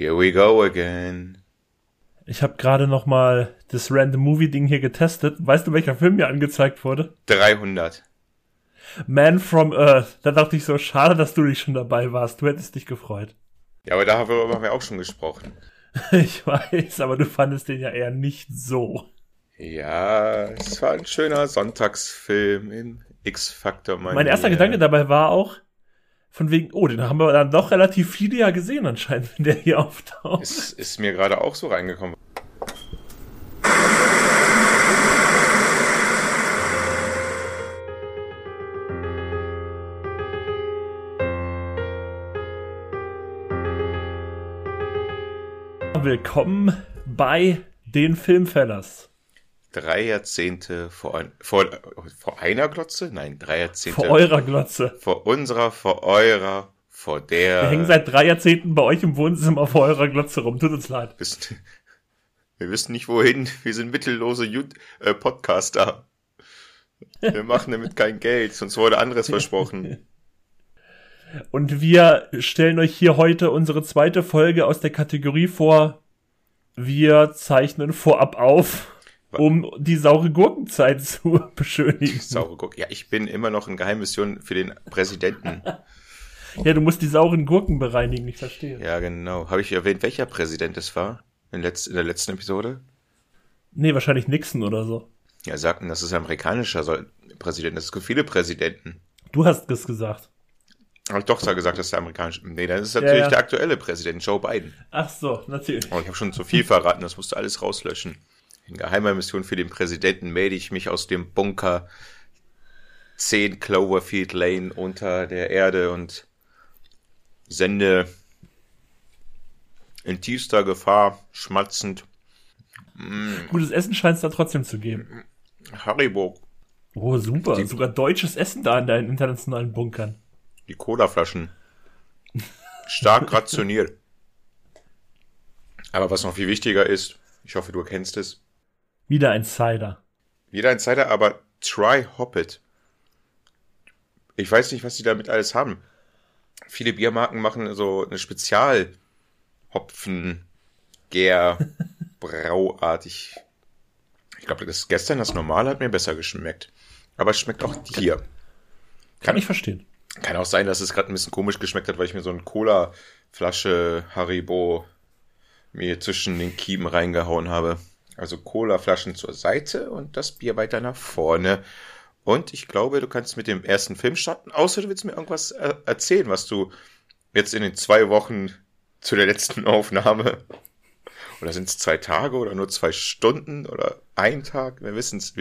Here we go again. Ich habe gerade noch mal das Random Movie Ding hier getestet. Weißt du, welcher Film mir angezeigt wurde? 300. Man from Earth. Da dachte ich so, schade, dass du nicht schon dabei warst. Du hättest dich gefreut. Ja, aber darüber haben wir auch schon gesprochen. ich weiß, aber du fandest den ja eher nicht so. Ja, es war ein schöner Sonntagsfilm in X-Factor. Mein erster Gedanke dabei war auch, von wegen, oh, den haben wir dann doch relativ viele ja gesehen anscheinend, wenn der hier auftaucht. Ist, ist mir gerade auch so reingekommen. Willkommen bei den Filmfellers. Drei Jahrzehnte vor, vor, vor einer Glotze? Nein, drei Jahrzehnte. Vor eurer Glotze. Vor unserer, vor eurer, vor der. Wir hängen seit drei Jahrzehnten bei euch im Wohnzimmer vor eurer Glotze rum. Tut uns leid. Wir wissen nicht wohin. Wir sind mittellose äh, Podcaster. Wir machen damit kein Geld, sonst wurde anderes versprochen. Und wir stellen euch hier heute unsere zweite Folge aus der Kategorie vor. Wir zeichnen vorab auf, um die saure Gurkenzeit zu beschönigen. Saure Gurken. Ja, ich bin immer noch in Geheimmission für den Präsidenten. ja, du musst die sauren Gurken bereinigen, ich verstehe. Ja, genau. Habe ich erwähnt, welcher Präsident es war? In, letz in der letzten Episode? Nee, wahrscheinlich Nixon oder so. Ja, sagten, das ist ein amerikanischer Präsident. Es gibt viele Präsidenten. Du hast es gesagt. Habe ich doch gesagt, dass der amerikanische. Nee, das ist natürlich ja, ja. der aktuelle Präsident, Joe Biden. Ach so, natürlich. Oh, ich habe schon zu viel verraten, das musst du alles rauslöschen. In geheimer Mission für den Präsidenten melde ich mich aus dem Bunker 10 Cloverfield Lane unter der Erde und sende in tiefster Gefahr, schmatzend. Mm. Gutes Essen scheint es da trotzdem zu geben. Haribo. Oh, super. Die, Sogar deutsches Essen da in deinen internationalen Bunkern die Colaflaschen stark rationiert. Aber was noch viel wichtiger ist, ich hoffe, du erkennst es. Wieder ein Cider. Wieder ein Cider, aber Try Hoppet. Ich weiß nicht, was die damit alles haben. Viele Biermarken machen so eine Spezial Hopfen Gär Brauartig. Ich glaube, das gestern das normale hat mir besser geschmeckt. Aber es schmeckt auch hier. Kann, Kann ich verstehen. Kann auch sein, dass es gerade ein bisschen komisch geschmeckt hat, weil ich mir so eine Cola-Flasche Haribo mir zwischen den Kiemen reingehauen habe. Also Cola-Flaschen zur Seite und das Bier weiter nach vorne. Und ich glaube, du kannst mit dem ersten Film starten, außer du willst mir irgendwas äh, erzählen, was du jetzt in den zwei Wochen zu der letzten Aufnahme oder sind es zwei Tage oder nur zwei Stunden oder ein Tag? Wir wissen es.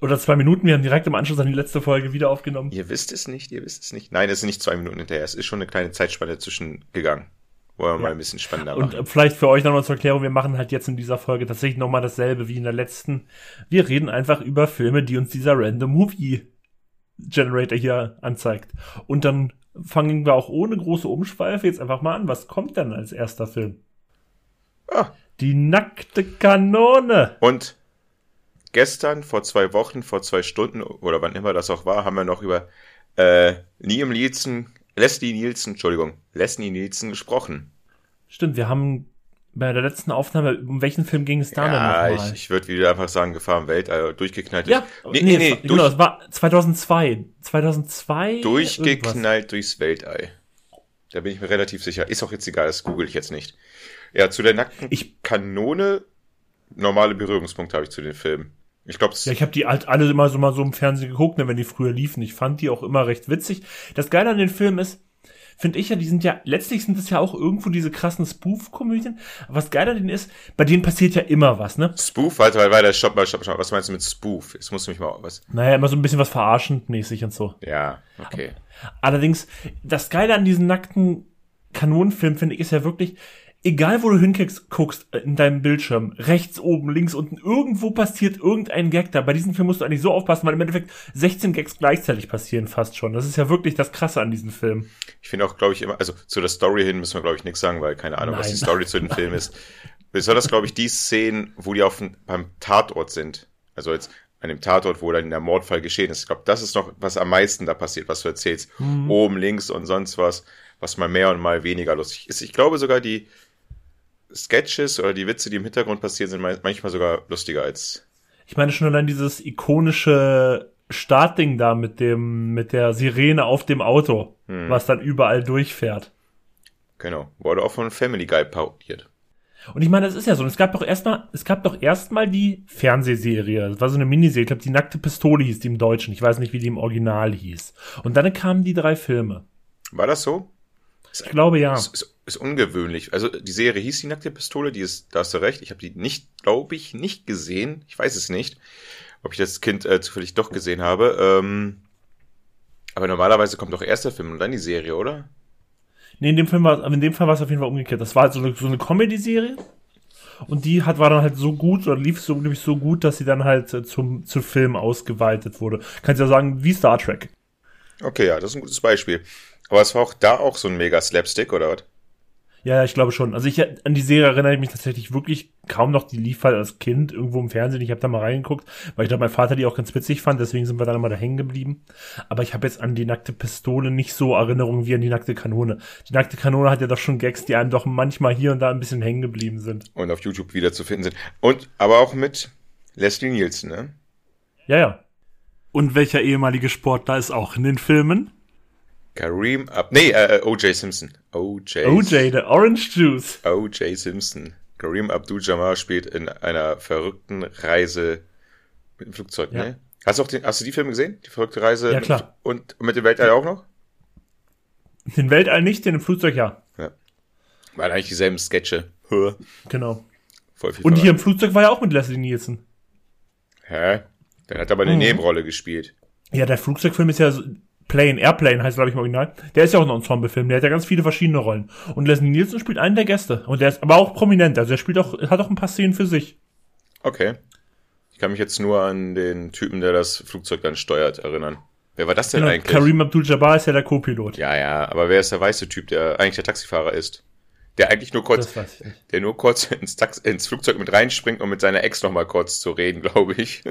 Oder zwei Minuten. Wir haben direkt im Anschluss an die letzte Folge wieder aufgenommen. Ihr wisst es nicht, ihr wisst es nicht. Nein, es sind nicht zwei Minuten hinterher. Es ist schon eine kleine Zeitspanne zwischengegangen. Wollen wir ja. mal ein bisschen spannender machen. Und vielleicht für euch nochmal zur Erklärung, wir machen halt jetzt in dieser Folge tatsächlich nochmal dasselbe wie in der letzten. Wir reden einfach über Filme, die uns dieser Random Movie Generator hier anzeigt. Und dann fangen wir auch ohne große Umschweife jetzt einfach mal an. Was kommt denn als erster Film? Ah, die nackte Kanone. Und gestern, vor zwei Wochen, vor zwei Stunden oder wann immer das auch war, haben wir noch über äh, Liam Nielsen, Leslie Nielsen, Entschuldigung, Leslie Nielsen gesprochen. Stimmt, wir haben bei der letzten Aufnahme, um welchen Film ging es da ja, denn nochmal? Ich, ich würde wieder einfach sagen, Gefahr im Weltall, also durchgeknallt. Ja, nee, nee, nee, nee genau, es war 2002. 2002? Durchgeknallt irgendwas. durchs Weltall. Da bin ich mir relativ sicher. Ist auch jetzt egal, das google ich jetzt nicht. Ja, zu der nackten ich, Kanone, normale Berührungspunkte habe ich zu den Filmen. Ich glaube, ja, ich habe die halt alle immer so mal so im Fernsehen geguckt, ne, wenn die früher liefen. Ich fand die auch immer recht witzig. Das Geile an den Filmen ist, finde ich ja, die sind ja, letztlich sind es ja auch irgendwo diese krassen Spoof-Komödien. Was geil an denen ist, bei denen passiert ja immer was, ne? Spoof? Warte, warte, warte, stopp mal, stopp mal. Was meinst du mit Spoof? Jetzt musst du mich mal was. Naja, immer so ein bisschen was verarschend mäßig und so. Ja, okay. Allerdings, das Geile an diesen nackten Kanonenfilmen, finde ich, ist ja wirklich, egal wo du hinguckst äh, in deinem Bildschirm, rechts oben, links unten, irgendwo passiert irgendein Gag da. Bei diesem Film musst du eigentlich so aufpassen, weil im Endeffekt 16 Gags gleichzeitig passieren fast schon. Das ist ja wirklich das Krasse an diesem Film. Ich finde auch, glaube ich, immer, also zu der Story hin müssen wir, glaube ich, nichts sagen, weil keine Ahnung, Nein. was die Story zu dem Film ist. Besonders, glaube ich, die Szenen, wo die auf beim Tatort sind. Also jetzt an dem Tatort, wo dann der Mordfall geschehen ist. Ich glaube, das ist noch, was am meisten da passiert, was du erzählst. Mhm. Oben, links und sonst was, was mal mehr und mal weniger lustig ist. Ich glaube sogar, die Sketches oder die Witze, die im Hintergrund passieren, sind manchmal sogar lustiger als. Ich meine schon allein dieses ikonische Startding da mit dem, mit der Sirene auf dem Auto, hm. was dann überall durchfährt. Genau. Wurde auch von Family Guy parodiert. Und ich meine, das ist ja so. Es gab doch erstmal, es gab doch erstmal die Fernsehserie. Das war so eine Miniserie. Ich glaube, die nackte Pistole hieß die im Deutschen. Ich weiß nicht, wie die im Original hieß. Und dann kamen die drei Filme. War das so? Ich glaube ja. Ist, ist, ist ungewöhnlich. Also die Serie hieß die nackte Pistole, die ist, da hast du recht. Ich habe die nicht, glaube ich, nicht gesehen. Ich weiß es nicht, ob ich das Kind äh, zufällig doch gesehen habe. Ähm, aber normalerweise kommt doch erst der Film und dann die Serie, oder? Nee, in dem Film war, in dem Fall war es auf jeden Fall umgekehrt. Das war halt so eine, so eine Comedy-Serie. Und die hat, war dann halt so gut oder lief so, nämlich so gut, dass sie dann halt äh, zum, zu Film ausgeweitet wurde. Kannst ja sagen, wie Star Trek. Okay, ja, das ist ein gutes Beispiel. Aber es war auch da auch so ein mega Slapstick, oder was? Ja, ich glaube schon. Also ich an die Serie erinnere ich mich tatsächlich wirklich kaum noch. Die lief halt als Kind irgendwo im Fernsehen. Ich habe da mal reingeguckt, weil ich glaube, mein Vater die auch ganz witzig fand. Deswegen sind wir dann immer da hängen geblieben. Aber ich habe jetzt an die nackte Pistole nicht so Erinnerungen wie an die nackte Kanone. Die nackte Kanone hat ja doch schon Gags, die einem doch manchmal hier und da ein bisschen hängen geblieben sind. Und auf YouTube wieder zu finden sind. Und aber auch mit Leslie Nielsen, ne? Ja, ja. Und welcher ehemalige Sportler ist auch in den Filmen? Kareem Ab. Nee, äh, äh O.J. Simpson. O.J. O.J., der Orange Juice. O.J. Simpson. Kareem Abdul-Jabbar spielt in einer verrückten Reise mit dem Flugzeug, ja. ne? Hast du, auch den, hast du die Filme gesehen? Die verrückte Reise? Ja, klar. und, und mit dem Weltall auch noch? Den Weltall nicht, den im Flugzeug ja. Ja. Waren eigentlich dieselben Sketche. Genau. und hier im Flugzeug war ja auch mit Leslie Nielsen. Hä? Der hat aber eine mhm. Nebenrolle gespielt. Ja, der Flugzeugfilm ist ja so, Plane, Airplane heißt glaube ich im Original. Der ist ja auch ein Ensemble-Film, der hat ja ganz viele verschiedene Rollen. Und Leslie Nielsen spielt einen der Gäste. Und der ist aber auch prominent, also er spielt auch, hat auch ein paar Szenen für sich. Okay. Ich kann mich jetzt nur an den Typen, der das Flugzeug dann steuert, erinnern. Wer war das denn genau, eigentlich? Karim Abdul-Jabbar ist ja der Co-Pilot. Ja, ja, aber wer ist der weiße Typ, der eigentlich der Taxifahrer ist? Der eigentlich nur kurz, der nur kurz ins, Tax ins Flugzeug mit reinspringt, um mit seiner Ex noch mal kurz zu reden, glaube ich.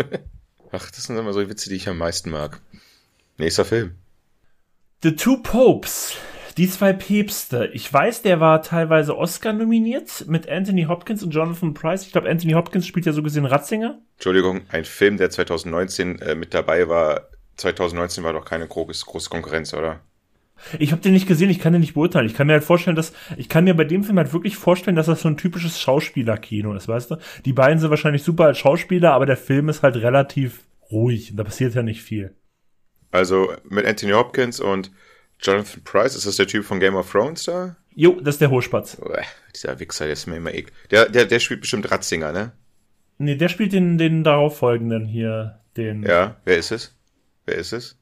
Ach, das sind immer so Witze, die ich am meisten mag. Nächster Film. The Two Popes. Die zwei Päpste. Ich weiß, der war teilweise Oscar nominiert mit Anthony Hopkins und Jonathan Price. Ich glaube, Anthony Hopkins spielt ja so gesehen Ratzinger. Entschuldigung, ein Film, der 2019 äh, mit dabei war. 2019 war doch keine große, große Konkurrenz, oder? Ich habe den nicht gesehen, ich kann den nicht beurteilen. Ich kann mir halt vorstellen, dass ich kann mir bei dem Film halt wirklich vorstellen, dass das so ein typisches Schauspielerkino ist, weißt du? Die beiden sind wahrscheinlich super als Schauspieler, aber der Film ist halt relativ ruhig. Da passiert ja nicht viel. Also mit Anthony Hopkins und Jonathan Price, ist das der Typ von Game of Thrones da? Jo, das ist der Hochspatz. Uah, dieser Wichser, der ist mir immer egal. Der, der, der spielt bestimmt Ratzinger, ne? Nee, der spielt den, den darauffolgenden hier, den. Ja, wer ist es? Wer ist es?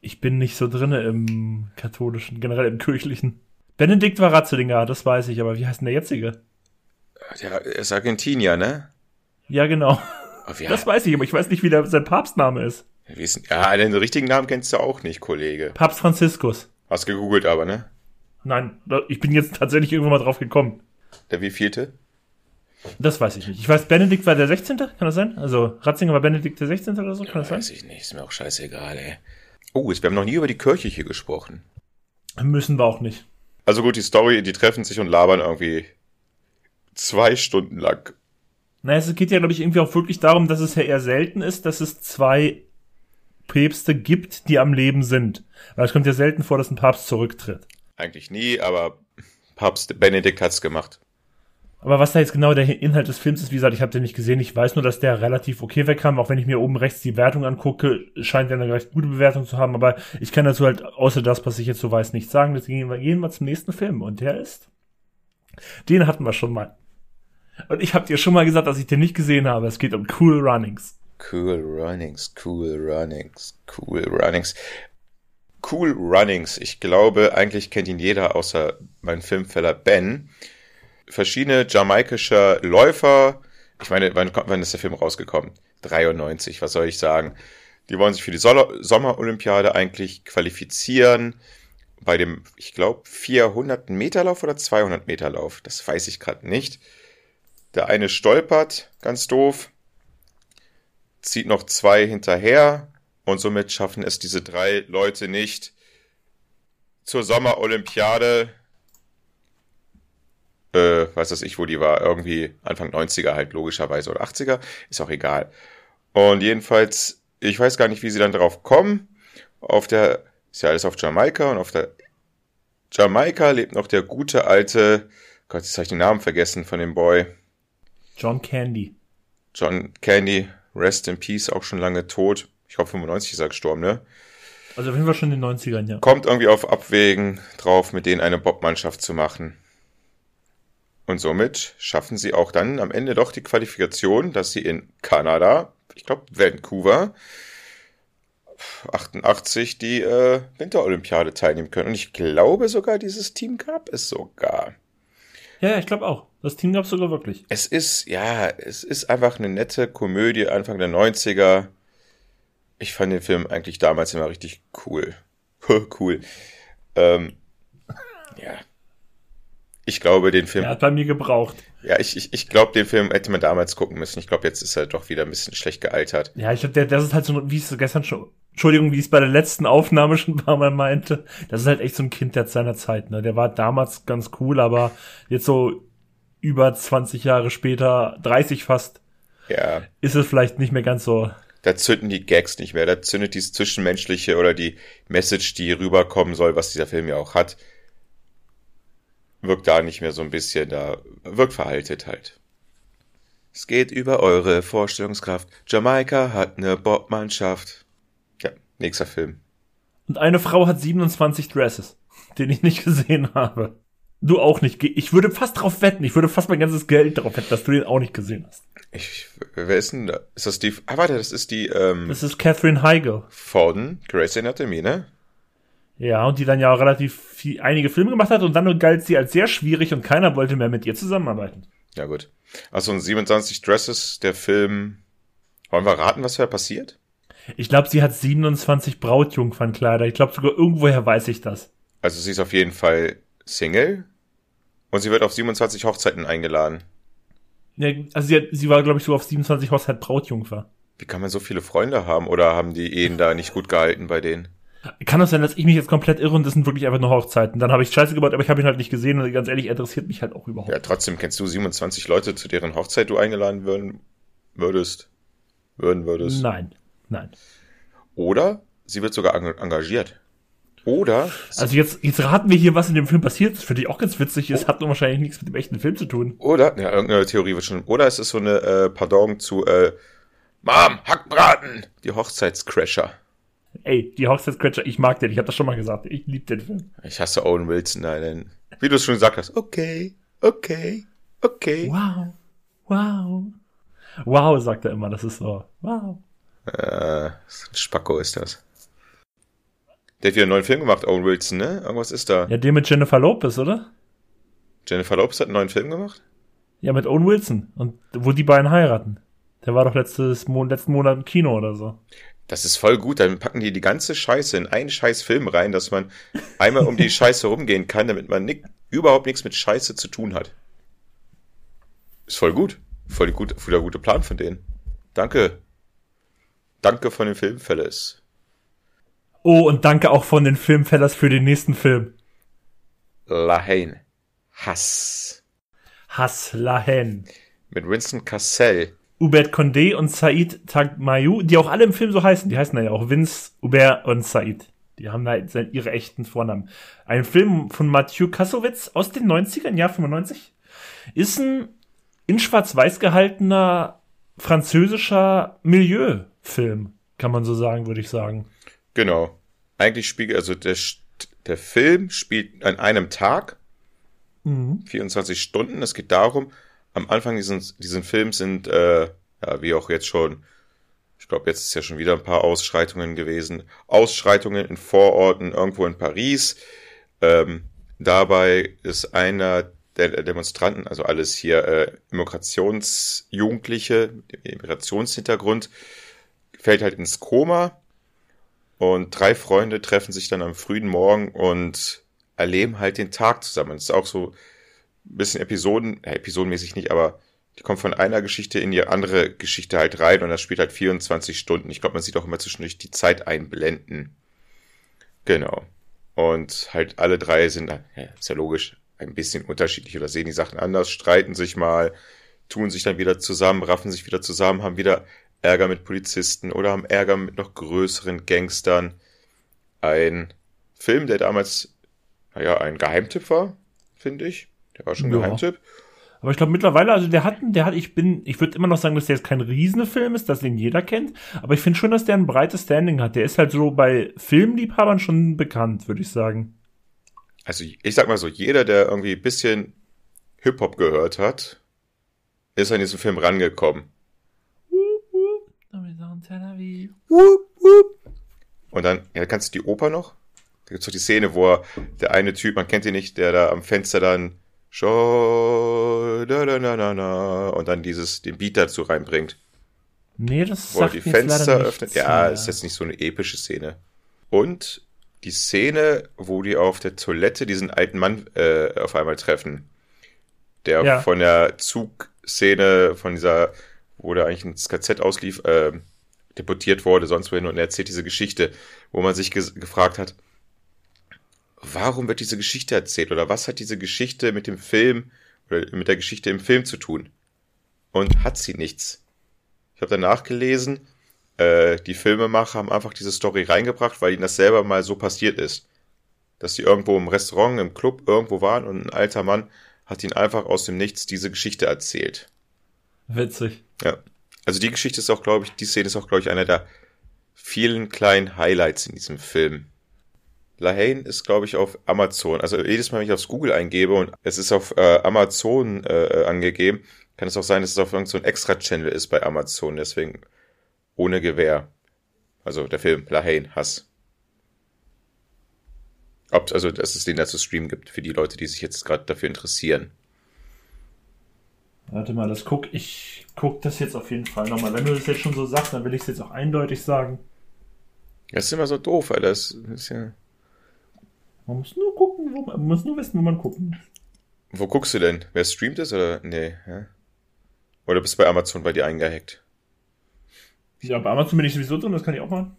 Ich bin nicht so drinne im katholischen, generell im kirchlichen. Benedikt war Ratzinger, das weiß ich, aber wie heißt denn der jetzige? Der ist Argentinier, ne? Ja, genau. Oh, das weiß ich, aber ich weiß nicht, wie der, sein Papstname ist. Ja, den richtigen Namen kennst du auch nicht, Kollege. Papst Franziskus. Hast gegoogelt aber, ne? Nein, ich bin jetzt tatsächlich irgendwann mal drauf gekommen. Der wievielte? Das weiß ich nicht. Ich weiß, Benedikt war der 16. Kann das sein? Also Ratzinger war Benedikt der 16. oder so? Kann ja, das sein? Weiß ich nicht. Ist mir auch scheißegal, ey. Oh, wir haben noch nie über die Kirche hier gesprochen. Müssen wir auch nicht. Also gut, die Story, die treffen sich und labern irgendwie zwei Stunden lang. Naja, es geht ja, glaube ich, irgendwie auch wirklich darum, dass es ja eher selten ist, dass es zwei Päpste gibt, die am Leben sind. Weil es kommt ja selten vor, dass ein Papst zurücktritt. Eigentlich nie, aber Papst Benedikt hat's gemacht. Aber was da jetzt genau der Inhalt des Films ist, wie gesagt, ich habe den nicht gesehen. Ich weiß nur, dass der relativ okay wegkam. Auch wenn ich mir oben rechts die Wertung angucke, scheint der eine recht gute Bewertung zu haben. Aber ich kann dazu halt, außer das, was ich jetzt so weiß, nichts sagen. Deswegen gehen wir, gehen wir zum nächsten Film. Und der ist, den hatten wir schon mal. Und ich habe dir schon mal gesagt, dass ich den nicht gesehen habe. Es geht um Cool Runnings. Cool Runnings, Cool Runnings, Cool Runnings. Cool Runnings. Ich glaube, eigentlich kennt ihn jeder außer mein Filmfeller Ben. Verschiedene jamaikische Läufer. Ich meine, wann, wann ist der Film rausgekommen? 93, was soll ich sagen? Die wollen sich für die Sommerolympiade eigentlich qualifizieren. Bei dem, ich glaube, 400 Meter Lauf oder 200 Meter Lauf. Das weiß ich gerade nicht. Der eine stolpert, ganz doof zieht noch zwei hinterher und somit schaffen es diese drei Leute nicht zur Sommerolympiade. Äh, weiß ich, wo die war, irgendwie Anfang 90er halt logischerweise oder 80er, ist auch egal. Und jedenfalls, ich weiß gar nicht, wie sie dann drauf kommen. Auf der, ist ja alles auf Jamaika und auf der Jamaika lebt noch der gute alte, Gott, jetzt habe ich den Namen vergessen von dem Boy. John Candy. John Candy, rest in peace, auch schon lange tot. Ich glaube 95 ist er gestorben, ne? Also auf jeden Fall schon in den 90ern, ja. Kommt irgendwie auf Abwägen drauf, mit denen eine Bobmannschaft zu machen. Und somit schaffen sie auch dann am Ende doch die Qualifikation, dass sie in Kanada, ich glaube Vancouver, 88 die äh, Winterolympiade teilnehmen können. Und ich glaube sogar, dieses Team gab es sogar. Ja, ich glaube auch. Das Team gab es sogar wirklich. Es ist, ja, es ist einfach eine nette Komödie Anfang der 90er. Ich fand den Film eigentlich damals immer richtig cool. cool. Ähm, ja. Ich glaube, den Film. Er hat bei mir gebraucht. Ja, ich, ich, ich glaube, den Film hätte man damals gucken müssen. Ich glaube, jetzt ist er doch wieder ein bisschen schlecht gealtert. Ja, ich glaube, das ist halt so, wie es gestern schon, Entschuldigung, wie ich es bei der letzten Aufnahme schon ein paar Mal meinte. Das ist halt echt so ein Kind der seiner Zeit, ne? Der war damals ganz cool, aber jetzt so über 20 Jahre später, 30 fast, ja. ist es vielleicht nicht mehr ganz so. Da zünden die Gags nicht mehr, da zündet dieses Zwischenmenschliche oder die Message, die rüberkommen soll, was dieser Film ja auch hat, wirkt da nicht mehr so ein bisschen, da wirkt veraltet halt. Es geht über eure Vorstellungskraft. Jamaika hat eine Bobmannschaft. Ja, nächster Film. Und eine Frau hat 27 Dresses, den ich nicht gesehen habe. Du auch nicht. Ich würde fast drauf wetten. Ich würde fast mein ganzes Geld darauf wetten, dass du den auch nicht gesehen hast. Ich, wer ist denn da? Ist das die, ah, warte, das ist die, ähm, Das ist Catherine Heigl. Forden, Grace Anatomy, ne? Ja, und die dann ja auch relativ viel, einige Filme gemacht hat und dann galt sie als sehr schwierig und keiner wollte mehr mit ihr zusammenarbeiten. Ja, gut. Also 27 Dresses, der Film. Wollen wir raten, was da passiert? Ich glaube, sie hat 27 Brautjungfernkleider. Ich glaube sogar irgendwoher weiß ich das. Also sie ist auf jeden Fall Single und sie wird auf 27 Hochzeiten eingeladen. Ja, also sie, hat, sie war, glaube ich, so auf 27 Hochzeit Brautjungfer. Wie kann man so viele Freunde haben oder haben die Ehen da nicht gut gehalten bei denen? Kann das sein, dass ich mich jetzt komplett irre und das sind wirklich einfach nur Hochzeiten? Dann habe ich Scheiße gebaut, aber ich habe ihn halt nicht gesehen und ganz ehrlich, interessiert mich halt auch überhaupt. Ja, trotzdem kennst du 27 Leute, zu deren Hochzeit du eingeladen würden, würdest. Würden würdest. Nein, nein. Oder sie wird sogar engagiert. Oder. Also jetzt, jetzt raten wir hier, was in dem Film passiert. Das finde ich auch ganz witzig. Es oh. hat nur wahrscheinlich nichts mit dem echten Film zu tun. Oder, ja, irgendeine Theorie wird schon. Oder es ist so eine äh, Pardon zu äh, Mom, Hackbraten! Die Hochzeitscrasher. Ey, die Hochzeitscrasher, ich mag den. Ich habe das schon mal gesagt. Ich liebe den Film. Ich hasse Owen Wilson, nein. Wie du es schon gesagt hast. Okay, okay, okay. Wow, wow. Wow, sagt er immer. Das ist so. Wow. Äh, Spacko ist das. Der hat wieder einen neuen Film gemacht, Owen Wilson, ne? Irgendwas ist da. Ja, der mit Jennifer Lopez, oder? Jennifer Lopez hat einen neuen Film gemacht? Ja, mit Owen Wilson. Und wo die beiden heiraten. Der war doch letztes Mon letzten Monat im Kino oder so. Das ist voll gut. Dann packen die die ganze Scheiße in einen scheiß Film rein, dass man einmal um die Scheiße rumgehen kann, damit man nicht, überhaupt nichts mit Scheiße zu tun hat. Ist voll gut. Voll gut, voll der gute Plan von denen. Danke. Danke von den Filmfellas. Oh, und danke auch von den Filmfellers für den nächsten Film. Lahain. Hass. Hass Lahain. Mit Winston Cassell. Hubert Condé und Said Tagmayou, die auch alle im Film so heißen. Die heißen ja auch Vince, Hubert und Said. Die haben da ihre echten Vornamen. Ein Film von Mathieu Kassowitz aus den 90ern, Jahr 95. Ist ein in schwarz-weiß gehaltener französischer Milieufilm, kann man so sagen, würde ich sagen. Genau. Eigentlich spiegelt, also der, der Film spielt an einem Tag, mhm. 24 Stunden. Es geht darum, am Anfang dieses, diesen Films sind, äh, ja, wie auch jetzt schon, ich glaube, jetzt ist ja schon wieder ein paar Ausschreitungen gewesen. Ausschreitungen in Vororten irgendwo in Paris. Ähm, dabei ist einer der Demonstranten, also alles hier äh, Immigrationsjugendliche Immigrationshintergrund, fällt halt ins Koma und drei Freunde treffen sich dann am frühen Morgen und erleben halt den Tag zusammen. Das ist auch so ein bisschen Episoden, ja, episodenmäßig nicht, aber die kommen von einer Geschichte in die andere Geschichte halt rein und das spielt halt 24 Stunden. Ich glaube, man sieht auch immer zwischendurch die Zeit einblenden. Genau. Und halt alle drei sind, ja, ist ja logisch, ein bisschen unterschiedlich oder sehen die Sachen anders, streiten sich mal, tun sich dann wieder zusammen, raffen sich wieder zusammen, haben wieder Ärger mit Polizisten oder haben Ärger mit noch größeren Gangstern. Ein Film, der damals, naja, ein Geheimtipp war, finde ich. Der war schon ein ja. Geheimtipp. Aber ich glaube mittlerweile, also der hat, der hat, ich bin, ich würde immer noch sagen, dass der jetzt kein Riesenfilm ist, dass den jeder kennt. Aber ich finde schon, dass der ein breites Standing hat. Der ist halt so bei Filmliebhabern schon bekannt, würde ich sagen. Also ich sag mal so, jeder, der irgendwie ein bisschen Hip-Hop gehört hat, ist an diesen Film rangekommen. Und dann, ja, kannst du die Oper noch? Da gibt's doch die Szene, wo er, der eine Typ, man kennt ihn nicht, der da am Fenster dann Show, da, da, da, da, da, und dann dieses, den Beat dazu reinbringt. Nee, das Wo er die Fenster öffnet. Ja, ist jetzt nicht so eine epische Szene. Und die Szene, wo die auf der Toilette diesen alten Mann äh, auf einmal treffen, der ja. von der Zugszene, von dieser, wo der eigentlich ins KZ auslief, äh, deportiert wurde, sonst wohin, und er erzählt diese Geschichte, wo man sich gefragt hat, warum wird diese Geschichte erzählt oder was hat diese Geschichte mit dem Film oder mit der Geschichte im Film zu tun? Und hat sie nichts. Ich habe danach gelesen, äh, die Filmemacher haben einfach diese Story reingebracht, weil ihnen das selber mal so passiert ist. Dass sie irgendwo im Restaurant, im Club irgendwo waren und ein alter Mann hat ihnen einfach aus dem Nichts diese Geschichte erzählt. Witzig. Ja. Also die Geschichte ist auch, glaube ich, die Szene ist auch, glaube ich, einer der vielen kleinen Highlights in diesem Film. Lahane ist, glaube ich, auf Amazon. Also jedes Mal, wenn ich aufs Google eingebe und es ist auf äh, Amazon äh, angegeben, kann es auch sein, dass es auf irgendein so Extra-Channel ist bei Amazon. Deswegen ohne Gewehr. Also der Film Lahane, Hass. Ob, also, dass es den da zu streamen gibt, für die Leute, die sich jetzt gerade dafür interessieren. Warte mal, das guck, ich guck das jetzt auf jeden Fall nochmal. Wenn du das jetzt schon so sagst, dann will ich es jetzt auch eindeutig sagen. Das ist immer so doof, Alter. Das ist ja. Man muss nur gucken, wo man, man muss nur wissen, wo man gucken. Wo guckst du denn? Wer streamt es oder? Nee, ja. Oder bist du bei Amazon bei dir eingehackt? Ja, bei Amazon bin ich sowieso drin, das kann ich auch machen.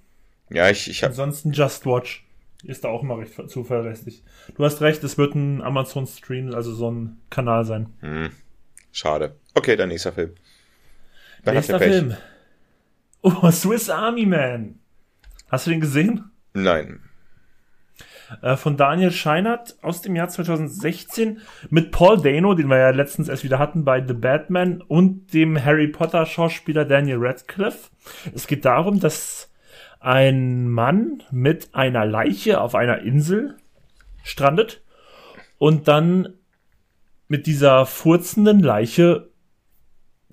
Ja, ich, ich hab... Ansonsten Just Watch ist da auch immer recht zuverlässig. Du hast recht, es wird ein Amazon-Stream, also so ein Kanal sein. Hm. Schade. Okay, dann nächster Film. Dann nächster Film. Oh, Swiss Army Man. Hast du den gesehen? Nein. Äh, von Daniel Scheinert aus dem Jahr 2016 mit Paul Dano, den wir ja letztens erst wieder hatten bei The Batman und dem Harry Potter Schauspieler Daniel Radcliffe. Es geht darum, dass ein Mann mit einer Leiche auf einer Insel strandet und dann mit dieser furzenden Leiche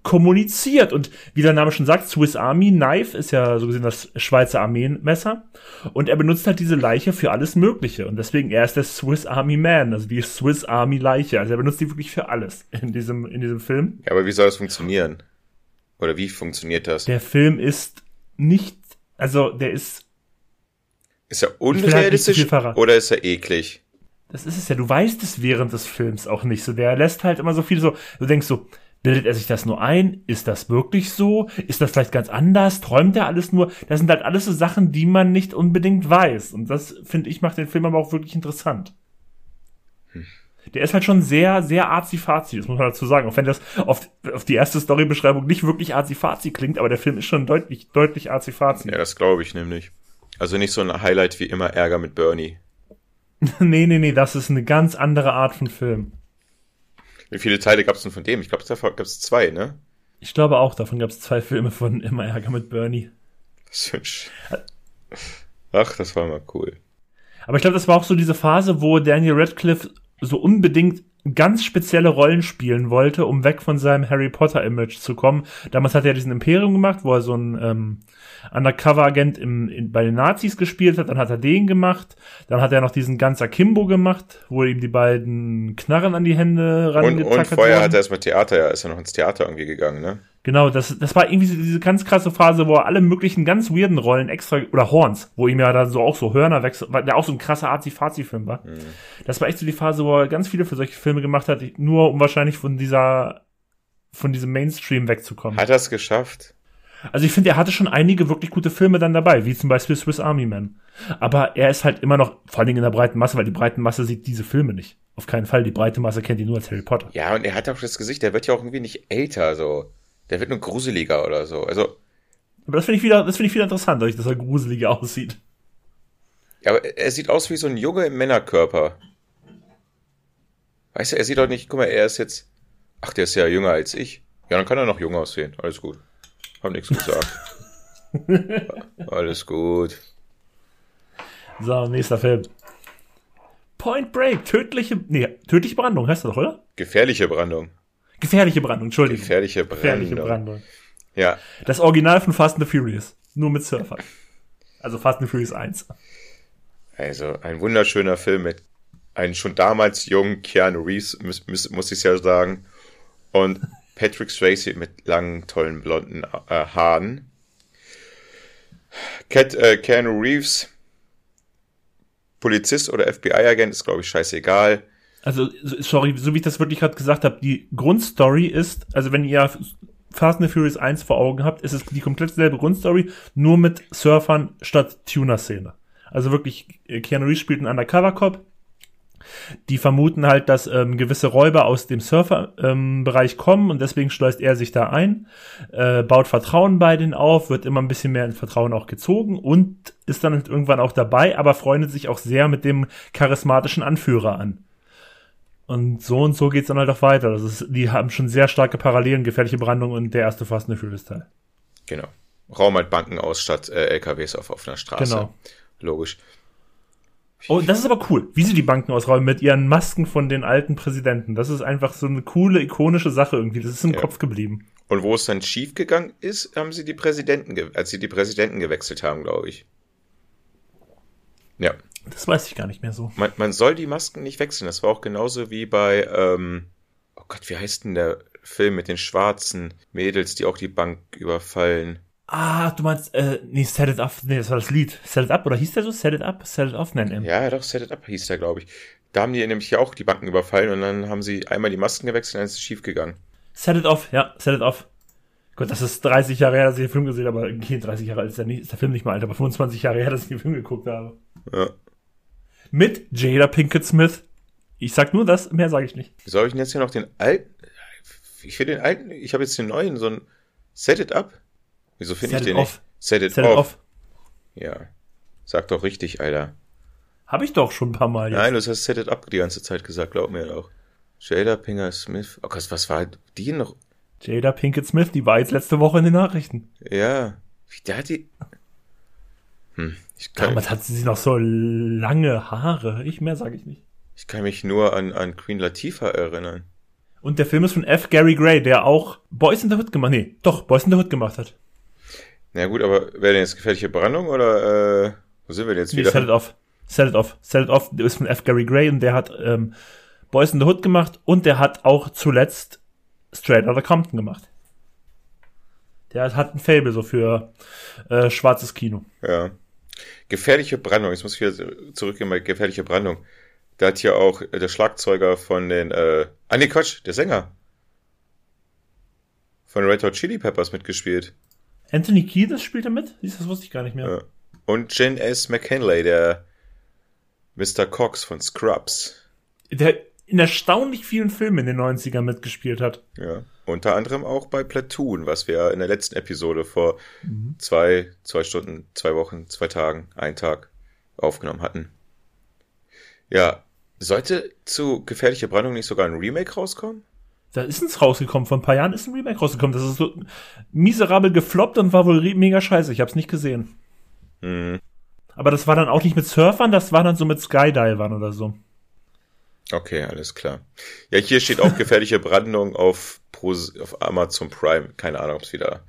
kommuniziert. Und wie der Name schon sagt, Swiss Army Knife ist ja so gesehen das Schweizer Armeenmesser. Und er benutzt halt diese Leiche für alles Mögliche. Und deswegen, er ist der Swiss Army Man, also die Swiss Army Leiche. Also er benutzt die wirklich für alles in diesem, in diesem Film. Ja, aber wie soll das funktionieren? Oder wie funktioniert das? Der Film ist nicht, also der ist. Ist er halt unrealistisch halt oder ist er eklig? Das ist es ja, du weißt es während des Films auch nicht so. Der lässt halt immer so viel so, du denkst so, Bildet er sich das nur ein? Ist das wirklich so? Ist das vielleicht ganz anders? Träumt er alles nur? Das sind halt alles so Sachen, die man nicht unbedingt weiß. Und das, finde ich, macht den Film aber auch wirklich interessant. Hm. Der ist halt schon sehr, sehr arzi-fazi, das muss man dazu sagen. Auch wenn das auf, auf die erste Storybeschreibung nicht wirklich arzi-fazi klingt, aber der Film ist schon deutlich, deutlich arzi-fazi. Ja, das glaube ich nämlich. Also nicht so ein Highlight wie immer Ärger mit Bernie. nee, nee, nee, das ist eine ganz andere Art von Film. Wie viele Teile gab es denn von dem? Ich glaube, davon gab es zwei, ne? Ich glaube auch, davon gab es zwei Filme von Immer Ärger mit Bernie. Das ist hübsch. Ach, das war mal cool. Aber ich glaube, das war auch so diese Phase, wo Daniel Radcliffe so unbedingt ganz spezielle Rollen spielen wollte, um weg von seinem Harry Potter Image zu kommen. Damals hat er diesen Imperium gemacht, wo er so ein ähm, Undercover-Agent im, in, bei den Nazis gespielt hat, dann hat er den gemacht, dann hat er noch diesen ganzer Kimbo gemacht, wo ihm die beiden Knarren an die Hände rangetackert Und, und vorher wurden. hat er erstmal Theater, ja, ist er noch ins Theater irgendwie gegangen, ne? Genau, das, das war irgendwie diese ganz krasse Phase, wo er alle möglichen ganz weirden Rollen extra, oder Horns, wo ihm ja dann so auch so Hörner wechselt, der auch so ein krasser Azi-Fazi-Film war. Mhm. Das war echt so die Phase, wo er ganz viele für solche Filme gemacht hat, nur um wahrscheinlich von dieser, von diesem Mainstream wegzukommen. Hat er es geschafft? Also ich finde, er hatte schon einige wirklich gute Filme dann dabei, wie zum Beispiel Swiss Army Man. Aber er ist halt immer noch, vor allen Dingen in der breiten Masse, weil die breiten Masse sieht diese Filme nicht. Auf keinen Fall. Die breite Masse kennt ihn nur als Harry Potter. Ja, und er hat auch das Gesicht, der wird ja auch irgendwie nicht älter, so. Der wird nur gruseliger oder so. Also. Aber das finde ich wieder, das finde ich wieder interessant, dass er gruseliger aussieht. Ja, aber er sieht aus wie so ein Junge im Männerkörper. Weißt du, er sieht doch nicht, guck mal, er ist jetzt, ach, der ist ja jünger als ich. Ja, dann kann er noch jung aussehen. Alles gut. Hab nichts gesagt. Alles gut. So, nächster Film. Point Break, tödliche, nee, tödliche Brandung heißt das doch, oder? Gefährliche Brandung. Gefährliche Brandung, Entschuldigung. Gefährliche Brandung. Gefährliche Brandung. Ja. Das Original von Fast and the Furious. Nur mit Surfern. Also Fast and the Furious 1. Also ein wunderschöner Film mit einem schon damals jungen Keanu Reeves, muss, muss, ich ja sagen. Und Patrick Swayze mit langen, tollen, blonden äh, Haaren. Cat, äh, Keanu Reeves, Polizist oder FBI-Agent, ist glaube ich scheißegal. Also, sorry, so wie ich das wirklich gerade gesagt habe, die Grundstory ist, also wenn ihr Fast and the Furious 1 vor Augen habt, ist es die komplett selbe Grundstory, nur mit Surfern statt Tuner-Szene. Also wirklich, äh, Keanu Reeves spielt einen Undercover-Cop. Die vermuten halt, dass ähm, gewisse Räuber aus dem Surfer-Bereich ähm, kommen und deswegen schleust er sich da ein, äh, baut Vertrauen bei denen auf, wird immer ein bisschen mehr in Vertrauen auch gezogen und ist dann irgendwann auch dabei, aber freundet sich auch sehr mit dem charismatischen Anführer an. Und so und so geht's dann halt auch weiter. Das ist, die haben schon sehr starke Parallelen, gefährliche Brandung und der erste Fast and Furious Teil. Genau. Raum halt Banken aus statt äh, LKWs auf offener Straße. Genau. Logisch. Oh, das ist aber cool, wie sie die Banken ausräumen mit ihren Masken von den alten Präsidenten. Das ist einfach so eine coole, ikonische Sache irgendwie. Das ist im ja. Kopf geblieben. Und wo es dann schiefgegangen ist, haben sie die Präsidenten, als sie die Präsidenten gewechselt haben, glaube ich. Ja. Das weiß ich gar nicht mehr so. Man, man soll die Masken nicht wechseln. Das war auch genauso wie bei, ähm, oh Gott, wie heißt denn der Film mit den schwarzen Mädels, die auch die Bank überfallen? Ah, du meinst, äh, nee, Set It Up, nee, das war das Lied. Set It Up, oder hieß der so? Set It Up? Set It Off nennen Ja, doch, Set It Up hieß der, glaube ich. Da haben die nämlich ja auch die Banken überfallen und dann haben sie einmal die Masken gewechselt und dann ist es schief gegangen. Set It Off, ja, Set It Off. Gut, das ist 30 Jahre her, dass ich den Film gesehen habe, aber okay, 30 Jahre alt ist der, nicht, ist der Film nicht mal alt, aber 25 Jahre her, dass ich den Film geguckt habe. Ja. Mit Jada Pinkett Smith. Ich sag nur das, mehr sage ich nicht. Soll ich denn jetzt hier noch den alten? Ich will den alten, ich habe jetzt den neuen, so ein Set It Up. Wieso finde ich den off. nicht? Set It, Set off. it off. Ja. Sag doch richtig, Alter. Hab ich doch schon ein paar Mal jetzt. Nein, du hast Set It Up die ganze Zeit gesagt, glaub mir auch. Jada Pinkett Smith. Oh Gott, was war die noch? Jada Pinkett Smith, die war jetzt letzte Woche in den Nachrichten. Ja. Wie der hat die. Hm. Ich kann Damals hat sie noch so lange Haare. Ich mehr sage ich nicht. Ich kann mich nur an, an Queen Latifah erinnern. Und der Film ist von F. Gary Gray, der auch Boys in the Hood gemacht, nee, doch, Boys in the Hood gemacht hat. Na gut, aber wäre denn jetzt gefährliche Brandung oder äh, wo sind wir denn jetzt wieder? Nee, set it off. Set it off. Set it off ist von F. Gary Gray und der hat ähm, Boys in the Hood gemacht und der hat auch zuletzt Straight Outta Compton gemacht. Der hat ein Fable so für äh, schwarzes Kino. Ja. Gefährliche Brandung, jetzt muss ich wieder zurückgehen bei gefährliche Brandung. Da hat hier auch der Schlagzeuger von den, äh, ah nee, Quatsch, der Sänger von Red Hot Chili Peppers mitgespielt. Anthony Kiedis spielt er mit? Das wusste ich gar nicht mehr. Und Jen S. McKinley, der Mr. Cox von Scrubs. Der in erstaunlich vielen Filmen in den 90ern mitgespielt hat. Ja. Unter anderem auch bei Platoon, was wir in der letzten Episode vor mhm. zwei, zwei Stunden, zwei Wochen, zwei Tagen, einen Tag aufgenommen hatten. Ja, sollte zu Gefährliche Brandung nicht sogar ein Remake rauskommen? Da ist es rausgekommen, vor ein paar Jahren ist ein Remake rausgekommen. Das ist so miserabel gefloppt und war wohl mega scheiße. Ich hab's nicht gesehen. Mhm. Aber das war dann auch nicht mit Surfern, das war dann so mit Skydivern oder so. Okay, alles klar. Ja, hier steht auch gefährliche Brandung auf, Pro, auf Amazon Prime. Keine Ahnung, ob es wieder.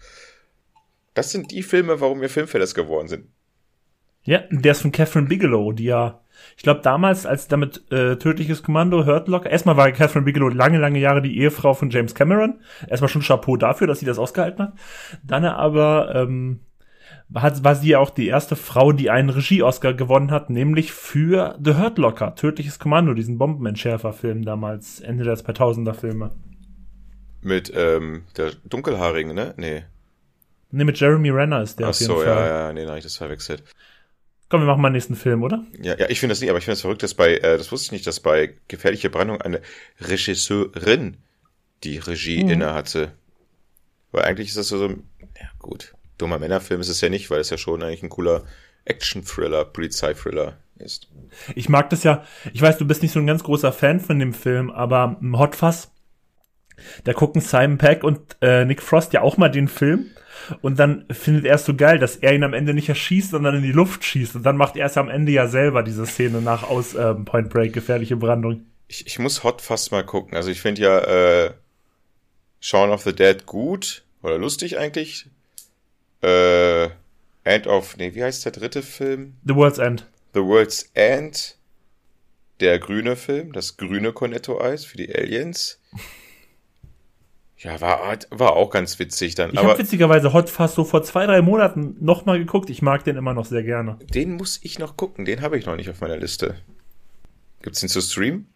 Das sind die Filme, warum wir Filmfellers geworden sind. Ja, der ist von Catherine Bigelow, die ja, ich glaube damals, als damit äh, Tödliches Kommando, Hurt Locker, erstmal war Catherine Bigelow lange, lange Jahre die Ehefrau von James Cameron. Erstmal schon Chapeau dafür, dass sie das ausgehalten hat. Dann aber ähm, hat, war sie ja auch die erste Frau, die einen Regie-Oscar gewonnen hat, nämlich für The Hurt Locker, Tödliches Kommando, diesen Bombenentschärfer-Film damals, Ende der 2000er Filme. Mit ähm, der Dunkelhaarigen, ne? Nee. Nee, mit Jeremy Renner ist der Ach auf jeden so, Fall. ja, ja, nee, habe ich das verwechselt. Komm, wir machen mal den nächsten Film, oder? Ja, ja, ich finde das nicht, aber ich finde es verrückt, dass bei, äh, das wusste ich nicht, dass bei Gefährliche Brandung eine Regisseurin die Regie Mhm. inne hatte. Weil eigentlich ist das so, so ein, ja gut, dummer Männerfilm ist es ja nicht, weil es ja schon eigentlich ein cooler Action-Thriller, Polizeithriller ist. Ich mag das ja. Ich weiß, du bist nicht so ein ganz großer Fan von dem Film, aber Hot Fuzz, da gucken Simon Peck und äh, Nick Frost ja auch mal den Film. Und dann findet er es so geil, dass er ihn am Ende nicht erschießt, sondern in die Luft schießt. Und dann macht er es am Ende ja selber, diese Szene nach aus ähm, Point Break, gefährliche Brandung. Ich, ich muss Hot fast mal gucken. Also ich finde ja äh, Shaun of the Dead gut oder lustig eigentlich. Äh, End of, nee, wie heißt der dritte Film? The World's End. The World's End. Der grüne Film, das grüne Cornetto-Eis für die Aliens. Ja, war, war auch ganz witzig dann. Ich habe witzigerweise Hot Fuzz so vor zwei, drei Monaten nochmal geguckt. Ich mag den immer noch sehr gerne. den muss ich noch gucken. Den habe ich noch nicht auf meiner Liste. Gibt's den zu streamen?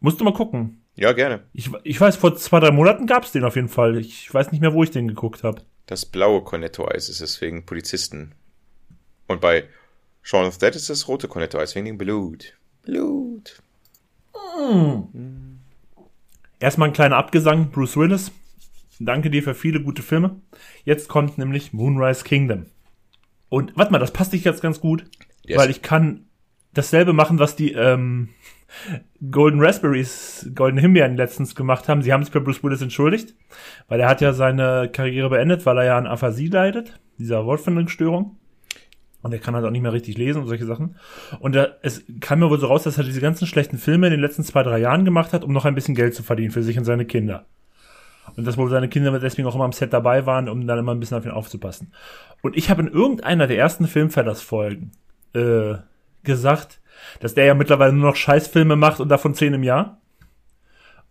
Musst du mal gucken. Ja, gerne. Ich, ich weiß, vor zwei, drei Monaten gab's den auf jeden Fall. Ich weiß nicht mehr, wo ich den geguckt habe. Das blaue Cornetto-Eis ist es wegen Polizisten. Und bei Shaun of Dead ist das rote Cornetto-Eis wegen dem Blut. Blut. Erstmal ein kleiner Abgesang, Bruce Willis. Danke dir für viele gute Filme. Jetzt kommt nämlich Moonrise Kingdom. Und warte mal, das passt dich jetzt ganz gut, Der weil ich kann dasselbe machen, was die ähm, Golden Raspberries, Golden Himbeeren letztens gemacht haben. Sie haben sich bei Bruce Willis entschuldigt, weil er hat ja seine Karriere beendet, weil er ja an Aphasie leidet, dieser Wortfindungsstörung. Und er kann halt auch nicht mehr richtig lesen und solche Sachen. Und er, es kam mir wohl so raus, dass er diese ganzen schlechten Filme in den letzten zwei, drei Jahren gemacht hat, um noch ein bisschen Geld zu verdienen für sich und seine Kinder. Und dass wohl seine Kinder deswegen auch immer am Set dabei waren, um dann immer ein bisschen auf ihn aufzupassen. Und ich habe in irgendeiner der ersten Filmfellers-Folgen äh, gesagt, dass der ja mittlerweile nur noch Scheißfilme macht und davon zehn im Jahr.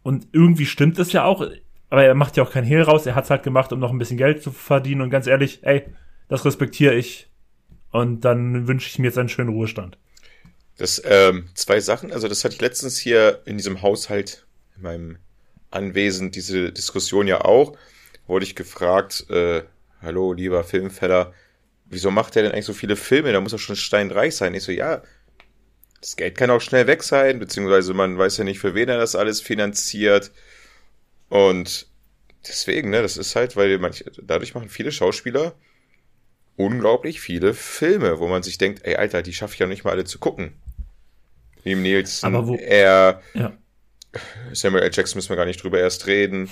Und irgendwie stimmt es ja auch, aber er macht ja auch kein Hehl raus, er hat's halt gemacht, um noch ein bisschen Geld zu verdienen. Und ganz ehrlich, ey, das respektiere ich. Und dann wünsche ich mir jetzt einen schönen Ruhestand. Das, ähm, zwei Sachen. Also, das hatte ich letztens hier in diesem Haushalt, in meinem Anwesen, diese Diskussion ja auch. Wurde ich gefragt, äh, hallo, lieber Filmfeller, wieso macht der denn eigentlich so viele Filme? Da muss er schon steinreich sein. Ich so, ja, das Geld kann auch schnell weg sein, beziehungsweise man weiß ja nicht, für wen er das alles finanziert. Und deswegen, ne, das ist halt, weil manche, dadurch machen viele Schauspieler unglaublich viele Filme, wo man sich denkt, ey, Alter, die schaffe ich ja nicht mal alle zu gucken. Wie im Nielsen, Aber wo- er, Ja. Samuel L. Jackson müssen wir gar nicht drüber erst reden.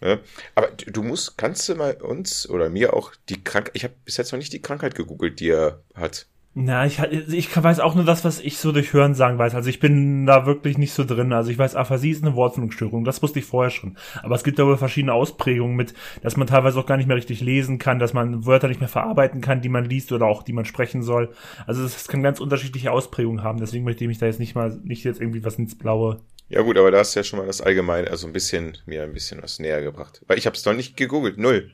Ne? Aber du musst, kannst du mal uns oder mir auch die Krankheit, ich habe bis jetzt noch nicht die Krankheit gegoogelt, die er hat. Na, ich, ich weiß auch nur das, was ich so durch Hören sagen weiß. Also ich bin da wirklich nicht so drin. Also ich weiß, Aphasie ist eine Wortfindungsstörung. Das wusste ich vorher schon. Aber es gibt da wohl verschiedene Ausprägungen mit, dass man teilweise auch gar nicht mehr richtig lesen kann, dass man Wörter nicht mehr verarbeiten kann, die man liest oder auch die man sprechen soll. Also das kann ganz unterschiedliche Ausprägungen haben. Deswegen möchte ich mich da jetzt nicht mal, nicht jetzt irgendwie was ins Blaue. Ja gut, aber da hast du ja schon mal das Allgemeine, also ein bisschen, mir ein bisschen was näher gebracht. Weil ich habe es noch nicht gegoogelt, null.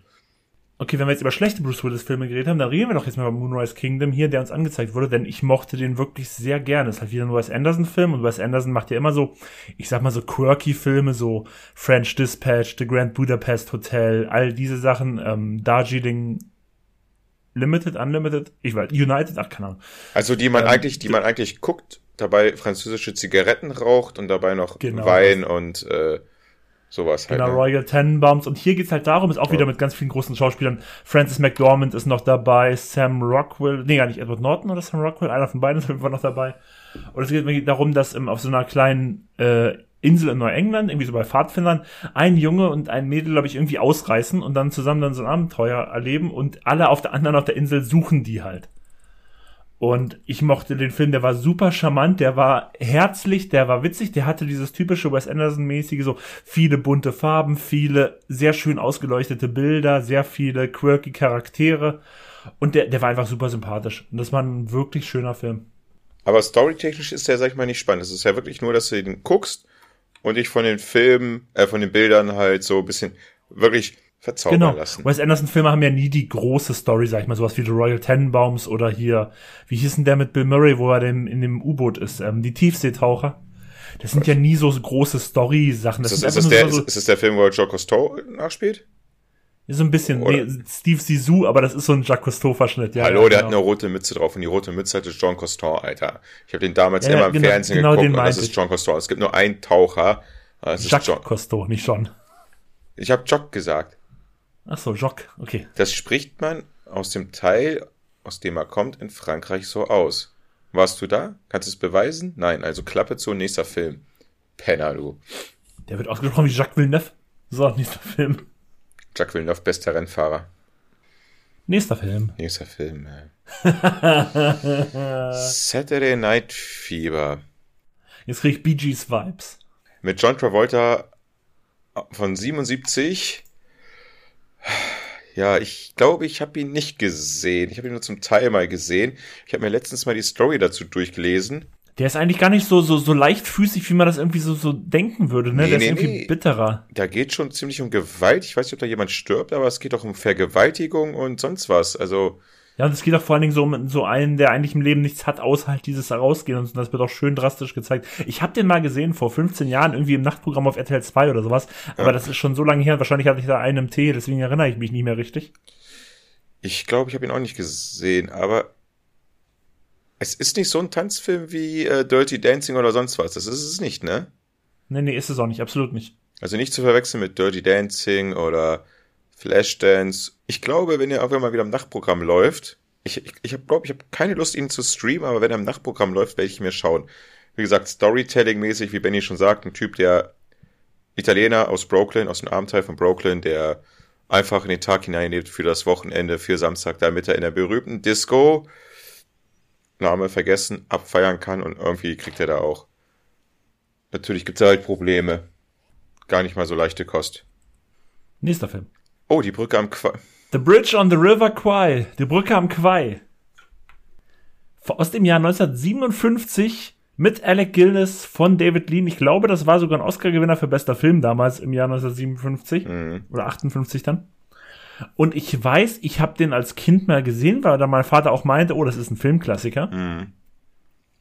Okay, wenn wir jetzt über schlechte Bruce Willis Filme geredet haben, dann reden wir doch jetzt mal über Moonrise Kingdom hier, der uns angezeigt wurde, denn ich mochte den wirklich sehr gerne. Es ist halt wieder ein Wes Anderson Film und Wes Anderson macht ja immer so, ich sag mal so quirky Filme, so French Dispatch, The Grand Budapest Hotel, all diese Sachen, ähm, Darjeeling Limited, Unlimited, ich weiß, United, ach keine Ahnung. Also die man Ähm, eigentlich, die man eigentlich guckt, dabei französische Zigaretten raucht und dabei noch Genau. Wein und äh, sowas halt. Genau, ne? Royal Tenenbaums. Und hier geht's halt darum, ist auch wieder mit ganz vielen großen Schauspielern. Francis McDormand ist noch dabei, Sam Rockwell, nee, gar nicht Edward Norton oder Sam Rockwell, einer von beiden ist auf jeden Fall noch dabei. Und es geht mir darum, dass ähm, auf so einer kleinen äh, Insel in Neuengland, irgendwie so bei Pfadfindern, ein Junge und ein Mädel, glaube ich, irgendwie ausreißen und dann zusammen dann so ein Abenteuer erleben und alle auf der anderen auf der Insel suchen die halt. Und ich mochte den Film, der war super charmant, der war herzlich, der war witzig, der hatte dieses typische Wes Anderson-mäßige, so viele bunte Farben, viele sehr schön ausgeleuchtete Bilder, sehr viele quirky Charaktere. Und der, der war einfach super sympathisch. Und das war ein wirklich schöner Film. Aber storytechnisch ist der, sag ich mal, nicht spannend. Es ist ja wirklich nur, dass du den guckst und dich von den Filmen, äh, von den Bildern halt so ein bisschen wirklich verzaubern Genau. lassen. Wes Anderson-Filme haben ja nie die große Story, sag ich mal, sowas wie The Royal Tenenbaums oder hier, wie hieß denn der mit Bill Murray, wo er denn in dem U-Boot ist, ähm, die Tiefseetaucher. Das sind ja nie so große Story-Sachen. Ist Das das, sind ist, das der, so, ist, ist das der Film, wo Joe Cousteau nachspielt? Ist so ein bisschen, Oder- nee, Steve Zissou, aber das ist so ein Jacques Cousteau-Verschnitt. Ja, Hallo, ja, der hat genau. eine rote Mütze drauf und die rote Mütze hatte Jean Coston, Alter. Ich habe den damals Ja, immer im genau- Fernsehen genau geguckt den und das ist. Jean Coston. Es gibt nur einen Taucher. Das ist Jacques John. Cousteau, nicht John. Ich habe Jock gesagt. Ach so, Jacques, okay. Das spricht man aus dem Teil, aus dem er kommt, in Frankreich so aus. Warst du da? Kannst du es beweisen? Nein, also Klappe zu, nächster Film. Penner, du. Der wird ausgesprochen wie Jacques Villeneuve. So, nächster Film. Jacques Villeneuve, bester Rennfahrer. Nächster Film. Nächster Film. äh. Saturday Night Fever. Jetzt krieg ich Bee Gees Vibes. Mit John Travolta von 77. Ja, ich glaube, ich habe ihn nicht gesehen. Ich habe ihn nur zum Teil mal gesehen. Ich habe mir letztens mal die Story dazu durchgelesen. Der ist eigentlich gar nicht so, so, so leichtfüßig, wie man das irgendwie so, so denken würde, ne? Nee, Der nee, ist irgendwie nee. bitterer. Da geht schon ziemlich um Gewalt. Ich weiß nicht, ob da jemand stirbt, aber es geht auch um Vergewaltigung und sonst was. Also, Ja, und es geht auch vor allen Dingen so um so einen, der eigentlich im Leben nichts hat, außer halt dieses Herausgehen und das wird auch schön drastisch gezeigt. Ich habe den mal gesehen vor 15 Jahren, irgendwie im Nachtprogramm auf RTL 2 oder sowas, aber das ist schon so lange her, wahrscheinlich hatte ich da einen im Tee, deswegen erinnere ich mich nicht mehr richtig. ich glaube, ich habe ihn auch nicht gesehen, aber es ist nicht so ein Tanzfilm wie äh, Dirty Dancing oder sonst was. Das ist es nicht, ne? Nee, nee, ist es auch nicht, absolut nicht. Also nicht zu verwechseln mit Dirty Dancing oder Flashdance. Ich glaube, wenn er irgendwann mal wieder im Nachtprogramm läuft, ich ich, ich habe glaube, ich habe keine Lust, ihn zu streamen, aber wenn er im Nachtprogramm läuft, werde ich mir schauen. Wie gesagt, Storytelling-mäßig, wie Benny schon sagt, ein Typ, der Italiener aus Brooklyn, aus dem Abendteil von Brooklyn, der einfach in den Tag hineinlebt für das Wochenende, für Samstag, damit er in der berühmten Disco, Name vergessen, abfeiern kann und irgendwie kriegt er da auch. Natürlich gibt es halt Probleme. Gar nicht mal so leichte Kost. Nächster Film. Oh, die Brücke am Qua. The Bridge on the River Kwai. Die Brücke am Kwai. Aus dem Jahr 1957 mit Alec Guinness von David Lean. Ich glaube, das war sogar ein Oscar-Gewinner für bester Film damals im Jahr 1957 Mhm. oder 58 dann. Und ich weiß, ich habe den als Kind mal gesehen, weil da mein Vater auch meinte, oh, das ist ein Filmklassiker. Mhm.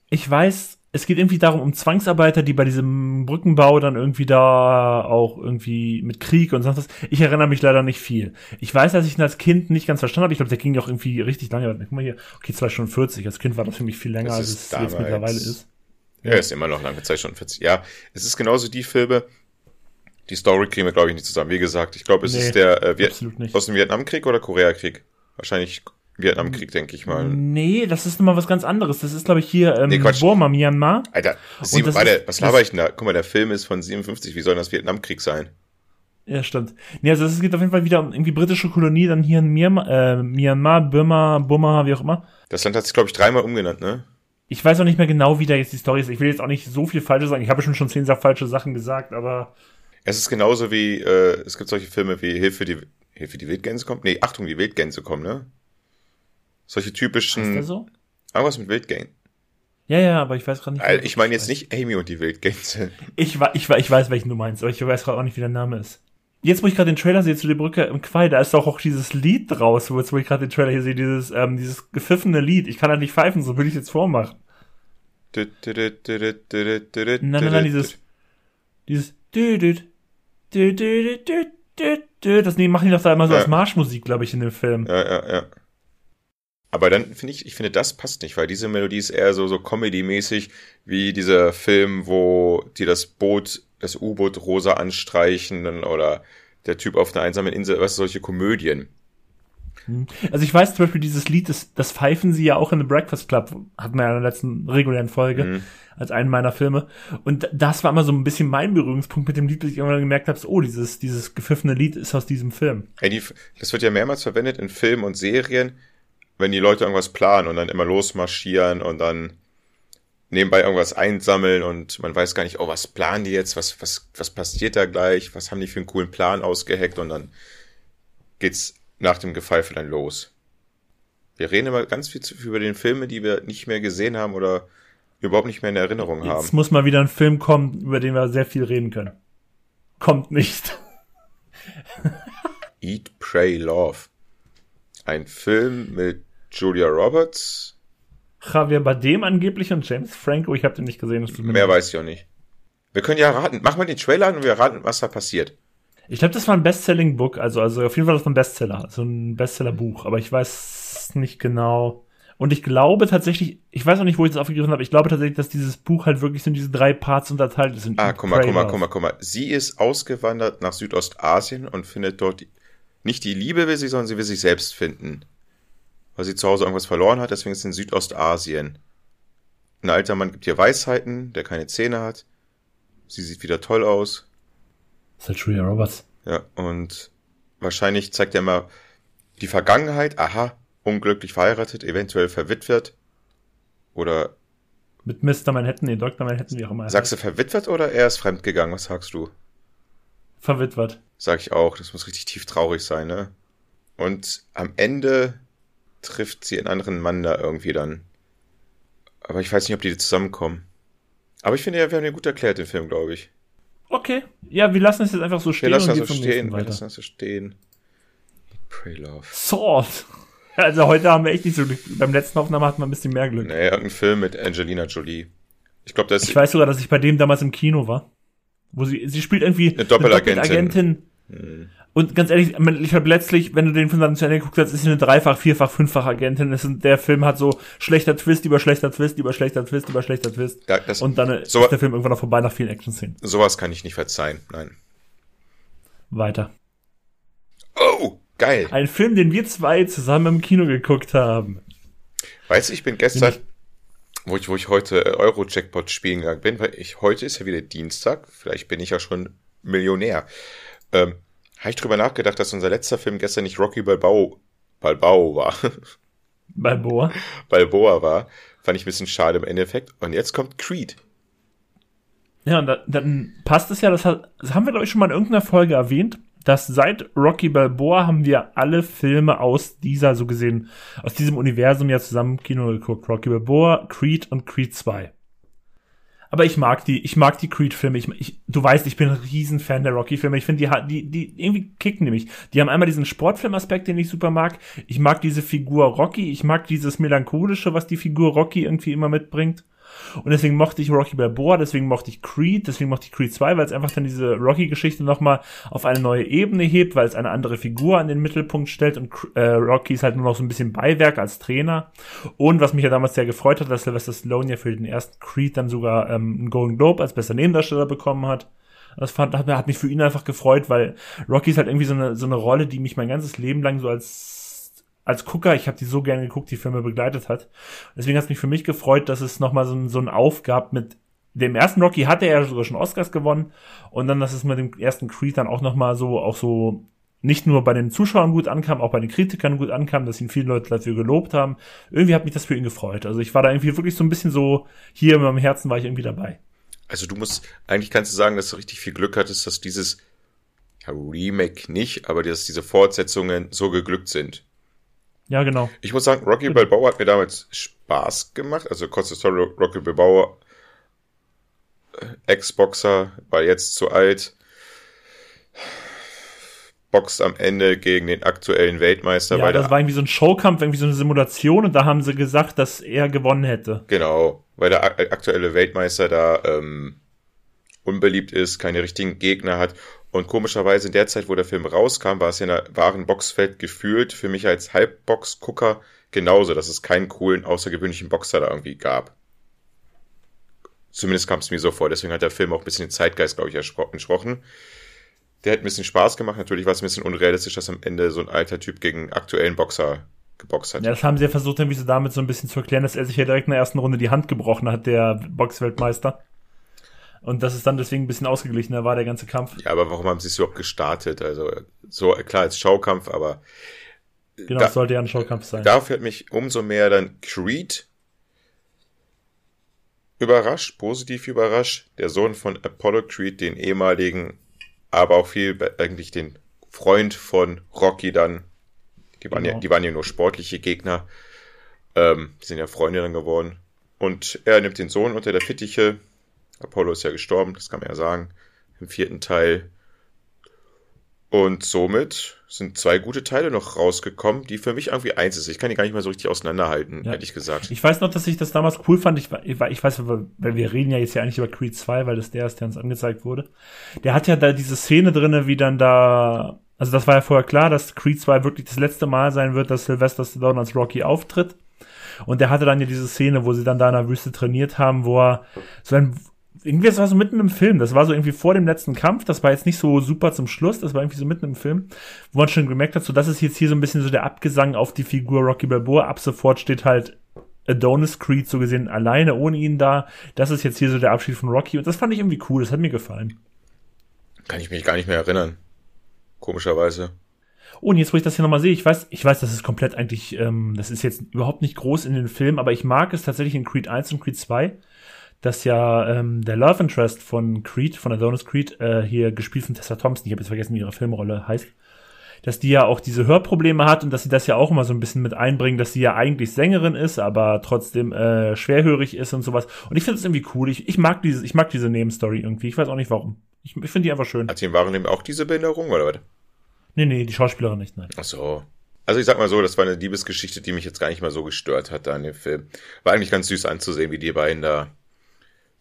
Ich weiß, es geht irgendwie darum, um Zwangsarbeiter, die bei diesem Brückenbau dann irgendwie da auch irgendwie mit Krieg und sonst was. Ich erinnere mich leider nicht viel. Ich weiß, dass ich ihn als Kind nicht ganz verstanden habe. Ich glaube, der ging auch irgendwie richtig lange. Guck mal hier. Okay, zwei Stunden 40. Als Kind war das für mich viel länger, Das als es jetzt damals- mittlerweile ist. Ja, ist immer noch lange Zeit, schon 40. Ja, es ist genauso die Filme. Die Story kriegen wir, glaube ich, nicht zusammen. Wie gesagt, ich glaube, es Nee, ist der äh, Viet aus dem Vietnamkrieg oder Koreakrieg. Wahrscheinlich Vietnamkrieg, denke ich mal. Nee, das ist nochmal was ganz anderes. Das ist, glaube ich, hier ähm, Nee, Quatsch. Burma, Myanmar. Alter, das warte, ist- was laber ich denn da? Guck mal, der Film ist von 57. Wie soll das Vietnamkrieg sein? Ja, stimmt. Nee, also es geht auf jeden Fall wieder um irgendwie britische Kolonie, dann hier in Myanmar, äh, Myanmar Burma, Burma, wie auch immer. Das Land hat sich, glaube ich, dreimal umgenannt, ne? Ich weiß auch nicht mehr genau, wie da jetzt die Story ist. Ich will jetzt auch nicht so viel Falsches sagen. Ich habe schon schon zehn falsche Sachen gesagt, aber Es ist genauso wie, äh, es gibt solche Filme wie Hilfe, die, Hilfe, die Wildgänse kommt? Nee, Achtung, die Wildgänse kommen, ne? Solche ist typischen, der so? irgendwas mit Wildgänsen. Ja, ja, aber ich weiß gerade nicht. Alter, Ich meine jetzt nicht Amy und die Wildgänse. Ich, ich, ich weiß, welchen du meinst, aber ich weiß gerade auch nicht, wie der Name ist. Jetzt, wo ich gerade den Trailer sehe zu der Brücke im Quai, da ist doch auch dieses Lied draus, wo, jetzt, wo ich gerade den Trailer hier sehe, dieses, ähm, dieses gepfiffene Lied. Ich kann halt nicht pfeifen, so will ich jetzt vormachen. Nein, Nein, nein, dieses, dieses, das nee, machen die doch da immer so als Marschmusik, glaube ich, in dem Film. Ja, ja, ja. Aber dann finde ich, ich finde, das passt nicht, weil diese Melodie ist eher so, so Comedy-mäßig wie dieser Film, wo die das Boot, das U-Boot rosa anstreichen oder der Typ auf einer einsamen Insel, was solche Komödien. Also ich weiß zum Beispiel dieses Lied, das, das pfeifen sie ja auch in The Breakfast Club, hatten wir ja in der letzten regulären Folge, Mhm. als einen meiner Filme. Und das war immer so ein bisschen mein Berührungspunkt mit dem Lied, bis ich irgendwann gemerkt habe, so, oh, dieses, dieses gepfiffene Lied ist aus diesem Film. Ey, die, das wird ja mehrmals verwendet in Filmen und Serien, wenn die Leute irgendwas planen und dann immer losmarschieren und dann nebenbei irgendwas einsammeln und man weiß gar nicht, oh, was planen die jetzt, was, was, was passiert da gleich, was haben die für einen coolen Plan ausgeheckt und dann geht's nach dem Gefeife dann los. Wir reden immer ganz viel zu- über den Filme, die wir nicht mehr gesehen haben oder überhaupt nicht mehr in Erinnerung haben. Jetzt muss mal wieder ein Film kommen, über den wir sehr viel reden können. Kommt nicht. Eat, Pray, Love. Ein Film mit Julia Roberts. Javier Bardem angeblich und James Franco, ich habe den nicht gesehen. Mehr weiß ich auch nicht. Wir können ja raten. Mach mal den Trailer an und wir raten, was da passiert. Ich glaube, das war ein Bestselling-Book, also, also auf jeden Fall das war ein Bestseller, so ein Bestseller-Buch, aber ich weiß nicht genau. Und ich glaube tatsächlich, ich weiß auch nicht, wo ich das aufgegriffen habe, ich glaube tatsächlich, dass dieses Buch halt wirklich so in diese drei Parts unterteilt ist. Ah, guck mal, guck mal, guck mal, guck mal. Sie ist ausgewandert nach Südostasien und findet dort nicht die Liebe will sie, sondern sie will sich selbst finden. Weil sie zu Hause irgendwas verloren hat, deswegen ist sie in Südostasien. Ein alter Mann gibt ihr Weisheiten, der keine Zähne hat. Sie sieht wieder toll aus. Das ist halt Julia Roberts. Ja, und wahrscheinlich zeigt er mal die Vergangenheit. Aha, unglücklich verheiratet, eventuell verwitwet. Oder. Mit Mr. Manhattan, nee, Dr. Manhattan, wie auch immer. Sagst du verwitwet oder er ist fremdgegangen? Was sagst du? Verwitwet. Sag ich auch. Das muss richtig tief traurig sein, ne? Und am Ende trifft sie einen anderen Mann da irgendwie dann. Aber ich weiß nicht, ob die zusammenkommen. Aber ich finde ja, wir haben den gut erklärt, den Film, glaube ich. Okay. Ja, wir lassen es jetzt einfach so stehen. Wir lassen das so stehen. Wir lassen das so stehen. Pray Love. Sword. Also heute haben wir echt nicht so Glück. Beim letzten Aufnahme hatten wir ein bisschen mehr Glück. Nee, irgendein Film mit Angelina Jolie. Ich glaube, das Ich weiß sogar, dass ich bei dem damals im Kino war. Wo sie, sie spielt irgendwie eine Doppelagentin. Eine Doppelagentin. Hm. Und ganz ehrlich, ich habe letztlich, wenn du den Film dann zu Ende geguckt hast, ist sie eine dreifach, vierfach, fünffach Agentin. Ist, der Film hat so schlechter Twist über schlechter Twist über schlechter Twist über schlechter Twist. Ja, das, und dann so, ist der Film irgendwann noch vorbei nach vielen Action-Szenen. Sowas kann ich nicht verzeihen, nein. Weiter. Oh, geil. Ein Film, den wir zwei zusammen im Kino geguckt haben. Weißt du, ich bin gestern, wo ich, wo ich heute Euro-Jackpot spielen gegangen bin, weil ich, heute ist ja wieder Dienstag, vielleicht bin ich ja schon Millionär. Ähm, habe ich drüber nachgedacht, dass unser letzter Film gestern nicht Rocky Balboa, Balboa war. Balboa? Balboa war. Fand ich ein bisschen schade im Endeffekt. Und jetzt kommt Creed. Ja, und da, dann passt es ja, das, hat, das haben wir, glaube ich, schon mal in irgendeiner Folge erwähnt, dass seit Rocky Balboa haben wir alle Filme aus dieser, so gesehen, aus diesem Universum ja zusammen im Kino geguckt. Rocky Balboa, Creed und Creed 2. Aber ich mag die, ich mag die Creed-Filme. Ich, ich, du weißt, ich bin ein Riesenfan der Rocky-Filme. Ich finde, die, die, die irgendwie kicken nämlich. Die haben einmal diesen Sportfilm-Aspekt, den ich super mag. Ich mag diese Figur Rocky. Ich mag dieses melancholische, was die Figur Rocky irgendwie immer mitbringt. Und deswegen mochte ich Rocky Balboa, deswegen mochte ich Creed, deswegen mochte ich Creed 2, weil es einfach dann diese Rocky-Geschichte nochmal auf eine neue Ebene hebt, weil es eine andere Figur an den Mittelpunkt stellt und äh, Rocky ist halt nur noch so ein bisschen Beiwerk als Trainer. Und was mich ja damals sehr gefreut hat, dass Sylvester Stallone ja für den ersten Creed dann sogar ähm, einen Golden Globe als bester Nebendarsteller bekommen hat. Das fand, hat mich für ihn einfach gefreut, weil Rocky ist halt irgendwie so eine, so eine Rolle, die mich mein ganzes Leben lang so als als Gucker, ich habe die so gerne geguckt, die Filme begleitet hat. Deswegen hat es mich für mich gefreut, dass es nochmal so, so ein Aufgab mit dem ersten Rocky hatte er sogar schon Oscars gewonnen und dann, dass es mit dem ersten Creed dann auch nochmal so, auch so nicht nur bei den Zuschauern gut ankam, auch bei den Kritikern gut ankam, dass ihn viele Leute dafür gelobt haben. Irgendwie hat mich das für ihn gefreut. Also ich war da irgendwie wirklich so ein bisschen so, hier in meinem Herzen war ich irgendwie dabei. Also du musst, eigentlich kannst du sagen, dass du richtig viel Glück hattest, dass dieses ja, Remake nicht, aber dass diese Fortsetzungen so geglückt sind. Ja, genau. Ich muss sagen, Rocky Balboa hat mir damals Spaß gemacht. Also kurze Story, Rocky Balboa, äh, Ex-Boxer, war jetzt zu alt, boxt am Ende gegen den aktuellen Weltmeister. Ja, das war irgendwie so ein Showkampf, irgendwie so eine Simulation und da haben sie gesagt, dass er gewonnen hätte. Genau, weil der aktuelle Weltmeister da ähm, unbeliebt ist, keine richtigen Gegner hat und komischerweise in der Zeit, wo der Film rauskam, war es in der wahren Boxfeld gefühlt für mich als Halbbox-Gucker genauso, dass es keinen coolen, außergewöhnlichen Boxer da irgendwie gab. Zumindest kam es mir so vor. Deswegen hat der Film auch ein bisschen den Zeitgeist, glaube ich, entsprochen. Der hat ein bisschen Spaß gemacht. Natürlich war es ein bisschen unrealistisch, dass am Ende so ein alter Typ gegen einen aktuellen Boxer geboxt hat. Ja, das haben sie ja versucht, irgendwie so damit so ein bisschen zu erklären, dass er sich ja direkt in der ersten Runde die Hand gebrochen hat, der Boxweltmeister. Und das ist dann deswegen ein bisschen ausgeglichener war, der ganze Kampf. Ja, aber warum haben sie es überhaupt gestartet? Also, so, klar, als Schaukampf, aber. Genau, da, es sollte ja ein Schaukampf sein. Dafür hat mich umso mehr dann Creed überrascht, positiv überrascht. Der Sohn von Apollo Creed, den ehemaligen, aber auch viel, eigentlich den Freund von Rocky dann. Die waren, genau. ja, die waren ja nur sportliche Gegner. Ähm, die sind ja Freunde dann geworden. Und er nimmt den Sohn unter der Fittiche, Apollo ist ja gestorben, das kann man ja sagen, im vierten Teil. Und somit sind zwei gute Teile noch rausgekommen, die für mich irgendwie eins ist. Ich kann die gar nicht mehr so richtig auseinanderhalten, ja. ehrlich gesagt. Ich weiß noch, dass ich das damals cool fand. Ich, ich, ich weiß, weil wir reden ja jetzt ja eigentlich über Creed 2, weil das der ist, der uns angezeigt wurde. Der hat ja da diese Szene drinne, wie dann da, also das war ja vorher klar, dass Creed 2 wirklich das letzte Mal sein wird, dass Sylvester Stallone als Rocky auftritt. Und der hatte dann ja diese Szene, wo sie dann da in der Wüste trainiert haben, wo er so ein irgendwie, das war so mitten im Film. Das war so irgendwie vor dem letzten Kampf. Das war jetzt nicht so super zum Schluss. Das war irgendwie so mitten im Film, wo man schon gemerkt hat, so das ist jetzt hier so ein bisschen so der Abgesang auf die Figur Rocky Balboa. Ab sofort steht halt Adonis Creed so gesehen alleine ohne ihn da. Das ist jetzt hier so der Abschied von Rocky. Und das fand ich irgendwie cool. Das hat mir gefallen. Kann ich mich gar nicht mehr erinnern. Komischerweise. Oh, und jetzt, wo ich das hier nochmal sehe, ich weiß, ich weiß, das ist komplett eigentlich, ähm, das ist jetzt überhaupt nicht groß in den Film, aber ich mag es tatsächlich in Creed 1 und Creed 2, dass ja ähm, der Love Interest von Creed, von Adonis Creed, äh, hier gespielt von Tessa Thompson, ich habe jetzt vergessen, wie ihre Filmrolle heißt, dass die ja auch diese Hörprobleme hat und dass sie das ja auch immer so ein bisschen mit einbringen, dass sie ja eigentlich Sängerin ist, aber trotzdem äh, schwerhörig ist und sowas. Und ich finde es irgendwie cool. Ich, ich mag diese, ich mag diese Nebenstory irgendwie. Ich weiß auch nicht warum. Ich, ich finde die einfach schön. Hat sie im wahren Leben auch diese Behinderung oder was? Nee, nee, die Schauspielerin nicht, nein. Ach so. Also ich sag mal so, das war eine Liebesgeschichte, die mich jetzt gar nicht mal so gestört hat da in dem Film. War eigentlich ganz süß anzusehen, wie die beiden da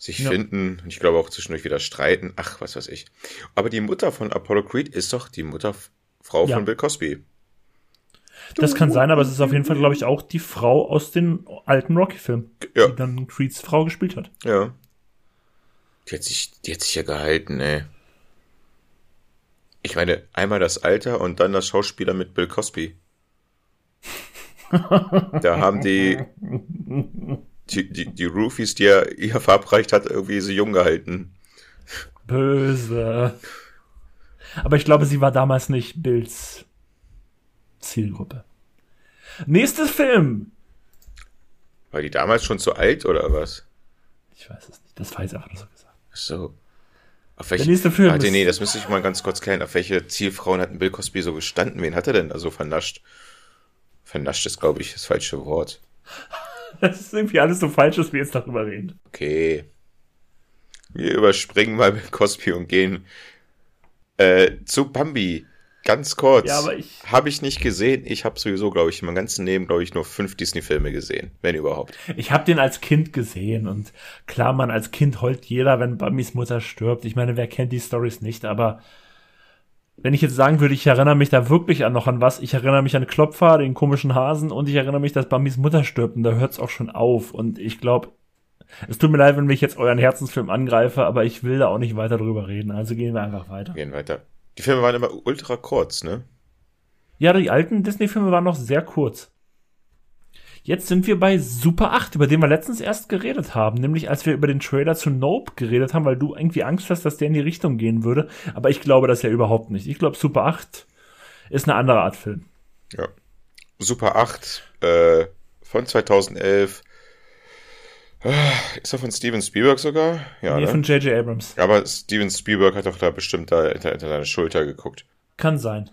sich ja. finden und ich glaube auch zwischendurch wieder streiten. Ach, was weiß ich. Aber die Mutter von Apollo Creed ist doch die Mutterfrau ja. von Bill Cosby. Das kann sein, aber es ist auf jeden Fall, glaube ich, auch die Frau aus den alten Rocky-Filmen, ja. die dann Creeds Frau gespielt hat. Ja. Die hat sich, die hat sich ja gehalten, ey. Ich meine, einmal das Alter und dann das Schauspieler mit Bill Cosby. da haben die die, die, die Roofies, die er ihr verabreicht hat, irgendwie so jung gehalten. Böse. Aber ich glaube, sie war damals nicht Bills Zielgruppe. Nächstes Film. War die damals schon zu alt oder was? Ich weiß es nicht. Das war jetzt einfach nur so gesagt. Ach so. Auf welche, Der nächste Film. Warte, nee, das müsste ich mal ganz kurz klären. Auf welche Zielfrauen hat Bill Cosby so gestanden? Wen hat er denn da so vernascht? Vernascht ist, glaube ich, das falsche Wort. Das ist irgendwie alles so falsch, dass wir jetzt darüber reden. Okay. Wir überspringen mal mit Cosby und gehen äh, zu Bambi. Ganz kurz. Ja, aber ich. Habe ich nicht gesehen. Ich habe sowieso, glaube ich, in meinem ganzen Leben, glaube ich, nur fünf Disney-Filme gesehen. Wenn überhaupt. Ich habe den als Kind gesehen. Und klar, man, als Kind heult jeder, wenn Bambis Mutter stirbt. Ich meine, wer kennt die Stories nicht? Aber wenn ich jetzt sagen würde, ich erinnere mich da wirklich an noch an was, ich erinnere mich an Klopfer, den komischen Hasen und ich erinnere mich, dass Bambis Mutter stirbt und da hört es auch schon auf und ich glaube, es tut mir leid, wenn ich jetzt euren Herzensfilm angreife, aber ich will da auch nicht weiter drüber reden, also gehen wir einfach weiter. Gehen weiter. Die Filme waren immer ultra kurz, ne? Ja, die alten Disney-Filme waren noch sehr kurz. Jetzt sind wir bei Super 8, über den wir letztens erst geredet haben, nämlich als wir über den Trailer zu Nope geredet haben, weil du irgendwie Angst hast, dass der in die Richtung gehen würde. Aber ich glaube das ja überhaupt nicht. Ich glaube, Super 8 ist eine andere Art Film. Ja. Super 8 äh, von 2011. Äh, ist er von Steven Spielberg sogar? Ja, nee, ne? von J.J. Abrams. Aber Steven Spielberg hat doch da bestimmt da hinter, hinter seine Schulter geguckt. Kann sein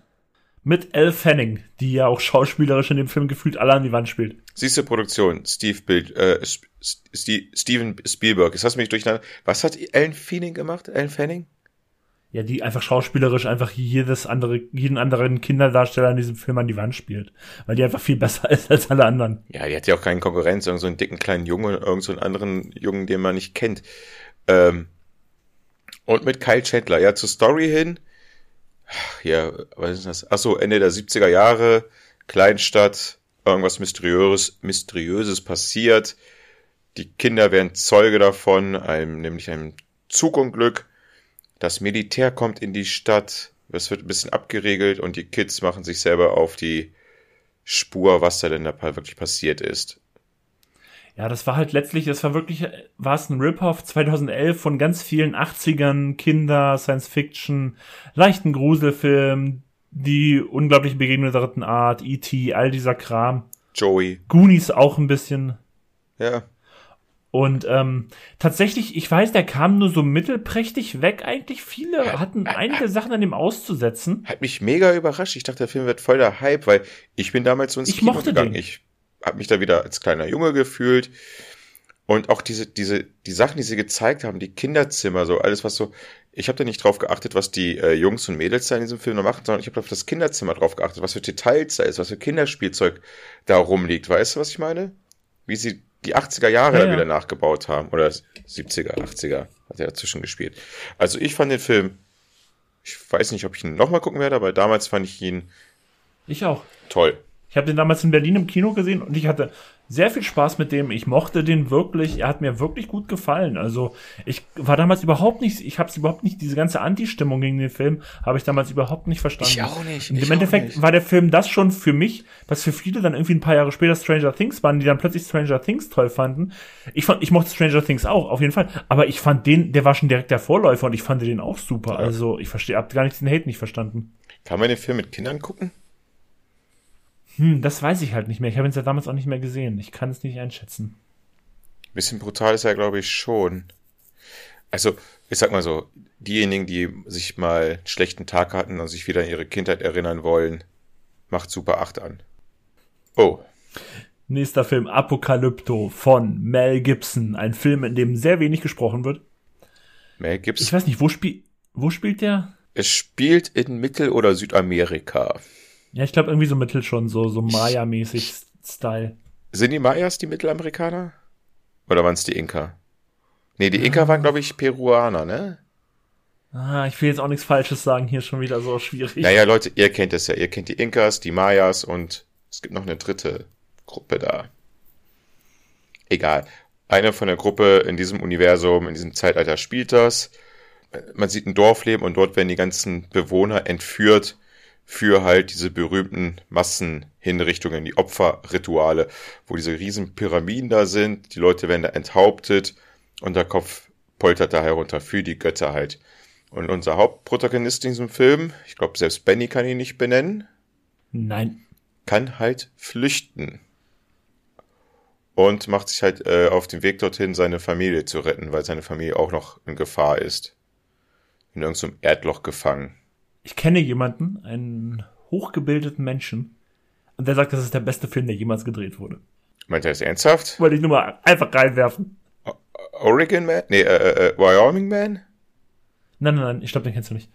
mit Elle Fanning, die ja auch schauspielerisch in dem Film gefühlt alle an die Wand spielt. Siehste Produktion, Steve Bild, äh, Steve, Steven Spielberg. Jetzt hast du mich durcheinander. Was hat Ellen Fanning gemacht? Ellen Fanning? Ja, die einfach schauspielerisch einfach jedes andere, jeden anderen Kinderdarsteller in diesem Film an die Wand spielt. Weil die einfach viel besser ist als alle anderen. Ja, die hat ja auch keinen Konkurrenz, irgend so einen dicken kleinen Jungen, irgend so einen anderen Jungen, den man nicht kennt. Ähm, und mit Kyle Chandler, ja, zur Story hin, ja, was ist das? Ach so, Ende der 70er Jahre, Kleinstadt, irgendwas Mysteriöses, Mysteriöses passiert. Die Kinder werden Zeuge davon, einem, nämlich einem Zugunglück. Das Militär kommt in die Stadt, es wird ein bisschen abgeregelt und die Kids machen sich selber auf die Spur, was da denn da wirklich passiert ist. Ja, das war halt letztlich, das war wirklich, war es ein Rip-Off 2011 von ganz vielen 80ern, Kinder, Science-Fiction, leichten Gruselfilm, die unglaubliche Begegnung der dritten Art, E.T., all dieser Kram. Joey. Goonies auch ein bisschen. Ja. Und ähm, tatsächlich, ich weiß, der kam nur so mittelprächtig weg. Eigentlich viele hatten einige Sachen an dem auszusetzen. Hat mich mega überrascht. Ich dachte, der Film wird voll der Hype, weil ich bin damals so ins ich Kino mochte gegangen. Den. Ich habe mich da wieder als kleiner Junge gefühlt. Und auch diese, diese, die Sachen, die sie gezeigt haben, die Kinderzimmer, so alles, was so, ich habe da nicht drauf geachtet, was die äh, Jungs und Mädels da in diesem Film noch machen, sondern ich habe auf das Kinderzimmer drauf geachtet, was für Details da ist, was für Kinderspielzeug da rumliegt. Weißt du, was ich meine? Wie sie die 80er Jahre Ja, da ja. wieder nachgebaut haben. Oder 70er, 80er hat er dazwischen gespielt. Also ich fand den Film, ich weiß nicht, ob ich ihn nochmal gucken werde, aber damals fand ich ihn Ich auch. toll. Ich habe den damals in Berlin im Kino gesehen und ich hatte sehr viel Spaß mit dem. Ich mochte den wirklich. Er hat mir wirklich gut gefallen. Also ich war damals überhaupt nicht, ich habe es überhaupt nicht, diese ganze Anti-Stimmung gegen den Film habe ich damals überhaupt nicht verstanden. Ich auch nicht, Und Im Endeffekt nicht. war der Film das schon für mich, was für viele dann irgendwie ein paar Jahre später Stranger Things waren, die dann plötzlich Stranger Things toll fanden. Ich fand, ich mochte Stranger Things auch, auf jeden Fall. Aber ich fand den, der war schon direkt der Vorläufer und ich fand den auch super. Also ich verstehe, hab gar nicht den Hate nicht verstanden. Kann man den Film mit Kindern gucken? Hm, das weiß ich halt nicht mehr. Ich habe ihn ja damals auch nicht mehr gesehen. Ich kann es nicht einschätzen. bisschen brutal ist er, glaube ich, schon. Also, ich sag mal so, diejenigen, die sich mal einen schlechten Tag hatten und sich wieder an ihre Kindheit erinnern wollen, macht Super 8 an. Oh, Nächster Film Apokalypto von Mel Gibson. Ein Film, in dem sehr wenig gesprochen wird. Mel Ich Gibson. weiß nicht, wo, spiel wo spielt der? Es spielt in Mittel- oder Südamerika. Ja, ich glaube irgendwie so mittel schon, so, so Maya-mäßig Style. Sind die Mayas die Mittelamerikaner? Oder waren es die Inka? Nee, die Inka waren, glaube ich, Peruaner, ne? Ah, ich will jetzt auch nichts Falsches sagen, hier ist schon wieder so schwierig. Naja, Leute, ihr kennt es ja. Ihr kennt die Inkas, die Mayas und es gibt noch eine dritte Gruppe da. Egal. Eine von der Gruppe in diesem Universum, in diesem Zeitalter spielt das. Man sieht ein Dorfleben und dort werden die ganzen Bewohner entführt für halt diese berühmten Massenhinrichtungen, die Opferrituale, wo diese riesen Pyramiden da sind. Die Leute werden da enthauptet und der Kopf poltert da herunter für die Götter halt. Und unser Hauptprotagonist in diesem Film, ich glaube, selbst Benny kann ihn nicht benennen, Nein. kann halt flüchten. Und macht sich halt äh, auf den Weg dorthin, seine Familie zu retten, weil seine Familie auch noch in Gefahr ist. In irgendeinem Erdloch gefangen. Ich kenne jemanden, einen hochgebildeten Menschen, und der sagt, das ist der beste Film, der jemals gedreht wurde. Meint er es ernsthaft? Wollte ich nur mal einfach reinwerfen. Oregon Man? Nee, äh, äh, Wyoming Man? Nein, nein, nein, ich glaube, den kennst du nicht.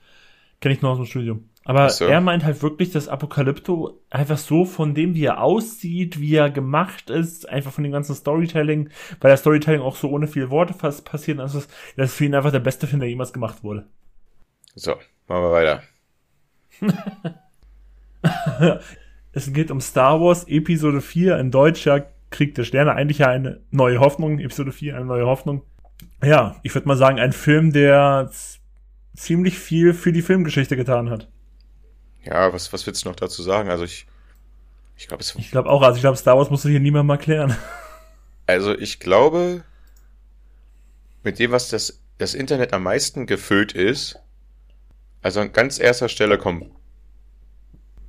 Kenne ich nur aus dem Studium. Aber so. er meint halt wirklich, dass Apokalypto einfach so von dem, wie er aussieht, wie er gemacht ist, einfach von dem ganzen Storytelling, weil der Storytelling auch so ohne viele Worte fast passiert, also das das ist für ihn einfach der beste Film, der jemals gemacht wurde. So, machen wir weiter. Es geht um Star Wars Episode 4, ein deutscher Krieg der Sterne, eigentlich ja eine neue Hoffnung, Episode 4, eine neue Hoffnung. Ja, ich würde mal sagen, ein Film, der ziemlich viel für die Filmgeschichte getan hat. Ja, was, was willst du noch dazu sagen? Also ich, ich glaube, es, Ich glaube auch, also ich glaube, Star Wars musst du hier niemand mal klären. also ich glaube, mit dem, was das, das Internet am meisten gefüllt ist, also an ganz erster Stelle kommen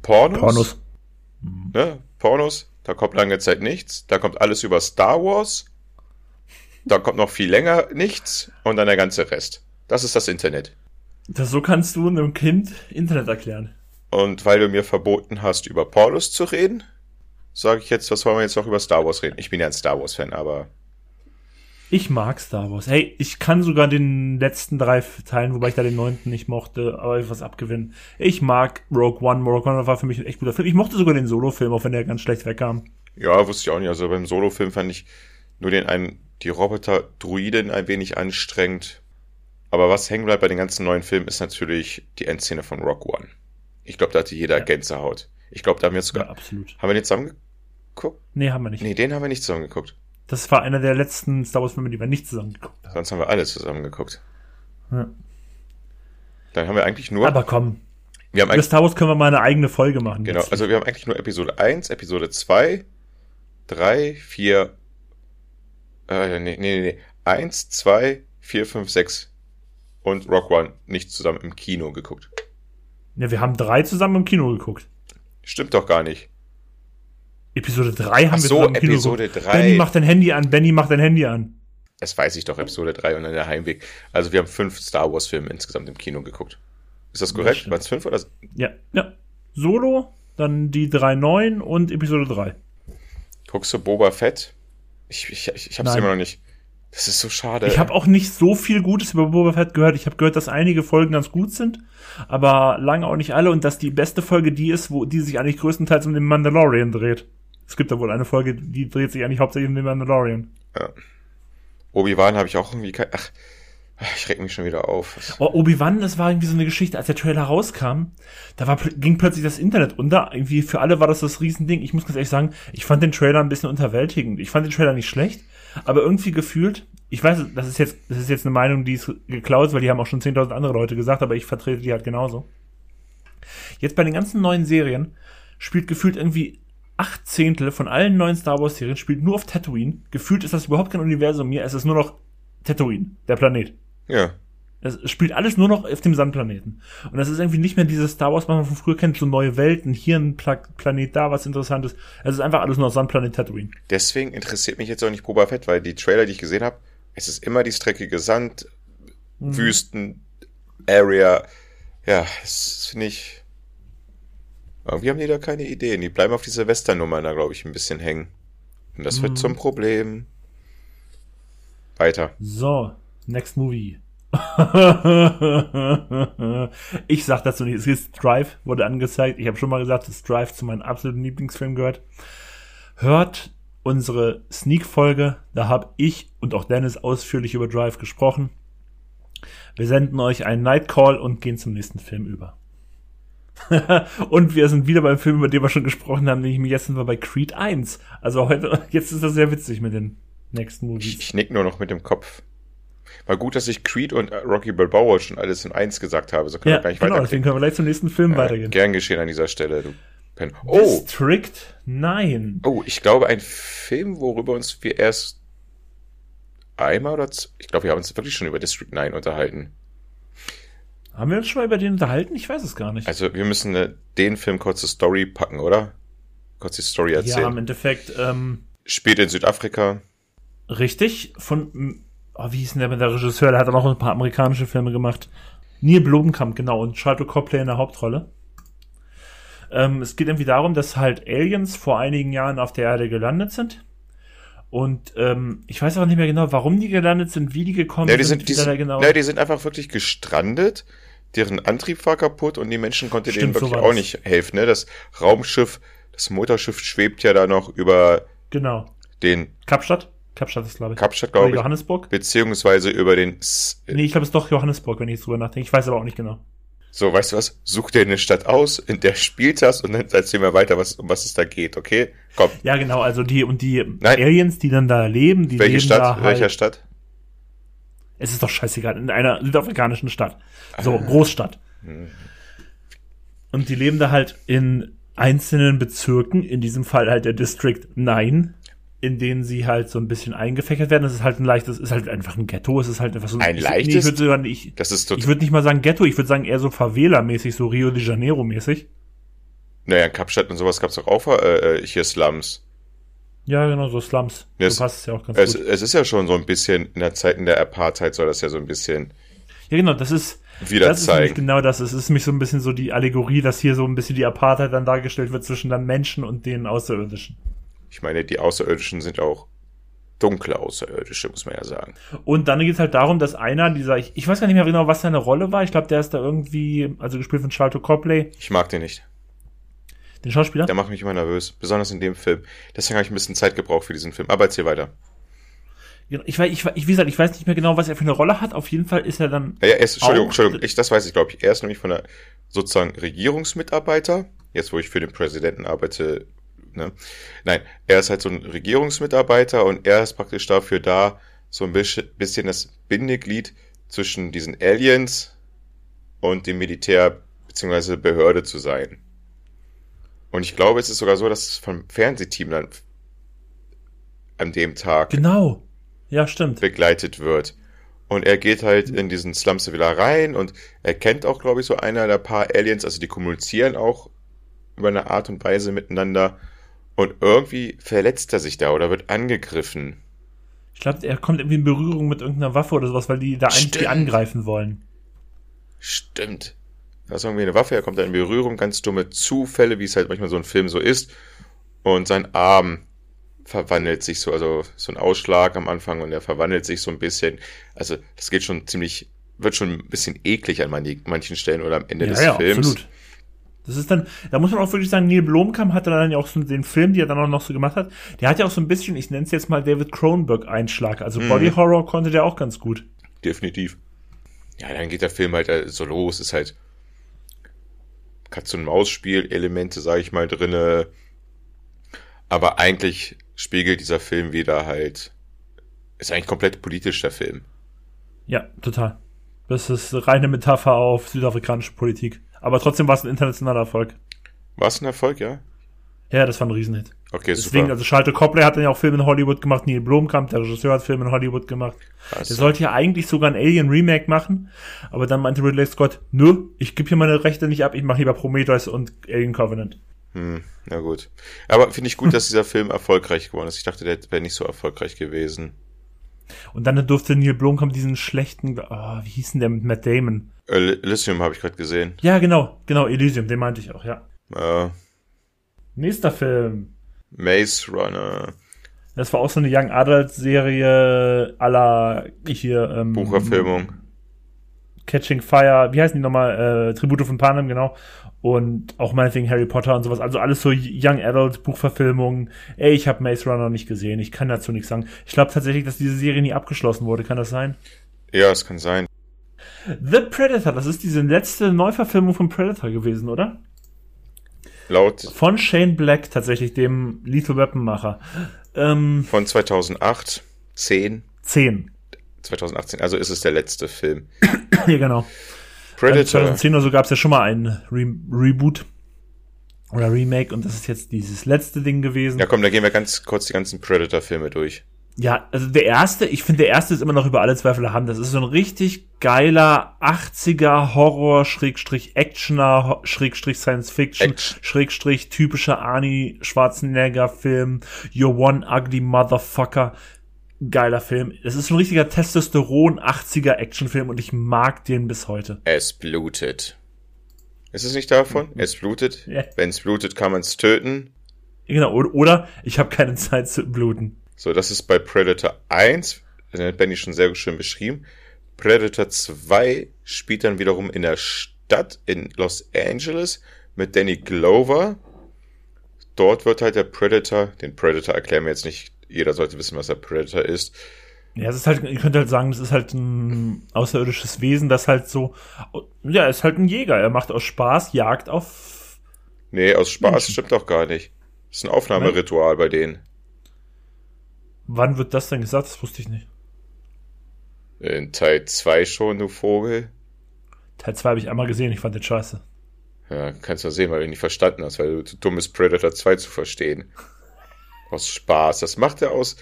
Pornos. Ne? Pornos, da kommt lange Zeit nichts. Da kommt alles über Star Wars. Da kommt noch viel länger nichts und dann der ganze Rest. Das ist das Internet. Das, so kannst du einem Kind Internet erklären. Und weil du mir verboten hast, über Pornos zu reden, sage ich jetzt, was wollen wir jetzt noch über Star Wars reden? Ich bin ja ein Star Wars-Fan, aber Ich mag Star Wars. Hey, ich kann sogar den letzten drei Teilen, wobei ich da den neunten nicht mochte, aber was abgewinnen. Ich mag Rogue One. Rogue One war für mich ein echt guter Film. Ich mochte sogar den Solo-Film, auch wenn der ganz schlecht wegkam. ja, wusste ich auch nicht. Also beim Solo-Film fand ich nur den einen, die Roboter-Druiden ein wenig anstrengend. Aber was hängen bleibt bei den ganzen neuen Filmen, ist natürlich die Endszene von Rock One. Ich glaube, da hatte jeder Ja. Gänsehaut. Ich glaube, da haben wir jetzt Ja, sogar. absolut. Haben wir den zusammen geguckt? Nee, haben wir nicht. Nee, den haben wir nicht zusammen geguckt. Das war einer der letzten Star Wars-Filme, die wir nicht zusammen geguckt haben. Sonst haben wir alle zusammen geguckt. Ja. Dann haben wir eigentlich nur. Aber komm, wir haben über Star Wars können wir mal eine eigene Folge machen. genau, also wir haben eigentlich nur Episode 1, Episode 2, 3, 4, äh, nee, nee, nee, nee. 1, 2, 4, 5, 6 und Rock One nicht zusammen im Kino geguckt. ja, wir haben drei zusammen im Kino geguckt. Stimmt doch gar nicht. Episode 3 haben Ach wir so, im Kino Episode geguckt. 3. Benny macht dein Handy an, Benny macht dein Handy an. Das weiß ich doch, Episode 3 und dann der Heimweg. Also wir haben fünf Star Wars Filme insgesamt im Kino geguckt. Ist das korrekt? Waren es fünf oder? Ja, ja. Solo, dann die drei neuen und Episode 3. Guckst du Boba Fett? Ich, ich, ich, ich hab's Nein. immer noch nicht. Das ist so schade. Ich habe auch nicht so viel Gutes über Boba Fett gehört. Ich habe gehört, dass einige Folgen ganz gut sind, aber lange auch nicht alle und dass die beste Folge die ist, wo die sich eigentlich größtenteils um den Mandalorian dreht. Es gibt da wohl eine Folge, die dreht sich eigentlich hauptsächlich um den Mandalorian. Ja. Obi-Wan habe ich auch irgendwie kein. Ach, ich reg mich schon wieder auf. Oh, Obi-Wan, das war irgendwie so eine Geschichte, als der Trailer rauskam, da war, ging plötzlich das Internet unter. Irgendwie für alle war das das Riesending. Ich muss ganz ehrlich sagen, ich fand den Trailer ein bisschen unterwältigend. Ich fand den Trailer nicht schlecht, aber irgendwie gefühlt, ich weiß, das ist jetzt, das ist jetzt eine Meinung, die ist geklaut, weil die haben auch schon 10.000 andere Leute gesagt, aber ich vertrete die halt genauso. Jetzt bei den ganzen neuen Serien spielt gefühlt irgendwie acht Zehntel von allen neuen Star Wars Serien spielt nur auf Tatooine. Gefühlt ist das überhaupt kein Universum mehr, es ist nur noch Tatooine, der Planet. Ja. Es spielt alles nur noch auf dem Sandplaneten. Und das ist irgendwie nicht mehr dieses Star Wars, was man von früher kennt, so neue Welten, hier ein Pla Planet, da was Interessantes. Es ist einfach alles nur Sandplanet Tatooine. Deswegen interessiert mich jetzt auch nicht Boba Fett, weil die Trailer, die ich gesehen habe, es ist immer die streckige Sand, hm. Wüsten, Area. Ja, das finde ich. Irgendwie haben die da keine Ideen. Die bleiben auf diese Western-Nummer da, glaube ich, ein bisschen hängen. Und das hm. wird zum Problem. Weiter. So, next movie. ich sag dazu nicht. Es ist Drive, wurde angezeigt. Ich habe schon mal gesagt, dass Drive zu meinem absoluten Lieblingsfilm gehört. Hört unsere Sneak-Folge. Da habe ich und auch Dennis ausführlich über Drive gesprochen. Wir senden euch einen Nightcall und gehen zum nächsten Film über. und wir sind wieder beim Film, über den wir schon gesprochen haben, nämlich jetzt sind wir bei Creed 1. Also heute, jetzt ist das sehr witzig mit den nächsten Movies. Ich, ich nick nur noch mit dem Kopf. War gut, dass ich Creed und Rocky Balboa schon alles in eins gesagt habe. So können ja, wir gleich genau, deswegen können wir gleich zum nächsten Film äh, weitergehen. Gern geschehen an dieser Stelle, du Pen. Oh! District 9. Oh, ich glaube, ein Film, worüber uns wir erst einmal oder ich glaube, wir haben uns wirklich schon über District 9 unterhalten. Haben wir uns schon mal über den unterhalten? Ich weiß es gar nicht. Also, wir müssen äh, den Film kurze Story packen, oder? Kurz die Story erzählen. Ja, im Endeffekt. Ähm, Spielt in Südafrika. Richtig, von oh, wie hieß denn der, der Regisseur, der hat auch noch ein paar amerikanische Filme gemacht. Neil Blomkamp, genau, und Charlotte Copley in der Hauptrolle. Ähm, es geht irgendwie darum, dass halt Aliens vor einigen Jahren auf der Erde gelandet sind. Und ähm, ich weiß auch nicht mehr genau, warum die gelandet sind, wie die gekommen ja, die sind. Die sind genau. ja, die sind einfach wirklich gestrandet. Deren Antrieb war kaputt und die Menschen konnten Stimmt, denen wirklich so auch nicht helfen. Ne? Das Raumschiff, das Motorschiff schwebt ja da noch über genau. den Kapstadt. Kapstadt ist, glaube ich. Kapstadt, glaube ich. Johannesburg. Beziehungsweise über den. S nee, ich glaube, es ist doch Johannesburg, wenn ich drüber nachdenke. Ich weiß aber auch nicht genau. So, weißt du was? Such dir eine Stadt aus, in der spielt das und dann erzähl mir weiter, was, um was es da geht, okay? Komm. Ja, genau, also die, und die Nein. Aliens, die dann da leben, die Welche leben Stadt? da halt, Welcher Stadt? Es ist doch scheißegal, in einer südafrikanischen Stadt. So. Großstadt. Und die leben da halt in einzelnen Bezirken, in diesem Fall halt der District 9 in denen sie halt so ein bisschen eingefächert werden. Das ist halt ein leichtes, ist halt einfach ein Ghetto. Es ist halt einfach so ein ich, leichtes. Nee, ich würde sogar nicht, das ist ich würde nicht mal sagen Ghetto, ich würde sagen eher so Favela-mäßig, so Rio de Janeiro-mäßig. Naja, in Kapstadt und sowas gab's doch auch äh, äh, hier Slums. Ja, genau, so Slums. Es, so passt es ja auch ganz es, gut. Es ist ja schon so ein bisschen, in der Zeit in der Apartheid soll das ja so ein bisschen. Ja, genau, das ist, wieder das zeigen. ist genau das. Es ist mich so ein bisschen so die Allegorie, dass hier so ein bisschen die Apartheid dann dargestellt wird zwischen den Menschen und den Außerirdischen. Ich meine, die Außerirdischen sind auch dunkle Außerirdische, muss man ja sagen. Und dann geht es halt darum, dass einer dieser, ich, ich weiß gar nicht mehr genau, was seine Rolle war. Ich glaube, der ist da irgendwie, also gespielt von Charlton Copley. Ich mag den nicht. Den Schauspieler? Der macht mich immer nervös, besonders in dem Film. Deswegen habe ich ein bisschen Zeit gebraucht für diesen Film. Aber erzähl weiter. Ich, weiß, ich, ich, wie gesagt, ich weiß nicht mehr genau, was er für eine Rolle hat. Auf jeden Fall ist er dann. Ja, ja er ist, Entschuldigung, Entschuldigung, ich, das weiß ich, glaube ich. Er ist nämlich von der sozusagen Regierungsmitarbeiter. Jetzt, wo ich für den Präsidenten arbeite, Ne? Nein, er ist halt so ein Regierungsmitarbeiter und er ist praktisch dafür da, so ein bisschen das Bindeglied zwischen diesen Aliens und dem Militär bzw. Behörde zu sein. Und ich glaube, es ist sogar so, dass es vom Fernsehteam dann an dem Tag genau ja stimmt begleitet wird und er geht halt in diesen Slums wieder rein und er kennt auch glaube ich so einer der paar Aliens also die kommunizieren auch über eine Art und Weise miteinander und irgendwie verletzt er sich da oder wird angegriffen. Ich glaube, er kommt irgendwie in Berührung mit irgendeiner Waffe oder sowas, weil die da eigentlich die angreifen wollen. Stimmt. Da ist irgendwie eine Waffe, er kommt da in Berührung, ganz dumme Zufälle, wie es halt manchmal so ein Film so ist. Und sein Arm verwandelt sich so, also so ein Ausschlag am Anfang und der verwandelt sich so ein bisschen. Also das geht schon ziemlich, wird schon ein bisschen eklig an manchen Stellen oder am Ende ja, des ja, Films. Absolut. Das ist dann, da muss man auch wirklich sagen, Neil Blomkamp hat dann ja auch so den Film, die er dann auch noch so gemacht hat, der hat ja auch so ein bisschen, ich nenne es jetzt mal David Cronenberg-Einschlag. Also Mhm. Body Horror konnte der auch ganz gut. Definitiv. Ja, dann geht der Film halt äh, so los, ist halt Katz- und Maus-Spiel, Elemente, sage ich mal, drinne. Aber eigentlich spiegelt dieser Film wieder halt, ist eigentlich komplett politisch, der Film. Ja, total. Das ist reine Metapher auf südafrikanische Politik. Aber trotzdem war es ein internationaler Erfolg. War es ein Erfolg, ja? Ja, das war ein Riesenhit. Okay, Deswegen, super. also Charlotte Copley hat dann ja auch Filme in Hollywood gemacht, Neil Blomkamp, der Regisseur hat Filme in Hollywood gemacht. Krass. Der sollte ja eigentlich sogar ein Alien-Remake machen, aber dann meinte Ridley Scott, nö, ich gebe hier meine Rechte nicht ab, ich mache lieber Prometheus und Alien Covenant. Hm, na gut. Aber finde ich gut, dass dieser Film erfolgreich geworden ist. Ich dachte, der wäre nicht so erfolgreich gewesen. Und dann durfte Neil Blomkamp diesen schlechten, oh, wie hieß denn der mit Matt Damon? Elysium habe ich gerade gesehen. Ja, genau, genau, Elysium, den meinte ich auch, ja. Äh, Nächster Film. Maze Runner, Das war auch so eine Young Adult Serie aller hier ähm, Buchverfilmung. Catching Fire, wie heißen die nochmal? Äh, Tribute von Panem, genau. Und auch meinetwegen Harry Potter und sowas. Also alles so Young Adult Buchverfilmungen. Ey, ich habe Maze Runner nicht gesehen. Ich kann dazu nichts sagen. Ich glaube tatsächlich, dass diese Serie nie abgeschlossen wurde. Kann das sein? Ja, es kann sein. The Predator, das ist diese letzte Neuverfilmung von Predator gewesen, oder? Laut Von Shane Black, tatsächlich, dem Lethal Weapon Macher. Ähm, von 2008, 10, 10. 2018, also ist es der letzte Film. Hier, genau. Predator. 2010 oder so gab es ja schon mal einen Re Reboot oder Remake und das ist jetzt dieses letzte Ding gewesen. Ja, komm, da gehen wir ganz kurz die ganzen Predator-Filme durch. Ja, also der erste, ich finde, der erste ist immer noch über alle Zweifel erhaben. Das ist so ein richtig geiler 80er Horror, Schrägstrich Actioner, Schrägstrich Science Fiction, Action. Schrägstrich typischer Arnie Schwarzenegger Film, You're One Ugly Motherfucker. Geiler Film. Es ist so ein richtiger Testosteron 80er Actionfilm und ich mag den bis heute. Es blutet. Ist es nicht davon? Es blutet. Ja. Wenn es blutet, kann man es töten. Genau, oder, oder ich habe keine Zeit zu bluten. So, das ist bei Predator 1, das hat Benny schon sehr schön beschrieben. Predator 2 spielt dann wiederum in der Stadt in Los Angeles mit Danny Glover. Dort wird halt der Predator, den Predator erklären wir jetzt nicht, jeder sollte wissen, was der Predator ist. Ja, es ist halt, ihr könnt halt sagen, das ist halt ein außerirdisches Wesen, das halt so, ja, ist halt ein Jäger. Er macht aus Spaß Jagd auf, Nee, aus Spaß Menschen. stimmt doch gar nicht. Das ist ein Aufnahmeritual bei denen. Wann wird das denn gesagt? Das wusste ich nicht. In Teil 2 schon, du Vogel. Teil 2 habe ich einmal gesehen, ich fand den scheiße. Ja, kannst du sehen, weil du ihn nicht verstanden hast, weil du zu dumm bist, Predator 2 zu verstehen. Aus Spaß. Das macht er aus.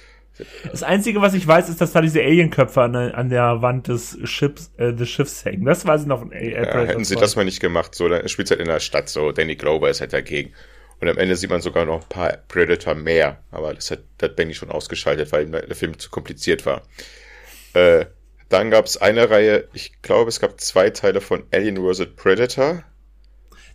Das Einzige, was ich weiß, ist, dass da diese Alienköpfe an, der- an der Wand des Schiffs, äh, des Schiffs hängen. Das weiß ich noch von äh, Ja, Predator hätten sie 2. das mal nicht gemacht, so, dann spielt halt in der Stadt so. Danny Glover ist halt dagegen. Und am Ende sieht man sogar noch ein paar Predator mehr. Aber das hat, hat Benny schon ausgeschaltet, weil der Film zu kompliziert war. Äh, dann gab es eine Reihe, ich glaube, es gab zwei Teile von Alien vs. Predator.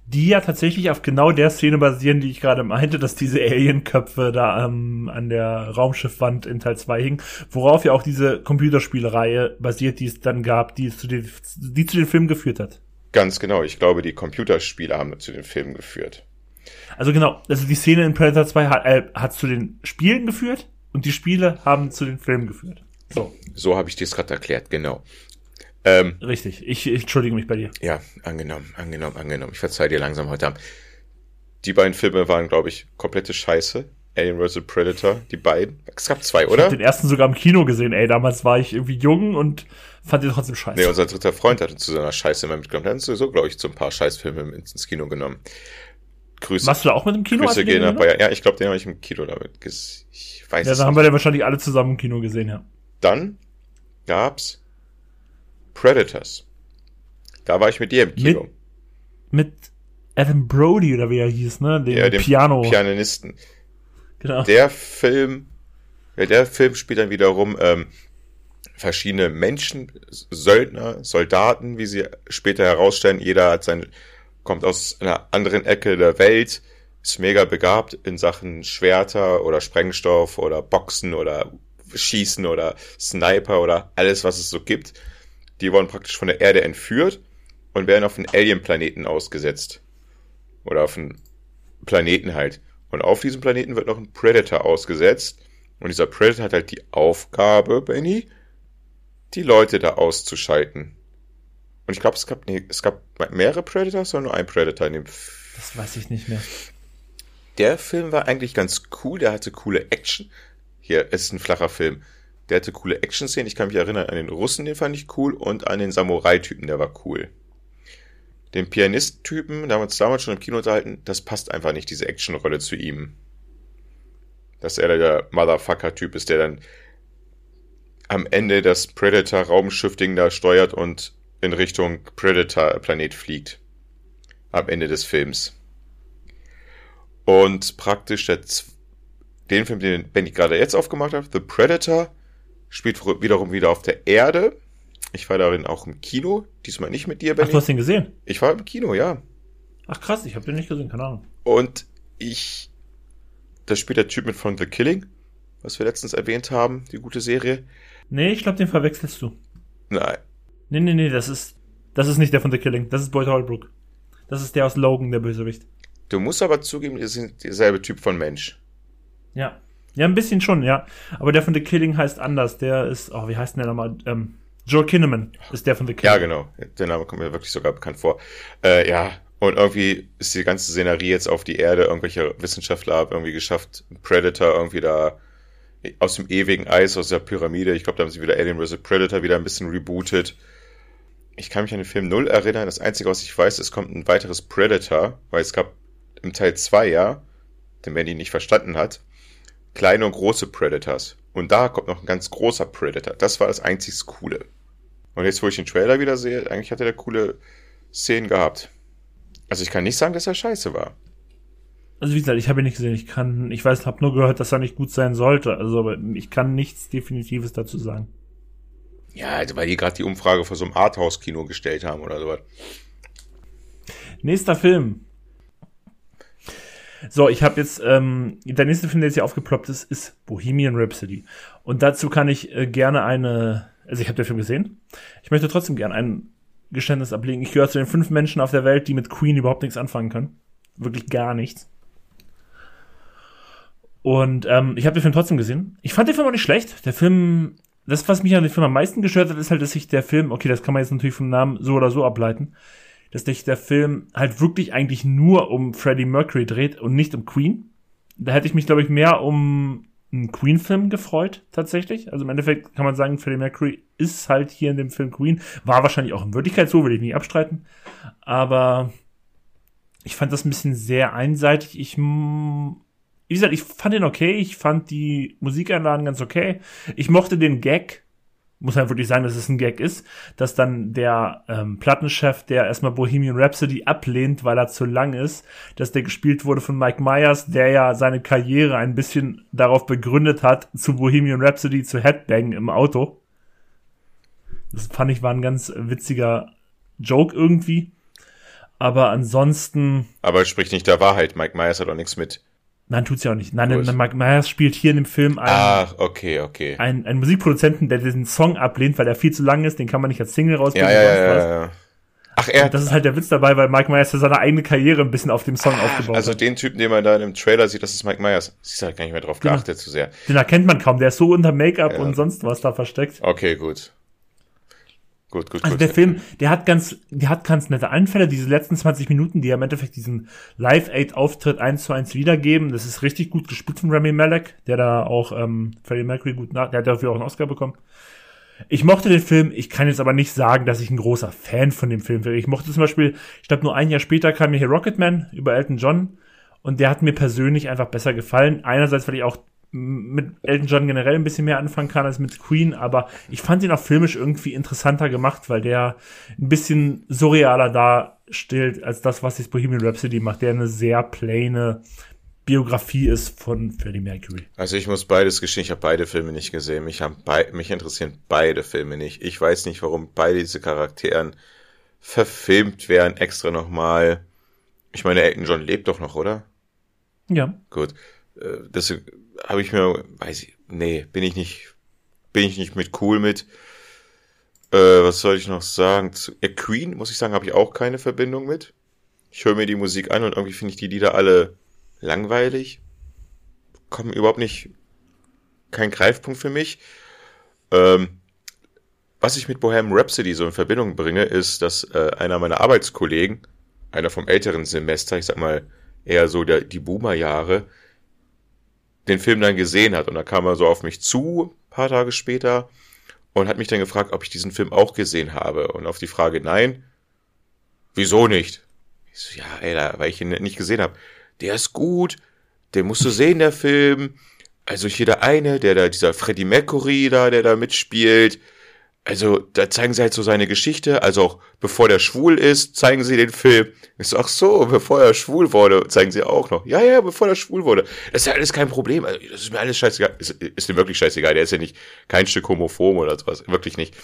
Die ja tatsächlich auf genau der Szene basieren, die ich gerade meinte, dass diese Alienköpfe da ähm, an der Raumschiffwand in Teil 2 hingen, worauf ja auch diese Computerspielreihe basiert, die es dann gab, die, es zu den, die zu den Filmen geführt hat. Ganz genau, ich glaube, die Computerspiele haben zu den Filmen geführt. Also genau, also die Szene in Predator 2 hat, äh, hat zu den Spielen geführt und die Spiele haben zu den Filmen geführt. So, So habe ich dir es gerade erklärt, genau. Ähm, richtig. Ich, ich entschuldige mich bei dir. ja, angenommen, angenommen, angenommen. Ich verzeih dir langsam heute Abend. Die beiden Filme waren, glaube ich, komplette Scheiße. Alien vs. Predator, die beiden. Es gab zwei, Ich oder? habe den ersten sogar im Kino gesehen, ey. Damals war ich irgendwie jung und fand den trotzdem scheiße. Nee, unser dritter Freund hatte zu seiner Scheiße immer mitgenommen. Der hat uns sowieso, glaube ich, so ein paar Scheißfilme ins Kino genommen. Grüße. Warst du da auch mit dem Kino? Grüße den gehen nach gesehen haben? Bayern. Ja, ich glaube, den habe ich im Kino damit ges Ich weiß Ja, es dann haben nicht. wir den wahrscheinlich alle zusammen im Kino gesehen, ja. Dann gab's Predators. Da war ich mit dir im Kino. Mit Adam Brody oder wie er hieß, ne? Dem ja, dem Piano. Pianisten. genau. Der Film, ja, der Film spielt dann wiederum ähm, verschiedene Menschen, Söldner, Soldaten, wie sie später herausstellen. Jeder hat sein, kommt aus einer anderen Ecke der Welt, ist mega begabt in Sachen Schwerter oder Sprengstoff oder Boxen oder Schießen oder Sniper oder alles, was es so gibt. Die wurden praktisch von der Erde entführt und werden auf einen Alien-Planeten ausgesetzt. Oder auf einen Planeten halt. Und auf diesem Planeten wird noch ein Predator ausgesetzt. Und dieser Predator hat halt die Aufgabe, Benny, die Leute da auszuschalten. Und ich glaube, es gab, nee, es gab mehrere Predators oder nur ein Predator in dem Das weiß ich nicht mehr. Der Film war eigentlich ganz cool, der hatte coole Action. Hier, es ist ein flacher Film. Der hatte coole Action-Szenen. Ich kann mich erinnern an den Russen, den fand ich cool, und an den Samurai-Typen, der war cool. Den Pianist-Typen, da haben wir uns damals schon im Kino unterhalten, das passt einfach nicht, diese Action-Rolle zu ihm. Dass er der Motherfucker-Typ ist, der dann am Ende das Predator-Raumschiff-Ding da steuert und in Richtung Predator-Planet fliegt. Am Ende des Films. Und praktisch der, den Film, den Benny gerade jetzt aufgemacht hat, The Predator, spielt wiederum wieder auf der Erde. Ich war darin auch im Kino, diesmal nicht mit dir, Benny. Ach, du hast den gesehen? Ich war im Kino, ja. Ach krass, ich habe den nicht gesehen, keine Ahnung. Und ich, da spielt der Typ mit von The Killing, was wir letztens erwähnt haben, die gute Serie. Nee, ich glaube, den verwechselst du. Nein. Nee, nee, nee, das ist, das ist nicht der von The Killing, das ist Boyd Holbrook. Das ist der aus Logan, der Bösewicht. Du musst aber zugeben, wir sind derselbe Typ von Mensch. Ja. Ja, ein bisschen schon, ja. Aber der von The Killing heißt anders. Der ist, oh, wie heißt denn der nochmal? Ähm, Joe Kinnaman ist der von The Killing. Ja, genau. Der Name kommt mir wirklich sogar bekannt vor. Äh, ja, und irgendwie ist die ganze Szenerie jetzt auf die Erde. Irgendwelche Wissenschaftler haben irgendwie geschafft, Predator irgendwie da aus dem ewigen Eis, aus der Pyramide. Ich glaube, da haben sie wieder Alien vs. Predator wieder ein bisschen rebootet. Ich kann mich an den Film null erinnern. Das Einzige, was ich weiß, es kommt ein weiteres Predator, weil es gab im Teil 2 ja, den Mandy nicht verstanden hat, kleine und große Predators. Und da kommt noch ein ganz großer Predator. Das war das einzig Coole. Und jetzt, wo ich den Trailer wieder sehe, eigentlich hat er coole Szenen gehabt. Also ich kann nicht sagen, dass er scheiße war. Also wie gesagt, ich habe ihn nicht gesehen. Ich kann, ich weiß, habe nur gehört, dass er nicht gut sein sollte. Also aber ich kann nichts Definitives dazu sagen. Ja, also weil die gerade die Umfrage vor so einem Arthouse-Kino gestellt haben oder sowas. Nächster Film. So, ich habe jetzt, ähm, der nächste Film, der jetzt hier aufgeploppt ist, ist Bohemian Rhapsody. Und dazu kann ich äh, gerne eine, also ich habe den Film gesehen. Ich möchte trotzdem gerne ein Geständnis ablegen. Ich gehöre zu den fünf Menschen auf der Welt, die mit Queen überhaupt nichts anfangen können. Wirklich gar nichts. Und ähm, ich habe den Film trotzdem gesehen. Ich fand den Film auch nicht schlecht. Der Film, das, was mich an dem Film am meisten gestört hat, ist halt, dass sich der Film, okay, das kann man jetzt natürlich vom Namen so oder so ableiten, dass sich der Film halt wirklich eigentlich nur um Freddie Mercury dreht und nicht um Queen. Da hätte ich mich, glaube ich, mehr um einen Queen-Film gefreut, tatsächlich. Also im Endeffekt kann man sagen, Freddie Mercury ist halt hier in dem Film Queen. War wahrscheinlich auch in Wirklichkeit so, will ich nicht abstreiten. Aber ich fand das ein bisschen sehr einseitig. Ich, wie gesagt, ich fand den okay. Ich fand die Musikeinlagen ganz okay. Ich mochte den Gag muss man wirklich sagen, dass es ein Gag ist, dass dann der ähm, Plattenchef, der erstmal Bohemian Rhapsody ablehnt, weil er zu lang ist, dass der gespielt wurde von Mike Myers, der ja seine Karriere ein bisschen darauf begründet hat, zu Bohemian Rhapsody zu Headbang im Auto. Das fand ich war ein ganz witziger Joke irgendwie. Aber ansonsten. Aber es spricht nicht der Wahrheit. Mike Myers hat auch nichts mit Nein, tut's ja auch nicht. Nein, nein, Mike Myers spielt hier in dem Film einen, Ach, okay, okay. einen, einen Musikproduzenten, der diesen Song ablehnt, weil der viel zu lang ist, den kann man nicht als Single rausbringen. Ja, ja, ja, ja. Ach, er. das ist halt der Witz dabei, weil Mike Myers seine eigene Karriere ein bisschen auf dem Song Ach, aufgebaut also hat. Also den Typen, den man da im Trailer sieht, das ist Mike Myers. Siehst halt gar nicht mehr drauf den, geachtet zu sehr. Den erkennt man kaum, der ist so unter Make-up ja. und sonst was da versteckt. Okay, gut. Gut, gut, also gut. der Film, der hat ganz, der hat ganz nette Einfälle. Diese letzten 20 Minuten, die ja im Endeffekt diesen Live-Aid-Auftritt eins zu eins wiedergeben, das ist richtig gut gespielt von Remy Malek, der da auch ähm, Freddie Mercury gut nach, der hat dafür auch einen Oscar bekommen. Ich mochte den Film, ich kann jetzt aber nicht sagen, dass ich ein großer Fan von dem Film wäre. Ich mochte zum Beispiel, ich glaube nur ein Jahr später kam mir hier Rocketman über Elton John und der hat mir persönlich einfach besser gefallen. Einerseits, weil ich auch mit Elton John generell ein bisschen mehr anfangen kann als mit Queen, aber ich fand ihn auch filmisch irgendwie interessanter gemacht, weil der ein bisschen surrealer darstellt als das, was jetzt Bohemian Rhapsody macht, der eine sehr plane Biografie ist von Freddie Mercury. Also ich muss beides gestehen, ich habe beide Filme nicht gesehen. Mich, haben bei, mich interessieren beide Filme nicht. Ich weiß nicht, warum beide diese Charakteren verfilmt werden, extra nochmal. Ich meine, Elton John lebt doch noch, oder? Ja. Gut. Äh, das habe ich mir, weiß ich, nee, bin ich nicht, bin ich nicht mit cool mit. Äh, was soll ich noch sagen? Zu äh, Queen, muss ich sagen, habe ich auch keine Verbindung mit. Ich höre mir die Musik an und irgendwie finde ich die Lieder alle langweilig. Kommen überhaupt nicht, kein Greifpunkt für mich. Ähm, was ich mit Bohemian Rhapsody so in Verbindung bringe, ist, dass äh, einer meiner Arbeitskollegen, einer vom älteren Semester, ich sag mal eher so der, die Boomer-Jahre, den Film dann gesehen hat. Und da kam er so auf mich zu, paar Tage später, und hat mich dann gefragt, ob ich diesen Film auch gesehen habe. Und auf die Frage nein, wieso nicht? Ich so, ja, ey, da, weil ich ihn nicht gesehen habe. Der ist gut, den musst du sehen, der Film. Also hier der eine, der da, dieser Freddie Mercury da, der da mitspielt, also da zeigen sie halt so seine Geschichte, also auch bevor der schwul ist, zeigen sie den Film. Ist ach so, bevor er schwul wurde, zeigen sie auch noch. Ja, ja, bevor er schwul wurde. Das ist ja alles kein Problem. Also, das ist mir alles scheißegal. Ist, ist mir wirklich scheißegal. Der ist ja nicht kein Stück homophob oder sowas. Wirklich nicht.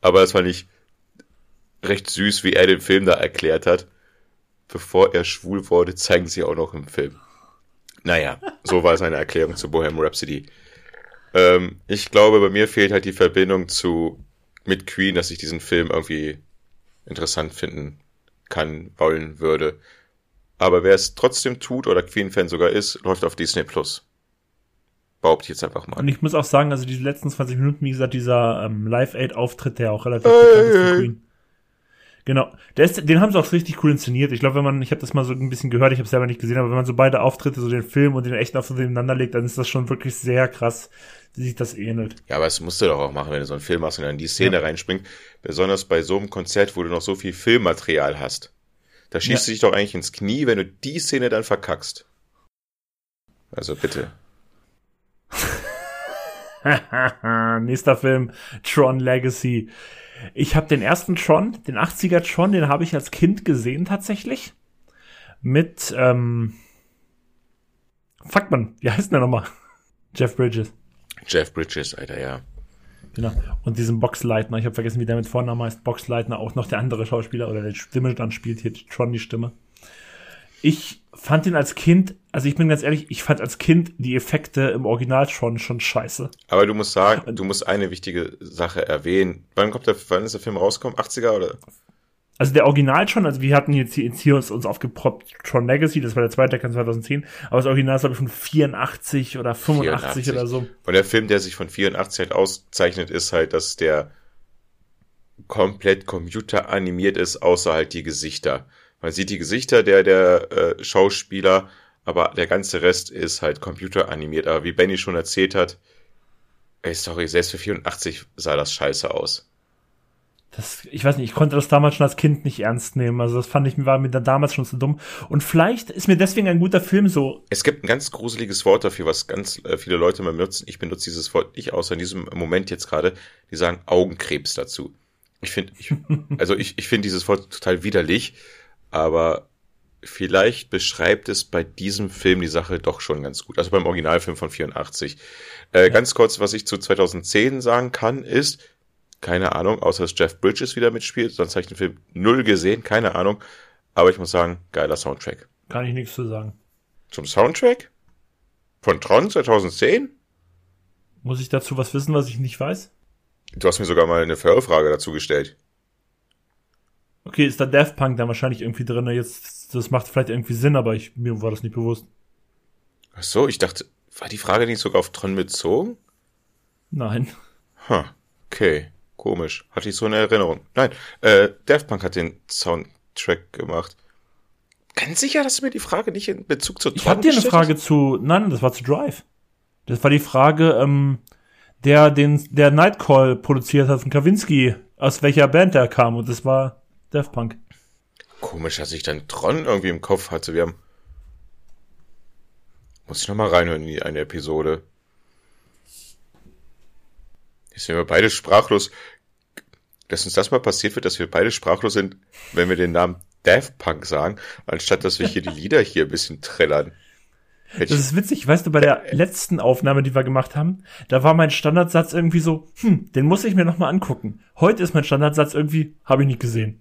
Aber das fand ich recht süß, wie er den Film da erklärt hat. Bevor er schwul wurde, zeigen sie auch noch im Film. Naja, so war seine Erklärung zu Bohemian Rhapsody. Ähm, ich glaube, bei mir fehlt halt die Verbindung zu mit Queen, dass ich diesen Film irgendwie interessant finden kann, wollen würde. Aber wer es trotzdem tut oder Queen-Fan sogar ist, läuft auf Disney Plus. Behaupte ich jetzt einfach mal. Und ich muss auch sagen, also diese letzten 20 Minuten, wie gesagt, dieser ähm, Live-Aid-Auftritt, der auch relativ hey, bekannt ist für Queen. Genau. Der ist, den haben sie auch richtig cool inszeniert. Ich glaube, wenn man, ich habe das mal so ein bisschen gehört, ich habe selber nicht gesehen, aber wenn man so beide Auftritte, so den Film und den echten Auftritt nebeneinander legt, dann ist das schon wirklich sehr krass, wie sich das ähnelt. Ja, aber es musst du doch auch machen, wenn du so einen Film hast und dann die Szene ja. reinspringt. Besonders bei so einem Konzert, wo du noch so viel Filmmaterial hast. Da schießt ja. du dich doch eigentlich ins Knie, wenn du die Szene dann verkackst. Also bitte. Nächster Film, Tron Legacy. Ich habe den ersten Tron, den 80er Tron, den habe ich als Kind gesehen tatsächlich. Mit, ähm, fuck man, wie heißt der nochmal? Jeff Bridges. Jeff Bridges, Alter, ja. Genau. Und diesem Boxleitner, ich habe vergessen, wie der mit Vornamen heißt, Boxleitner, auch noch der andere Schauspieler oder der Stimme dann spielt hier Tron die Stimme. Ich fand ihn als Kind, also ich bin ganz ehrlich, ich fand als Kind die Effekte im Original schon schon scheiße. Aber du musst sagen, du musst eine wichtige Sache erwähnen. Wann kommt der, wann ist der Film rausgekommen? 80er oder? Also der Original schon, also wir hatten jetzt hier, uns, uns aufgeproppt Tron Legacy, das war der zweite Teil 2010, aber das Original ist glaube ich von 84 oder 85 84. oder so. Und der Film, der sich von 84 halt auszeichnet, ist halt, dass der komplett computeranimiert ist, außer halt die Gesichter. Man sieht die Gesichter der, der äh, Schauspieler, aber der ganze Rest ist halt computeranimiert. Aber wie Benny schon erzählt hat, ey, sorry, selbst für 84 sah das scheiße aus. Das, ich weiß nicht, ich konnte das damals schon als Kind nicht ernst nehmen. Also das fand ich, war mir da damals schon zu dumm. Und vielleicht ist mir deswegen ein guter Film so. Es gibt ein ganz gruseliges Wort dafür, was ganz äh, viele Leute mal benutzen. Ich benutze dieses Wort nicht, außer in diesem Moment jetzt gerade. Die sagen Augenkrebs dazu. Ich finde, ich, also ich, ich finde dieses Wort total widerlich, aber vielleicht beschreibt es bei diesem Film die Sache doch schon ganz gut. Also beim Originalfilm von 84. Äh, ja. Ganz kurz, was ich zu 2010 sagen kann, ist, keine Ahnung, außer dass Jeff Bridges wieder mitspielt. Sonst habe ich den Film null gesehen, keine Ahnung. Aber ich muss sagen, geiler Soundtrack. Kann ich nichts zu sagen. Zum Soundtrack? Von Tron 2010? Muss ich dazu was wissen, was ich nicht weiß? Du hast mir sogar mal eine Verhörfrage dazu gestellt. Okay, ist da Daft Punk dann wahrscheinlich irgendwie drin? Jetzt, das macht vielleicht irgendwie Sinn, aber ich, mir war das nicht bewusst. Ach so, ich dachte, war die Frage nicht sogar auf Tron bezogen? Nein. Huh, okay. Komisch. Hatte ich so eine Erinnerung. Nein, äh, Daft Punk hat den Soundtrack gemacht. Ganz sicher, dass du mir die Frage nicht in Bezug zu Tron Ich hatte dir eine Frage zu, nein, das war zu Drive. Das war die Frage, ähm, der den, der Nightcall produziert hat von Kawinski, aus welcher Band er kam, und das war Daft Punk. Komisch, dass ich dann Tron irgendwie im Kopf hatte. Wir haben, muss ich nochmal reinhören in die eine Episode. Jetzt sind wir beide sprachlos. Dass uns das mal passiert wird, dass wir beide sprachlos sind, wenn wir den Namen Daft Punk sagen, anstatt dass wir hier die Lieder hier ein bisschen trällern. Das ist witzig, weißt du, bei der letzten Aufnahme, die wir gemacht haben, da war mein Standardsatz irgendwie so, hm, den muss ich mir nochmal angucken. Heute ist mein Standardsatz irgendwie, habe ich nicht gesehen.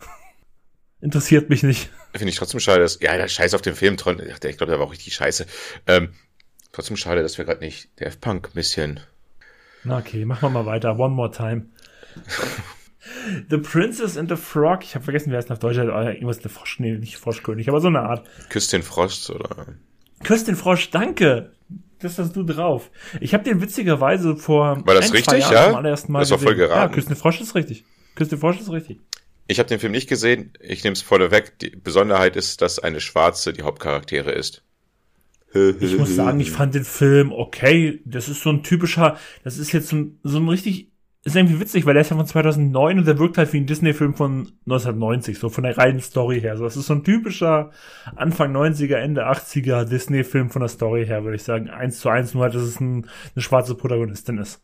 Interessiert mich nicht. Finde ich trotzdem schade, dass, ja, der Scheiß auf den Film, ich glaube, der war auch richtig scheiße. Ähm, trotzdem schade, dass wir gerade nicht der F-Punk ein bisschen. Na okay, machen wir mal weiter. One more time. the Princess and the Frog. Ich habe vergessen, wie heißt auf Deutsch. Irgendwas der Frosch, nee, nicht Froschkönig, aber so eine Art. Küss den Frosch, oder? Küss den Frosch, danke. Das hast du drauf. Ich habe den witzigerweise vor. War das ein, richtig, ja? Mal das war voll geraten. Ja, Küss den Frosch ist richtig. Küss den Frosch ist richtig. Ich habe den Film nicht gesehen. Ich nehme es vorneweg. Die Besonderheit ist, dass eine Schwarze die Hauptcharaktere ist. Ich muss sagen, ich fand den Film okay. Das ist so ein typischer, das ist jetzt so ein, so ein richtig, ist irgendwie witzig, weil der ist ja von 2009 und der wirkt halt wie ein Disney-Film von 1990, so von der reinen Story her. So, das ist so ein typischer Anfang 90er, Ende 80er Disney-Film von der Story her, würde ich sagen. Eins zu eins, nur halt, dass es ein, eine schwarze Protagonistin ist.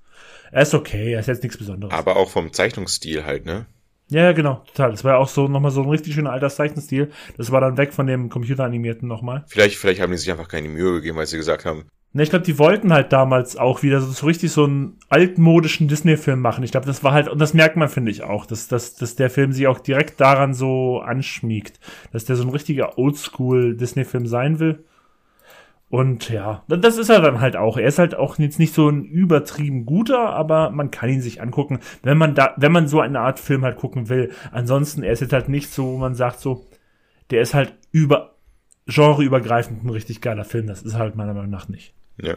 Er ist okay, er ist jetzt nichts Besonderes. Aber auch vom Zeichnungsstil halt, ne? Ja, ja, genau, total. Das war ja auch so nochmal so ein richtig schöner Alterszeichenstil. Das war dann weg von dem computeranimierten nochmal. Vielleicht, vielleicht haben die sich einfach keine Mühe gegeben, weil sie gesagt haben. Ne, ich glaube, die wollten halt damals auch wieder so, so richtig so einen altmodischen Disney-Film machen. Ich glaube, das war halt, und das merkt man, finde ich auch, dass, dass, dass der Film sich auch direkt daran so anschmiegt. Dass der so ein richtiger Oldschool-Disney-Film sein will. Und ja, das ist er dann halt auch. Er ist halt auch jetzt nicht so ein übertrieben guter, aber man kann ihn sich angucken, wenn man da, wenn man so eine Art Film halt gucken will. Ansonsten, er ist jetzt halt nicht so, wo man sagt so, der ist halt über, genreübergreifend ein richtig geiler Film. Das ist halt meiner Meinung nach nicht. Ja.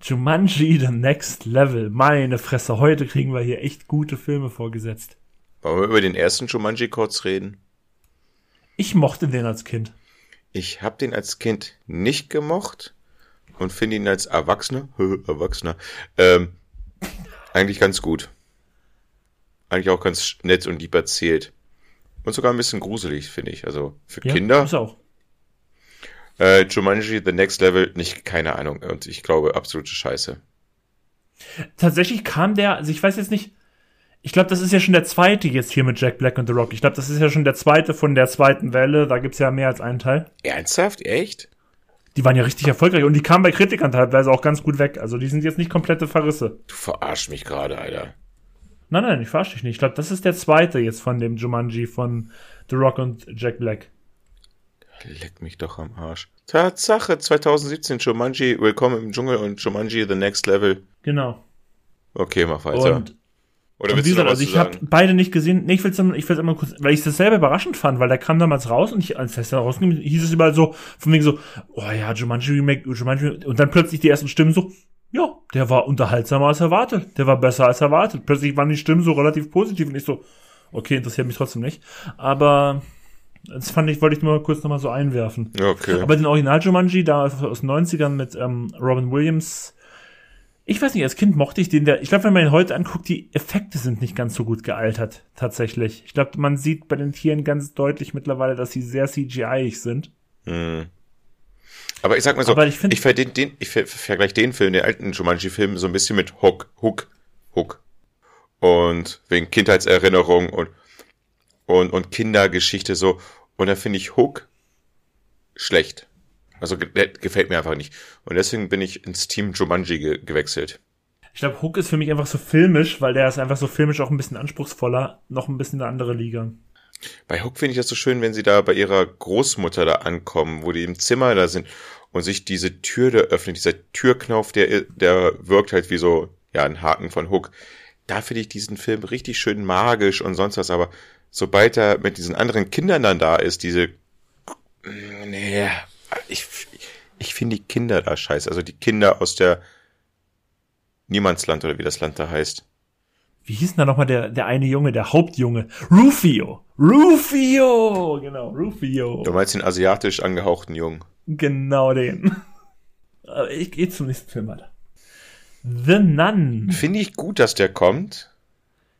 Jumanji, The Next Level. Meine Fresse, heute kriegen wir hier echt gute Filme vorgesetzt. Wollen wir über den ersten Jumanji kurz reden? Ich mochte den als Kind. Ich habe den als Kind nicht gemocht und finde ihn als Erwachsener, Erwachsener, ähm, eigentlich ganz gut. Eigentlich auch ganz nett und lieb erzählt. Und sogar ein bisschen gruselig, finde ich. Also für ja, Kinder. Ist auch. Äh, Jumanji, The Next Level, nicht, keine Ahnung. Und ich glaube, absolute Scheiße. Tatsächlich kam der, also ich weiß jetzt nicht, ich glaube, das ist ja schon der zweite jetzt hier mit Jack Black und The Rock. Ich glaube, das ist ja schon der zweite von der zweiten Welle. Da gibt's ja mehr als einen Teil. Ernsthaft? Echt? Die waren ja richtig erfolgreich und die kamen bei Kritikern teilweise auch ganz gut weg. Also die sind jetzt nicht komplette Verrisse. Du verarsch mich gerade, Alter. Nein, nein, ich verarsch dich nicht. Ich glaube, das ist der zweite jetzt von dem Jumanji von The Rock und Jack Black. Leck mich doch am Arsch. Tatsache, 2017 Jumanji Willkommen im Dschungel und Jumanji The Next Level. Genau. Okay, mach weiter. Und oder willst wie gesagt, also ich habe beide nicht gesehen. Nee, ich will es ich will's immer kurz, weil ich das selber überraschend fand, weil der kam damals raus und ich, als das rausging, hieß es überall so, von wegen so, oh ja, Jumanji Remake, Jumanji, und dann plötzlich die ersten Stimmen so, ja, der war unterhaltsamer als erwartet, der war besser als erwartet. Plötzlich waren die Stimmen so relativ positiv und ich so, okay, interessiert mich trotzdem nicht. Aber das fand ich, wollte ich nur kurz nochmal so einwerfen. Okay. Aber den Original Jumanji, da aus den 90ern mit ähm, Robin Williams, ich weiß nicht, als Kind mochte ich den, der, ich glaube, wenn man ihn heute anguckt, die Effekte sind nicht ganz so gut gealtert, tatsächlich. Ich glaube, man sieht bei den Tieren ganz deutlich mittlerweile, dass sie sehr CGI-ig sind. Mhm. Aber ich sag mal so, Aber ich, find, ich, den, den, ich vergleiche den Film, den alten Jumanji-Film, so ein bisschen mit Hook, Hook, Hook. Und wegen Kindheitserinnerung und, und, und Kindergeschichte so. Und da finde ich Hook schlecht. Also gefällt mir einfach nicht. Und deswegen bin ich ins Team Jumanji ge gewechselt. Ich glaube, Hook ist für mich einfach so filmisch, weil der ist einfach so filmisch auch ein bisschen anspruchsvoller, noch ein bisschen eine andere Liga. Bei Hook finde ich das so schön, wenn sie da bei ihrer Großmutter da ankommen, wo die im Zimmer da sind und sich diese Tür da öffnet, dieser Türknauf, der, der wirkt halt wie so, ja, ein Haken von Hook. Da finde ich diesen Film richtig schön magisch und sonst was, aber sobald er mit diesen anderen Kindern dann da ist, diese, nee, ich, ich finde die Kinder da scheiße. Also die Kinder aus der Niemandsland oder wie das Land da heißt. Wie hieß denn da nochmal der, der eine Junge, der Hauptjunge? Rufio! Rufio! Genau, Rufio. Du meinst den asiatisch angehauchten Jungen. Genau den. Ich gehe zum nächsten Film weiter. The Nun. Finde ich gut, dass der kommt.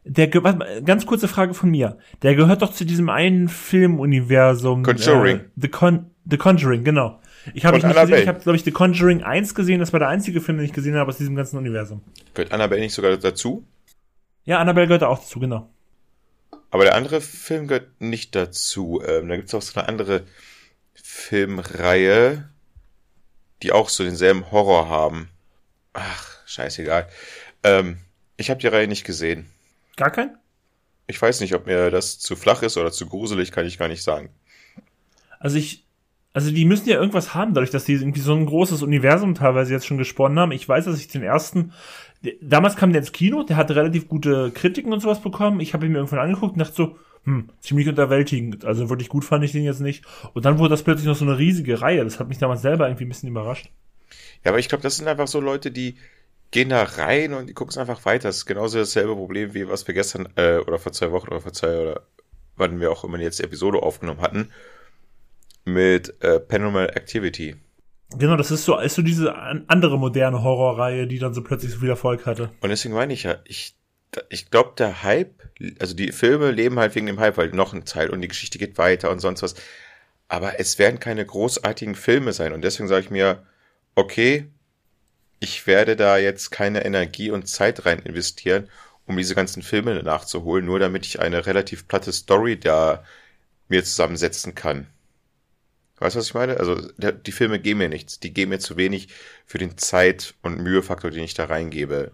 Der, ganz kurze Frage von mir. Der gehört doch zu diesem einen Filmuniversum. Conjuring. Äh, The, Con The Conjuring, genau. Ich habe ich nicht gesehen, ich habe, glaube ich, The Conjuring 1 gesehen, das war der einzige Film, den ich gesehen habe aus diesem ganzen Universum. Gehört Annabelle nicht sogar dazu? Ja, Annabelle gehört auch dazu, genau. Aber der andere Film gehört nicht dazu. Ähm, da gibt's auch so eine andere Filmreihe, die auch so denselben Horror haben. Ach, scheißegal. Ähm, ich habe die Reihe nicht gesehen. Gar kein? Ich weiß nicht, ob mir das zu flach ist oder zu gruselig, kann ich gar nicht sagen. Also ich, also die müssen ja irgendwas haben, dadurch, dass die irgendwie so ein großes Universum teilweise jetzt schon gesponnen haben. Ich weiß, dass ich den ersten, damals kam der ins Kino, der hatte relativ gute Kritiken und sowas bekommen. Ich habe ihn mir irgendwann angeguckt und dachte so, hm, ziemlich unterwältigend. Also wirklich gut fand ich den jetzt nicht. Und dann wurde das plötzlich noch so eine riesige Reihe. Das hat mich damals selber irgendwie ein bisschen überrascht. Ja, aber ich glaube, das sind einfach so Leute, die gehen da rein und die gucken es einfach weiter. Das ist genauso dasselbe Problem, wie was wir gestern äh, oder vor zwei Wochen oder vor zwei oder wann wir auch immer jetzt die Episode aufgenommen hatten mit äh, Paranormal Activity. Genau, das ist so, ist so diese andere moderne Horrorreihe, die dann so plötzlich so viel Erfolg hatte. Und deswegen meine ich ja, ich, ich glaube, der Hype, also die Filme leben halt wegen dem Hype, weil noch eine Zeit und die Geschichte geht weiter und sonst was. Aber es werden keine großartigen Filme sein. Und deswegen sage ich mir, okay, ich werde da jetzt keine Energie und Zeit rein investieren, um diese ganzen Filme nachzuholen, nur damit ich eine relativ platte Story da mir zusammensetzen kann. Weißt du, was ich meine? Also der, die Filme geben mir nichts. Die geben mir zu wenig für den Zeit- und Mühefaktor, den ich da reingebe,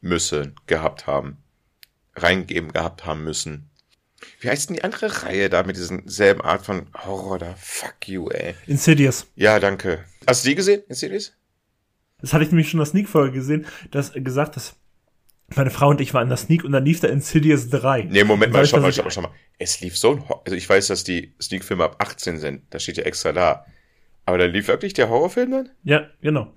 müsse, gehabt haben. Reingeben gehabt haben müssen. Wie heißt denn die andere Reihe da mit diesen selben Art von Horror da? Fuck you, ey. Insidious. Ja, danke. Hast du die gesehen, Insidious? Das hatte ich nämlich schon in der Sneak-Folge gesehen, dass gesagt, dass meine Frau und ich waren in der Sneak und dann lief da Insidious 3. Nee, Moment mal, schau mal, schau mal, schau mal. Es lief so ein, also ich weiß, dass die Sneak-Filme ab 18 sind. Das steht ja extra da. Aber da lief wirklich der Horrorfilm dann? Ja, genau.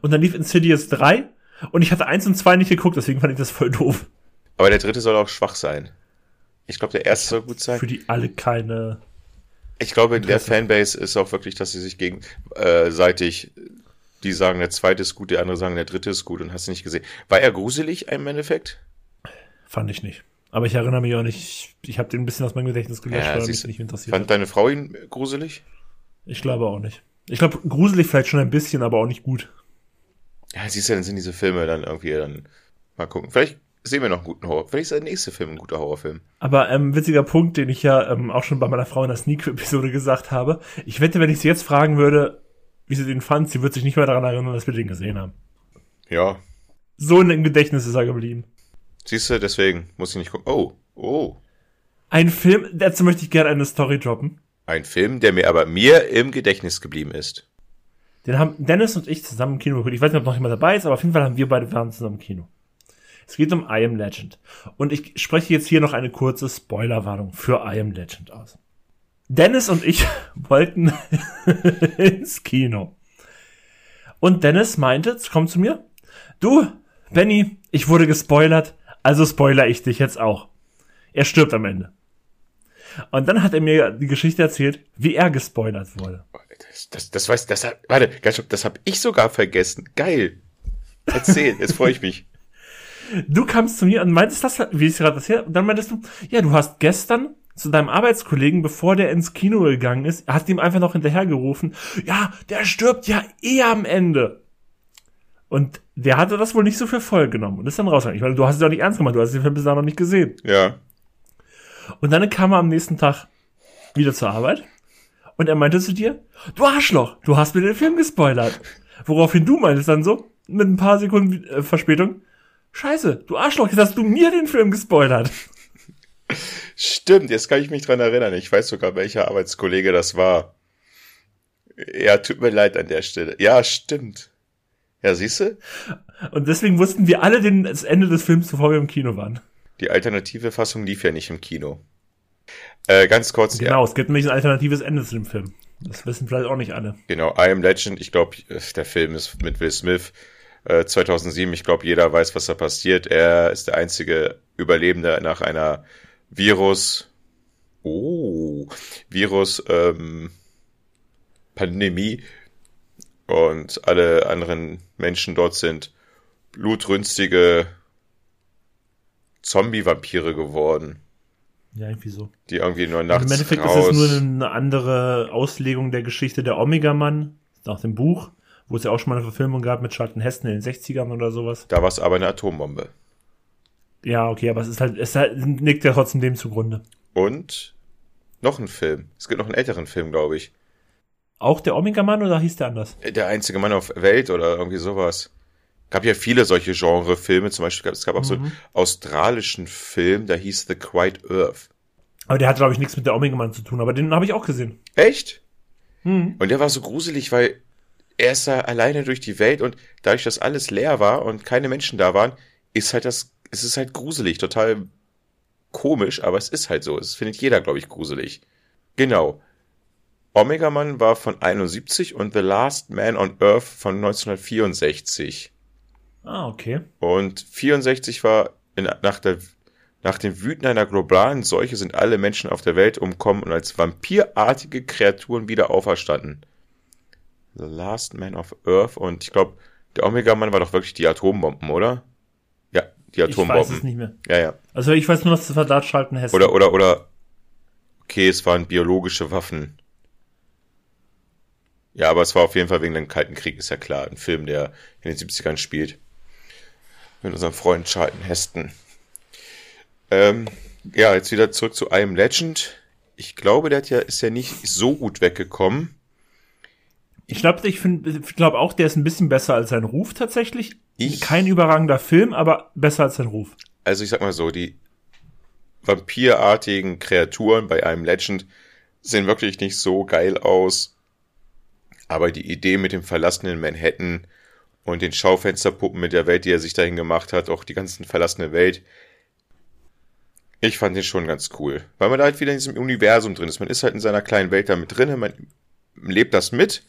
Und dann lief Insidious 3 und ich hatte eins und zwei nicht geguckt, deswegen fand ich das voll doof. Aber der dritte soll auch schwach sein. Ich glaube, der erste soll gut sein. Für die alle keine. Ich glaube, in der Fanbase ist auch wirklich, dass sie sich gegenseitig äh, die sagen, der zweite ist gut, die andere sagen, der dritte ist gut und hast du nicht gesehen. War er gruselig im Endeffekt? Fand ich nicht. Aber ich erinnere mich auch nicht, ich, ich habe den ein bisschen aus meinem Gedächtnis gelöscht, ja, weil mich nicht interessiert Fand hat. deine Frau ihn gruselig? Ich glaube auch nicht. Ich glaube, gruselig vielleicht schon ein bisschen, aber auch nicht gut. Ja, siehst du, dann sind diese Filme dann irgendwie dann mal gucken. Vielleicht sehen wir noch einen guten Horror. Vielleicht ist der nächste Film ein guter Horrorfilm. Aber ähm, witziger Punkt, den ich ja ähm, auch schon bei meiner Frau in der Sneak-Episode gesagt habe. Ich wette, wenn ich sie jetzt fragen würde, wie sie den fand, sie wird sich nicht mehr daran erinnern, dass wir den gesehen haben. Ja. So in dem Gedächtnis ist er geblieben. Siehst du, deswegen muss ich nicht gucken. Oh, oh. Ein Film, dazu möchte ich gerne eine Story droppen. Ein Film, der mir aber mir im Gedächtnis geblieben ist. Den haben Dennis und ich zusammen im Kino geguckt. Ich weiß nicht, ob noch jemand dabei ist, aber auf jeden Fall haben wir beide waren zusammen im Kino. Es geht um I Am Legend. Und ich spreche jetzt hier noch eine kurze Spoilerwarnung für I Am Legend aus. Dennis und ich wollten ins Kino. Und Dennis meinte, komm zu mir, du, Benny, ich wurde gespoilert, also spoiler ich dich jetzt auch. Er stirbt am Ende. Und dann hat er mir die Geschichte erzählt, wie er gespoilert wurde. Das, das, das weiß, das hat, warte, das habe ich sogar vergessen. Geil. Erzähl, jetzt freue ich mich. Du kamst zu mir und meintest das, wie ich gerade das her, und dann meintest du, ja, du hast gestern zu deinem Arbeitskollegen, bevor der ins Kino gegangen ist, hast ihm einfach noch hinterhergerufen, ja, der stirbt ja eh am Ende. Und der hatte das wohl nicht so für voll genommen und ist dann rausgegangen. Ich meine, du hast es ja nicht ernst gemacht, du hast den Film bis dahin noch nicht gesehen. Ja. Und dann kam er am nächsten Tag wieder zur Arbeit und er meinte zu dir, du Arschloch, du hast mir den Film gespoilert. Woraufhin du meintest dann so, mit ein paar Sekunden äh, Verspätung, scheiße, du Arschloch, jetzt hast du mir den Film gespoilert. Stimmt, jetzt kann ich mich dran erinnern. Ich weiß sogar, welcher Arbeitskollege das war. Ja, tut mir leid an der Stelle. Ja, stimmt. Ja, siehst du? Und deswegen wussten wir alle den, das Ende des Films, bevor wir im Kino waren. Die alternative Fassung lief ja nicht im Kino. Äh, ganz kurz. Genau, ja. es gibt nämlich ein alternatives Ende zu dem Film. Das wissen vielleicht auch nicht alle. Genau, I Am Legend, ich glaube, der Film ist mit Will Smith äh, 2007. Ich glaube, jeder weiß, was da passiert. Er ist der einzige Überlebende nach einer Virus, oh, Virus, ähm, Pandemie und alle anderen Menschen dort sind blutrünstige Zombie-Vampire geworden. Ja, irgendwie so. Die irgendwie nur nachts Im Endeffekt raus. ist es nur eine andere Auslegung der Geschichte der Omega-Mann nach dem Buch, wo es ja auch schon mal eine Verfilmung gab mit Charlton Heston in den 60ern oder sowas. Da war es aber eine Atombombe. Ja, okay, aber es ist halt, es nickt ja trotzdem dem zugrunde. Und noch ein Film. Es gibt noch einen älteren Film, glaube ich. Auch der Omega-Mann oder hieß der anders? Der einzige Mann auf Welt oder irgendwie sowas. Gab ja viele solche Genre-Filme, zum Beispiel, es gab auch mhm. so einen australischen Film, der hieß The Quiet Earth. Aber der hat, glaube ich, nichts mit der Omega-Man zu tun, aber den habe ich auch gesehen. Echt? Hm. Und der war so gruselig, weil er ist da alleine durch die Welt und dadurch, dass alles leer war und keine Menschen da waren, ist halt das, es ist halt gruselig, total komisch, aber es ist halt so. Es findet jeder, glaube ich, gruselig. Genau. Omega Man war von 71 und The Last Man on Earth von 1964. Ah, okay. Und 64 war in, nach, der, nach dem Wüten einer globalen Seuche sind alle Menschen auf der Welt umkommen und als vampirartige Kreaturen wieder auferstanden. The Last Man of Earth und ich glaube, der Omega-Mann war doch wirklich die Atombomben, oder? Die Atombomben. Ich weiß es nicht mehr. Ja, ja. Also ich weiß nur, dass das Verdacht schalten Hessen. Oder, oder, oder, okay, es waren biologische Waffen. Ja, aber es war auf jeden Fall wegen dem Kalten Krieg, ist ja klar. Ein Film, der in den 70ern spielt. Mit unserem Freund Charlton Heston. Ähm, ja, jetzt wieder zurück zu Am Legend. Ich glaube, der hat ja, ist ja nicht so gut weggekommen. Ich glaube, ich finde, ich glaube auch, der ist ein bisschen besser als sein Ruf tatsächlich. Ich, Kein überragender Film, aber besser als sein Ruf. Also ich sag mal so, die vampirartigen Kreaturen bei einem Legend sehen wirklich nicht so geil aus. Aber die Idee mit dem verlassenen Manhattan und den Schaufensterpuppen mit der Welt, die er sich dahin gemacht hat, auch die ganzen verlassene Welt, ich fand den schon ganz cool. Weil man da halt wieder in diesem Universum drin ist. Man ist halt in seiner kleinen Welt da mit drin, man lebt das mit.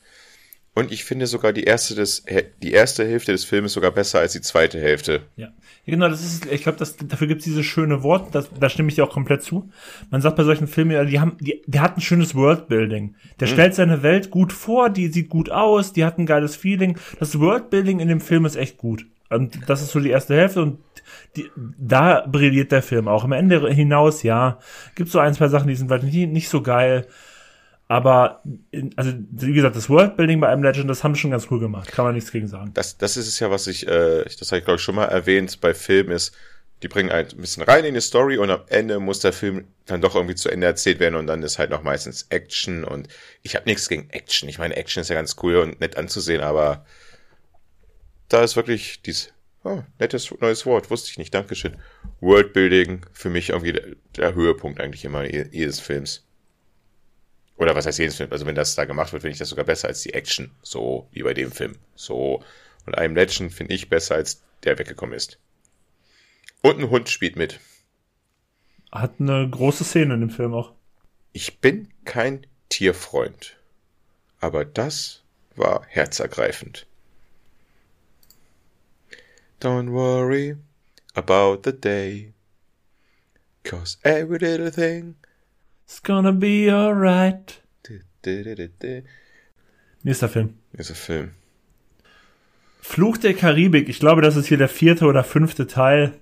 Und ich finde sogar die erste, des, die erste Hälfte des Filmes sogar besser als die zweite Hälfte. Ja, ja genau, das ist, ich glaube, dafür gibt es dieses schöne Wort, das, da stimme ich dir auch komplett zu. Man sagt bei solchen Filmen, die haben, die, der hat ein schönes Worldbuilding. Der hm. stellt seine Welt gut vor, die sieht gut aus, die hat ein geiles Feeling. Das Worldbuilding in dem Film ist echt gut. Und das ist so die erste Hälfte und die, da brilliert der Film auch. Am Ende hinaus, ja, gibt so ein, zwei Sachen, die sind nicht, nicht so geil. Aber, in, also, wie gesagt, das Worldbuilding bei einem Legend, das haben sie schon ganz cool gemacht. Kann man nichts gegen sagen. Das, das ist es ja, was ich, äh, das habe ich glaube ich schon mal erwähnt bei Filmen ist, die bringen ein bisschen rein in die Story und am Ende muss der Film dann doch irgendwie zu Ende erzählt werden und dann ist halt noch meistens Action und ich habe nichts gegen Action. Ich meine, Action ist ja ganz cool und nett anzusehen, aber da ist wirklich dieses, oh, nettes neues Wort, wusste ich nicht, Dankeschön. Worldbuilding für mich irgendwie der, der Höhepunkt eigentlich immer jedes Films. Oder was heißt jedes Film? Also wenn das da gemacht wird, finde ich das sogar besser als die Action. So wie bei dem Film. So. Und einem Legend finde ich besser, als der weggekommen ist. Und ein Hund spielt mit. Hat eine große Szene in dem Film auch. Ich bin kein Tierfreund. Aber das war herzergreifend. Don't worry about the day. Cause every little thing It's gonna be alright. Nächster Film. Nächster Film. Fluch der Karibik. Ich glaube, das ist hier der vierte oder fünfte Teil.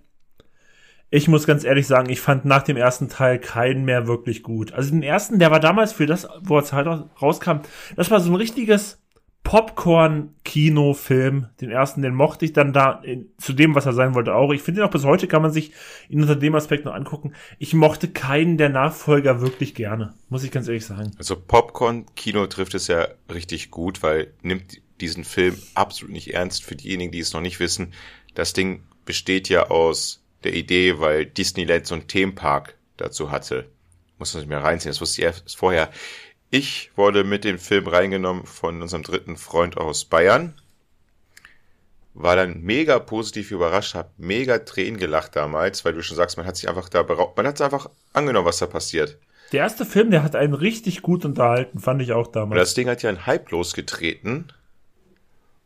Ich muss ganz ehrlich sagen, ich fand nach dem ersten Teil keinen mehr wirklich gut. Also den ersten, der war damals für das, wo er halt rauskam, das war so ein richtiges Popcorn-Kinofilm. Den ersten, den mochte ich dann da zu dem, was er sein wollte, auch. Ich finde ihn auch bis heute kann man sich ihn unter dem Aspekt noch angucken. Ich mochte keinen der Nachfolger wirklich gerne, muss ich ganz ehrlich sagen. Also Popcorn-Kino trifft es ja richtig gut, weil nimmt diesen Film absolut nicht ernst. Für diejenigen, die es noch nicht wissen, das Ding besteht ja aus der Idee, weil Disneyland so einen Themenpark dazu hatte. Muss man sich mehr reinziehen, das wusste ich erst vorher. Ich wurde mit dem Film reingenommen von unserem dritten Freund aus Bayern. War dann mega positiv überrascht, hab mega Tränen gelacht damals, weil du schon sagst, man hat sich einfach da beraubt, man hat es einfach angenommen, was da passiert. Der erste Film, der hat einen richtig gut unterhalten, fand ich auch damals. Und das Ding hat ja einen Hype losgetreten.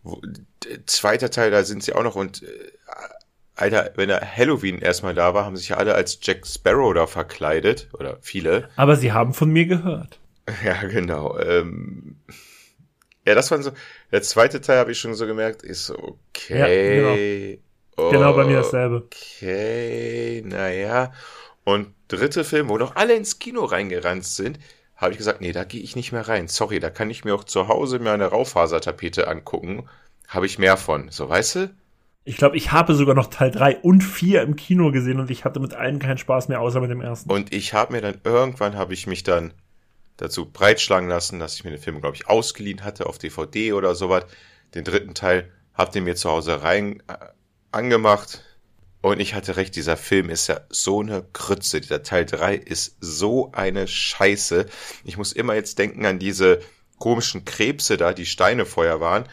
Wo, zweiter Teil, da sind sie auch noch und äh, Alter, wenn er Halloween erstmal da war, haben sich ja alle als Jack Sparrow da verkleidet oder viele. Aber sie haben von mir gehört. Ja, genau. Ähm, ja, das war so. Der zweite Teil habe ich schon so gemerkt, ist okay. Ja, genau. genau bei mir dasselbe. Okay, naja. Und dritte Film, wo noch alle ins Kino reingerannt sind, habe ich gesagt, nee, da gehe ich nicht mehr rein. Sorry, da kann ich mir auch zu Hause mir eine Raufasertapete angucken. Habe ich mehr von. So, weißt du? Ich glaube, ich habe sogar noch Teil 3 und 4 im Kino gesehen und ich hatte mit allen keinen Spaß mehr, außer mit dem ersten. Und ich habe mir dann irgendwann habe ich mich dann dazu breitschlagen lassen, dass ich mir den Film, glaube ich, ausgeliehen hatte auf DVD oder sowas. Den dritten Teil habt ihr mir zu Hause rein äh, angemacht. Und ich hatte recht, dieser Film ist ja so eine Krütze. Dieser Teil 3 ist so eine Scheiße. Ich muss immer jetzt denken an diese komischen Krebse da, die Steinefeuer waren.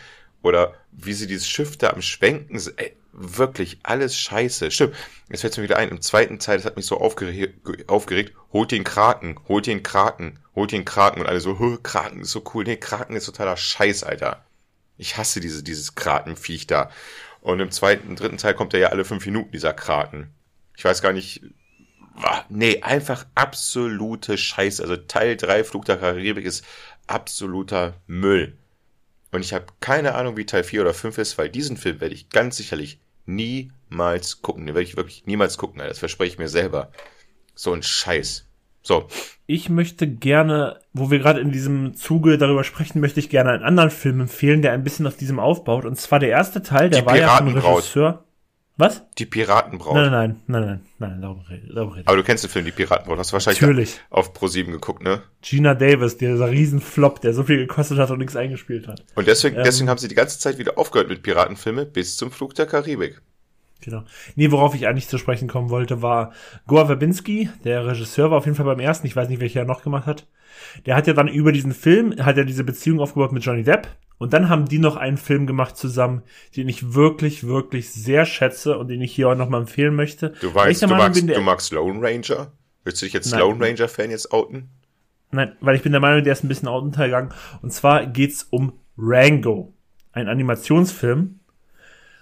Oder wie sie dieses Schiff da am Schwenken sind. Ey, wirklich alles scheiße. Stimmt, jetzt fällt mir wieder ein. Im zweiten Teil, das hat mich so aufgeregt, aufgeregt holt den Kraken, holt den Kraken, holt den Kraken. Und alle so, Kraken ist so cool. Nee, Kraken ist totaler Scheiß, Alter. Ich hasse diese, dieses Krakenviech da. Und im zweiten, dritten Teil kommt er ja alle fünf Minuten, dieser Kraken. Ich weiß gar nicht. Nee, einfach absolute Scheiße. Also Teil 3 Flug der Karibik ist absoluter Müll. Und ich habe keine Ahnung, wie Teil 4 oder 5 ist, weil diesen Film werde ich ganz sicherlich niemals gucken. Den werde ich wirklich niemals gucken. Das verspreche ich mir selber. So ein Scheiß. So. Ich möchte gerne, wo wir gerade in diesem Zuge darüber sprechen, möchte ich gerne einen anderen Film empfehlen, der ein bisschen auf diesem aufbaut. Und zwar der erste Teil, der Die war ja vom. Regisseur. Was? Die Piratenbraut. Nein, nein, nein, nein, nein, nein, rede, darüber rede. Aber du kennst den Film Die Piratenbraut. Hast du wahrscheinlich Natürlich. auf Pro7 geguckt, ne? Gina Davis, dieser Riesenflop, der so viel gekostet hat und nichts eingespielt hat. Und deswegen, Ähm. deswegen haben sie die ganze Zeit wieder aufgehört mit Piratenfilme bis zum Flug der Karibik. Genau. Nee, worauf ich eigentlich zu sprechen kommen wollte, war Goa Verbinski, der Regisseur war auf jeden Fall beim ersten, ich weiß nicht, welcher er noch gemacht hat. Der hat ja dann über diesen Film, hat er diese Beziehung aufgebaut mit Johnny Depp. Und dann haben die noch einen Film gemacht zusammen, den ich wirklich, wirklich sehr schätze und den ich hier auch nochmal empfehlen möchte. Du weißt, du Meinung magst, du magst Lone Ranger? Willst du dich jetzt Nein. Lone Ranger-Fan jetzt outen? Nein, weil ich bin der Meinung, der ist ein bisschen untergegangen. Und zwar geht's um Rango, ein Animationsfilm,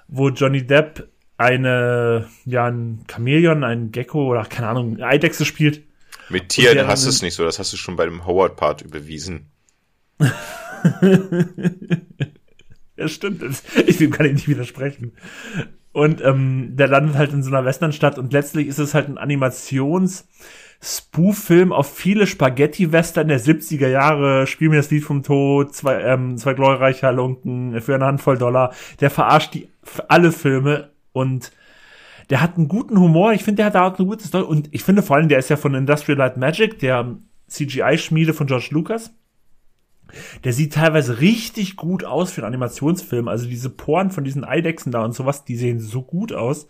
wo Johnny Depp eine, ja, ein Chamäleon, ein Gecko oder keine Ahnung, eine Eidechse spielt. Mit Tieren hast du es nicht so, das hast du schon bei dem Howard-Part überwiesen. Ja, stimmt. Ich dem kann ich nicht widersprechen. Und ähm, der landet halt in so einer Westernstadt und letztlich ist es halt ein Animations- Spoof-Film auf viele Spaghetti-Western der 70er Jahre, Spiel mir das Lied vom Tod, zwei, ähm, zwei glorreiche Halunken für eine Handvoll Dollar. Der verarscht die alle Filme und der hat einen guten Humor. Ich finde, der hat da auch eine gute Story. Und ich finde vor allem, der ist ja von Industrial Light Magic, der CGI-Schmiede von George Lucas. Der sieht teilweise richtig gut aus für einen Animationsfilm. Also diese Poren von diesen Eidechsen da und sowas, die sehen so gut aus.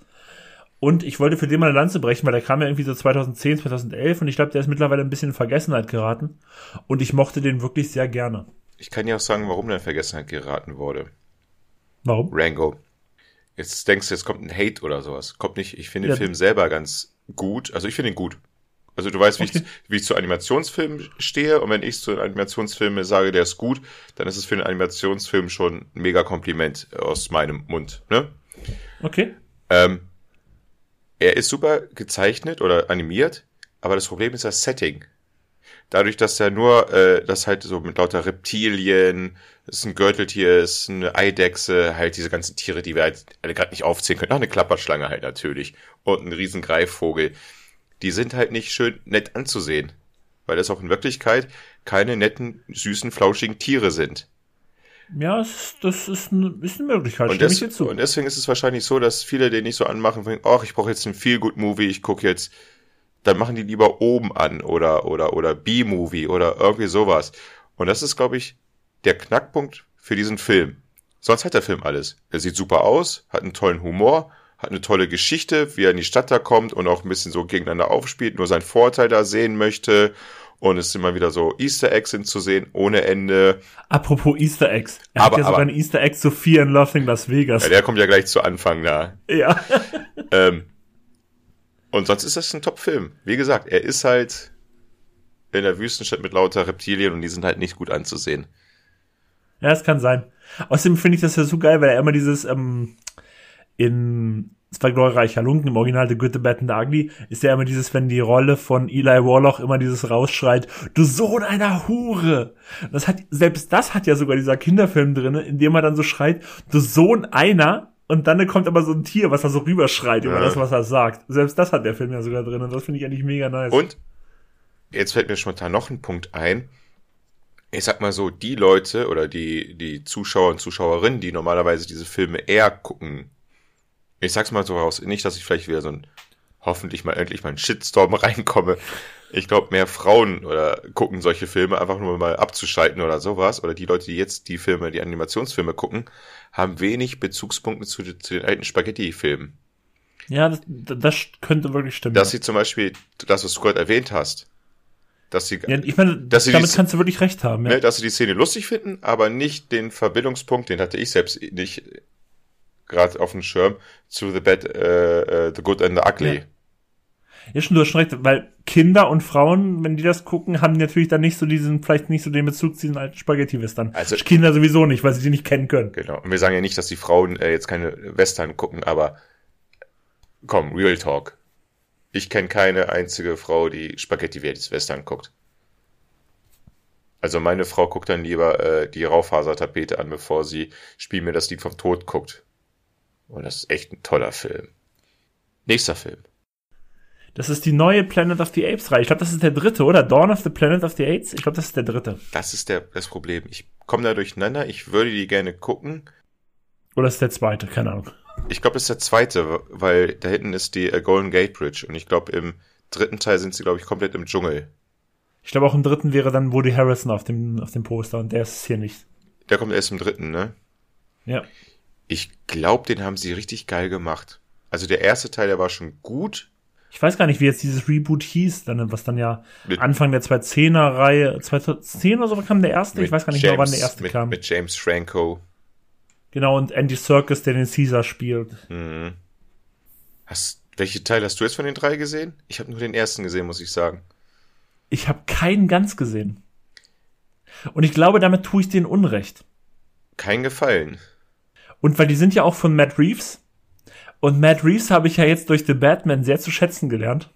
Und ich wollte für den mal eine Lanze brechen, weil der kam ja irgendwie so 2010, 2011 und ich glaube, der ist mittlerweile ein bisschen in Vergessenheit geraten. Und ich mochte den wirklich sehr gerne. Ich kann dir auch sagen, warum der in Vergessenheit geraten wurde. Warum? Rango. Jetzt denkst du, jetzt kommt ein Hate oder sowas. Kommt nicht. Ich finde Ja. den Film selber ganz gut. Also ich finde ihn gut. Also du weißt, wie, Okay. ich, wie ich zu Animationsfilmen stehe. Und wenn ich zu Animationsfilmen sage, der ist gut, dann ist es für einen Animationsfilm schon ein mega Kompliment aus meinem Mund. Ne? Okay. Ähm, er ist super gezeichnet oder animiert, aber das Problem ist das Setting. Dadurch, dass er nur, äh, das halt so mit lauter Reptilien, es ist ein Gürteltier, es ist eine Eidechse, halt diese ganzen Tiere, die wir halt alle gerade nicht aufzählen können. Ach, eine Klapperschlange halt natürlich. Und ein riesen Greifvogel. Die sind halt nicht schön nett anzusehen. Weil das auch in Wirklichkeit keine netten, süßen, flauschigen Tiere sind. Ja, das ist, eine, ist eine Möglichkeit. Und, des, ich dir zu. und deswegen ist es wahrscheinlich so, dass viele den nicht so anmachen, denken, ach, ich brauche jetzt einen Feel-Good-Movie, ich gucke jetzt, dann machen die lieber oben an oder, oder, oder B-Movie oder irgendwie sowas. Und das ist, glaube ich, der Knackpunkt für diesen Film. Sonst hat der Film alles. Er sieht super aus, hat einen tollen Humor, hat eine tolle Geschichte, wie er in die Stadt da kommt und auch ein bisschen so gegeneinander aufspielt, nur seinen Vorteil da sehen möchte. Und es sind immer wieder so Easter Eggs sind zu sehen, ohne Ende. Apropos Easter Eggs. Er Aber- hat ja sogar aber- ein Easter Egg zu Fear and Loathing Las Vegas. Ja, der kommt ja gleich zu Anfang da. Ja. Ähm, und sonst ist das ein Top-Film. Wie gesagt, er ist halt in der Wüstenstadt mit lauter Reptilien und die sind halt nicht gut anzusehen. Ja, es kann sein. Außerdem finde ich das ja so geil, weil er immer dieses, ähm, in zwei glorreiche Halunken, im Original The Good, The Bad and The Ugly, ist ja immer dieses, wenn die Rolle von Eli Warlock immer dieses rausschreit, du Sohn einer Hure! Das hat, selbst das hat ja sogar dieser Kinderfilm drinne, in dem er dann so schreit, du Sohn einer, und dann kommt aber so ein Tier, was da so rüberschreit über Ja. das, was er sagt. Selbst das hat der Film ja sogar drin, und das finde ich eigentlich mega nice. Und jetzt fällt mir spontan noch ein Punkt ein. Ich sag mal so, die Leute oder die, die Zuschauer und Zuschauerinnen, die normalerweise diese Filme eher gucken, ich sag's mal so raus, nicht, dass ich vielleicht wieder so ein, hoffentlich mal endlich mal ein Shitstorm reinkomme. Ich glaube, mehr Frauen oder gucken solche Filme einfach nur mal abzuschalten oder sowas. Oder die Leute, die jetzt die Filme, die Animationsfilme gucken, haben wenig Bezugspunkte zu, zu den alten Spaghetti-Filmen. Ja, das, das könnte wirklich stimmen. Dass sie zum Beispiel, das, was du gerade erwähnt hast, dass sie, ja, ich meine, dass damit die, kannst du wirklich recht haben. Ja. ne, dass sie die Szene lustig finden, aber nicht den Verbindungspunkt, den hatte ich selbst nicht gerade auf dem Schirm, zu The Bad, äh, äh, The Good and the Ugly. Ja. Ja, schon, du hast schon recht, weil Kinder und Frauen, wenn die das gucken, haben natürlich dann nicht so diesen, vielleicht nicht so den Bezug zu diesen alten Spaghetti-Western. Also- Kinder sowieso nicht, weil sie die nicht kennen können. Genau. Und wir sagen ja nicht, dass die Frauen äh, jetzt keine Western gucken, aber komm, Real Talk. Ich kenne keine einzige Frau, die Spaghetti-Western guckt. Also meine Frau guckt dann lieber äh, die Raufasertapete an, bevor sie Spiel mir das Lied vom Tod guckt. Und das ist echt ein toller Film. Nächster Film. Das ist die neue Planet of the Apes Reihe. Ich glaube, das ist der dritte, oder? Dawn of the Planet of the Apes? Ich glaube, das ist der dritte. Das ist der, das Problem. Ich komme da durcheinander. Ich würde die gerne gucken. Oder ist der zweite? Keine Ahnung. Ich glaube, das ist der zweite, weil da hinten ist die äh, Golden Gate Bridge. Und ich glaube, im dritten Teil sind sie, glaube ich, komplett im Dschungel. Ich glaube, auch im dritten wäre dann Woody Harrison auf dem, auf dem Poster und der ist hier nicht. Der kommt erst im dritten, ne? Ja. Ich glaube, den haben sie richtig geil gemacht. Also der erste Teil, der war schon gut. Ich weiß gar nicht, wie jetzt dieses Reboot hieß, dann, was dann ja Mit- Anfang der 2010er-Reihe, 2010 oder so kam der erste, ich weiß gar nicht James, mehr, wann der erste mit, kam. Mit James Franco. Genau, und Andy Serkis, der den Caesar spielt. Mhm. Hast, welche Teil hast du jetzt von den drei gesehen? Ich habe nur den ersten gesehen, muss ich sagen. Ich habe keinen ganz gesehen. Und ich glaube, damit tue ich denen Unrecht. Kein Gefallen. Und weil die sind ja auch von Matt Reeves. Und Matt Reeves habe ich ja jetzt durch The Batman sehr zu schätzen gelernt.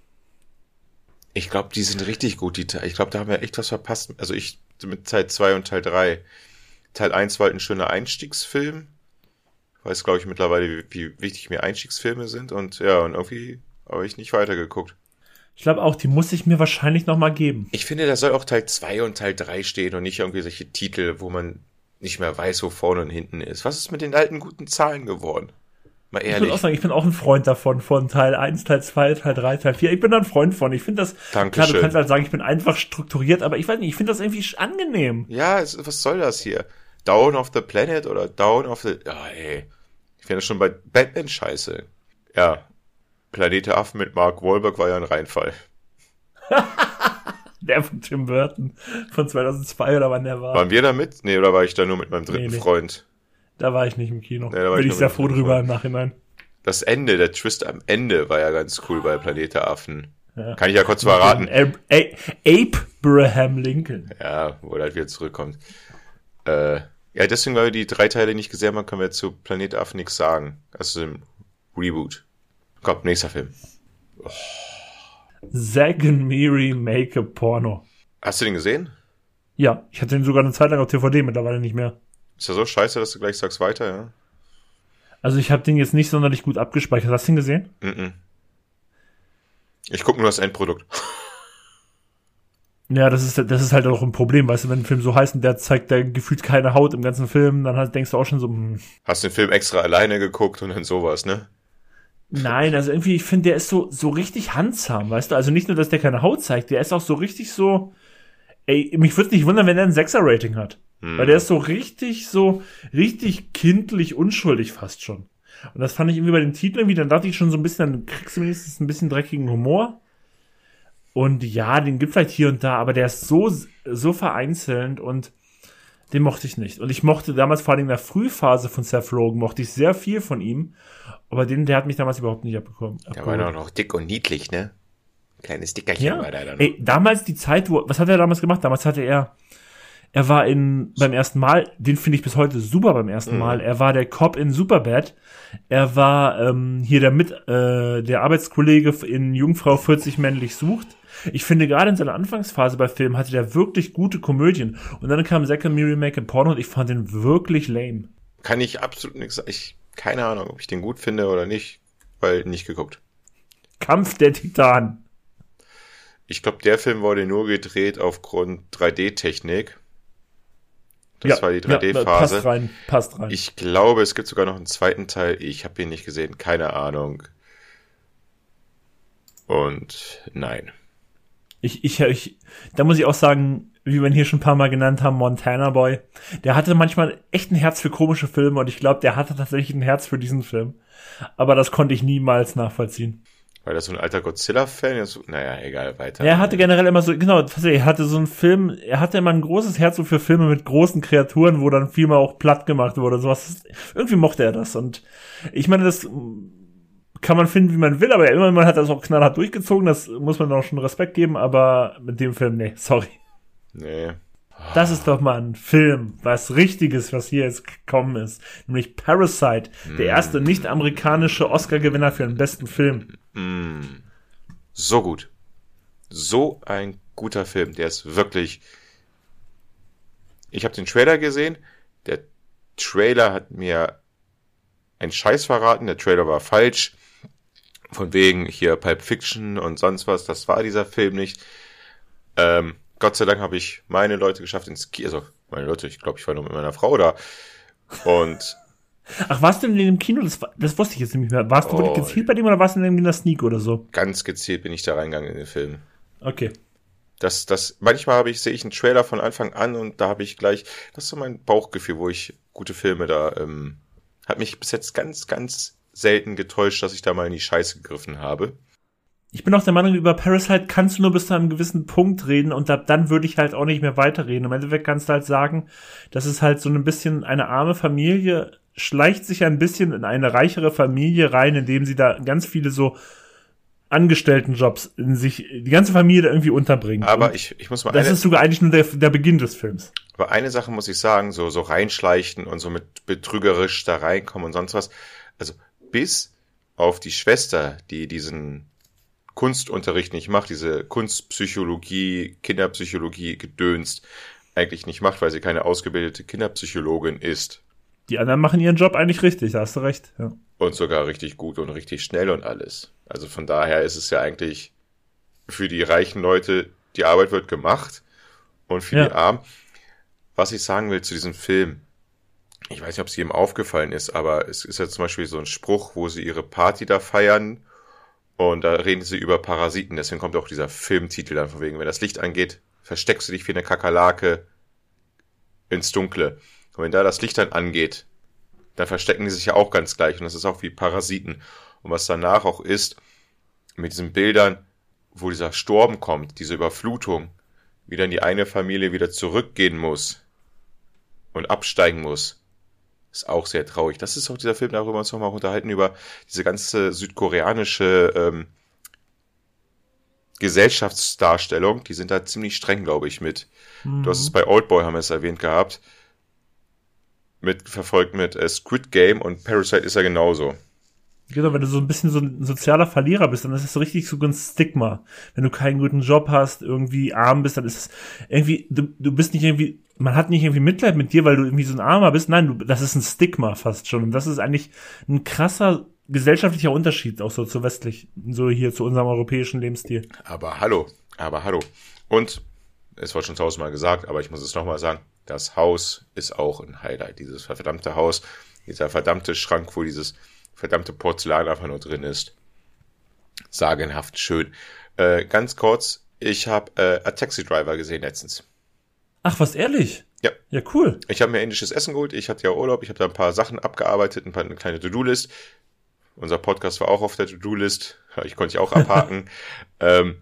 Ich glaube, die sind richtig gut, die Teile. Ich glaube, da haben wir echt was verpasst. Also ich mit Teil 2 und Teil 3. Teil 1 war halt ein schöner Einstiegsfilm. Ich weiß, glaube ich, mittlerweile, wie, wie wichtig mir Einstiegsfilme sind. Und ja, und irgendwie habe ich nicht weitergeguckt. Ich glaube auch, die muss ich mir wahrscheinlich noch mal geben. Ich finde, da soll auch Teil 2 und Teil 3 stehen und nicht irgendwie solche Titel, wo man nicht mehr weiß, wo vorne und hinten ist. Was ist mit den alten guten Zahlen geworden? Mal Ich würde ehrlich. auch sagen, ich bin auch ein Freund davon, von Teil 1, Teil 2, Teil 3, Teil 4. Ich bin da ein Freund von. Ich finde das, klar, Dankeschön. du kannst halt sagen, ich bin einfach strukturiert, aber ich weiß nicht, ich finde das irgendwie angenehm. Ja, es, was soll das hier? Down of the Planet oder Down of the... Ja, ey. Ich finde das schon bei Batman scheiße. Ja. Planet der Affen mit Mark Wahlberg war ja ein Reinfall. Der von Tim Burton von 2002 oder wann der war. Waren wir da mit? Nee, oder war ich da nur mit meinem dritten Nee, nee. Freund? Da war ich nicht im Kino. Nee, da war bin ich sehr froh drüber voll. im Nachhinein. Das Ende, der Twist am Ende war ja ganz cool bei Planet der Affen. Ja. Kann ich ja kurz verraten. Abraham Lincoln. Ja, wo er halt wieder zurückkommt. Äh, ja, deswegen, weil wir die drei Teile nicht gesehen haben, können wir zu Planet Affen nichts sagen. Also im Reboot. Kommt, nächster Film. Zack and Miri make a Porno. Hast du den gesehen? Ja, ich hatte den sogar eine Zeit lang auf DVD, mittlerweile nicht mehr. Ist ja so scheiße, dass du gleich sagst weiter, ja? Also ich habe den jetzt nicht sonderlich gut abgespeichert. Hast du ihn gesehen? Mhm. Ich gucke nur das Endprodukt. Ja, das ist, das ist halt auch ein Problem, weißt du, wenn ein Film so heißt und der zeigt der gefühlt keine Haut im ganzen Film, dann halt denkst du auch schon so, hm, Hast den Film extra alleine geguckt und dann sowas, ne? Nein, also irgendwie, ich finde, der ist so, so richtig handsam, weißt du, also nicht nur, dass der keine Haut zeigt, der ist auch so richtig so, ey, mich würde nicht wundern, wenn er ein Sechser-Rating hat. Hm. Weil der ist so richtig, so, richtig kindlich unschuldig fast schon. Und das fand ich irgendwie bei den Titeln irgendwie, dann dachte ich schon so ein bisschen, dann kriegst du wenigstens ein bisschen dreckigen Humor. Und ja, den gibt vielleicht hier und da, aber der ist so, so vereinzelt und den mochte ich nicht. Und ich mochte damals vor allem in der Frühphase von Seth Rogen, mochte ich sehr viel von ihm. Aber den, der hat mich damals überhaupt nicht abbekommen. Der war doch noch dick und niedlich, ne? Kleines Dickerchen Ja. war der dann. Ey, damals die Zeit, wo, was hat er damals gemacht? Damals hatte er, er war in, beim ersten Mal, den finde ich bis heute super beim ersten Mal. Er war der Cop in Superbad. Er war ähm, hier der mit, äh, der Arbeitskollege in Jungfrau 40 männlich sucht. Ich finde gerade in seiner Anfangsphase bei Filmen hatte der wirklich gute Komödien. Und dann kam Zack and Miri Make a Porno und ich fand den wirklich lame. Kann ich absolut nichts sagen. Ich, keine Ahnung, ob ich den gut finde oder nicht, weil nicht geguckt. Kampf der Titan. Ich glaube, der Film wurde nur gedreht aufgrund 3D-Technik. Das war die ja, 3D-Phase. passt rein, passt rein. Ich glaube, es gibt sogar noch einen zweiten Teil. Ich habe ihn nicht gesehen, keine Ahnung. Und nein. Ich, ich, ich, da muss ich auch sagen, wie wir ihn hier schon ein paar Mal genannt haben, Montana Boy. Der hatte manchmal echt ein Herz für komische Filme und ich glaube, der hatte tatsächlich ein Herz für diesen Film. Aber das konnte ich niemals nachvollziehen. Weil das so ein alter Godzilla-Fan ist. Naja, egal, weiter. Er hatte generell immer so, genau, er hatte so einen Film, er hatte immer ein großes Herz so für Filme mit großen Kreaturen, wo dann viel mal auch platt gemacht wurde. Sowas. Irgendwie mochte er das. Und ich meine, das kann man finden, wie man will, aber immerhin hat das auch knallhart durchgezogen. Das muss man auch schon Respekt geben, aber mit dem Film, nee, sorry. Nee. Das ist doch mal ein Film, was Richtiges, was hier jetzt gekommen ist. Nämlich Parasite, mm. der erste nicht-amerikanische Oscar-Gewinner für den besten Film. Mm. So gut. So ein guter Film. Der ist wirklich. Ich habe den Trailer gesehen. Der Trailer hat mir einen Scheiß verraten. Der Trailer war falsch. Von wegen hier Pulp Fiction und sonst was. Das war dieser Film nicht. Ähm, Gott sei Dank habe ich meine Leute geschafft ins Kino. Also, meine Leute, ich glaube, ich war nur mit meiner Frau da. Und. Ach, warst du denn in dem Kino? Das, das wusste ich jetzt nicht mehr. Warst du wirklich oh, gezielt bei dem oder warst du in der Sneak oder so? Ganz gezielt bin ich da reingegangen in den Film. Okay. Das, das, manchmal habe ich, sehe ich einen Trailer von Anfang an und da habe ich gleich, das ist so mein Bauchgefühl, wo ich gute Filme da, ähm, hat mich bis jetzt ganz, ganz selten getäuscht, dass ich da mal in die Scheiße gegriffen habe ich bin auch der Meinung, über Parasite kannst du nur bis zu einem gewissen Punkt reden und ab dann würde ich halt auch nicht mehr weiterreden. Im Endeffekt kannst du halt sagen, das ist halt so ein bisschen eine arme Familie, schleicht sich ein bisschen in eine reichere Familie rein, indem sie da ganz viele so Angestelltenjobs in sich, die ganze Familie da irgendwie unterbringen. Aber ich, ich muss mal. Das ist sogar eigentlich nur der, der Beginn des Films. Aber eine Sache muss ich sagen, so, so reinschleichen und so mit betrügerisch da reinkommen und sonst was. Also, bis auf die Schwester, die diesen Kunstunterricht nicht macht, diese Kunstpsychologie, Kinderpsychologie gedönst, eigentlich nicht macht, weil sie keine ausgebildete Kinderpsychologin ist. Die anderen machen ihren Job eigentlich richtig, da hast du recht. Ja. Und sogar richtig gut und richtig schnell und alles. Also von daher ist es ja eigentlich für die reichen Leute, die Arbeit wird gemacht und für ja. die Armen. Was ich sagen will zu diesem Film, ich weiß nicht, ob es jedem aufgefallen ist, aber es ist ja zum Beispiel so ein Spruch, wo sie ihre Party da feiern und da reden sie über Parasiten, deswegen kommt auch dieser Filmtitel dann von wegen, wenn das Licht angeht, versteckst du dich wie eine Kakerlake ins Dunkle. Und wenn da das Licht dann angeht, dann verstecken die sich ja auch ganz gleich. Und das ist auch wie Parasiten. Und was danach auch ist, mit diesen Bildern, wo dieser Sturm kommt, diese Überflutung, wie dann die eine Familie wieder zurückgehen muss und absteigen muss. Ist auch sehr traurig. Das ist auch dieser Film, darüber uns nochmal unterhalten, über diese ganze südkoreanische ähm, Gesellschaftsdarstellung. Die sind da ziemlich streng, glaube ich, mit. Mhm. Du hast es bei Oldboy, haben wir es erwähnt gehabt. Mit, verfolgt mit äh, Squid Game und Parasite ist er genauso. Genau, wenn du so ein bisschen so ein sozialer Verlierer bist, dann ist es so richtig so ein Stigma. Wenn du keinen guten Job hast, irgendwie arm bist, dann ist es irgendwie, du, du bist nicht irgendwie, man hat nicht irgendwie Mitleid mit dir, weil du irgendwie so ein Armer bist. Nein, du, das ist ein Stigma fast schon. Und das ist eigentlich ein krasser gesellschaftlicher Unterschied, auch so zu westlich, so hier zu unserem europäischen Lebensstil. Aber hallo, aber hallo. Und, es wurde schon tausendmal gesagt, aber ich muss es nochmal sagen, das Haus ist auch ein Highlight. Dieses verdammte Haus, dieser verdammte Schrank, wo dieses verdammte Porzellan einfach nur drin ist. Sagenhaft schön. Äh, ganz kurz, ich habe äh, A Taxi Driver gesehen letztens. Ach, was ehrlich? Ja. Ja, cool. Ich habe mir indisches Essen geholt. Ich hatte ja Urlaub. Ich habe da ein paar Sachen abgearbeitet, ein paar, eine kleine To-Do-List. Unser Podcast war auch auf der To-Do-List. Ich konnte ich auch abhaken. ähm,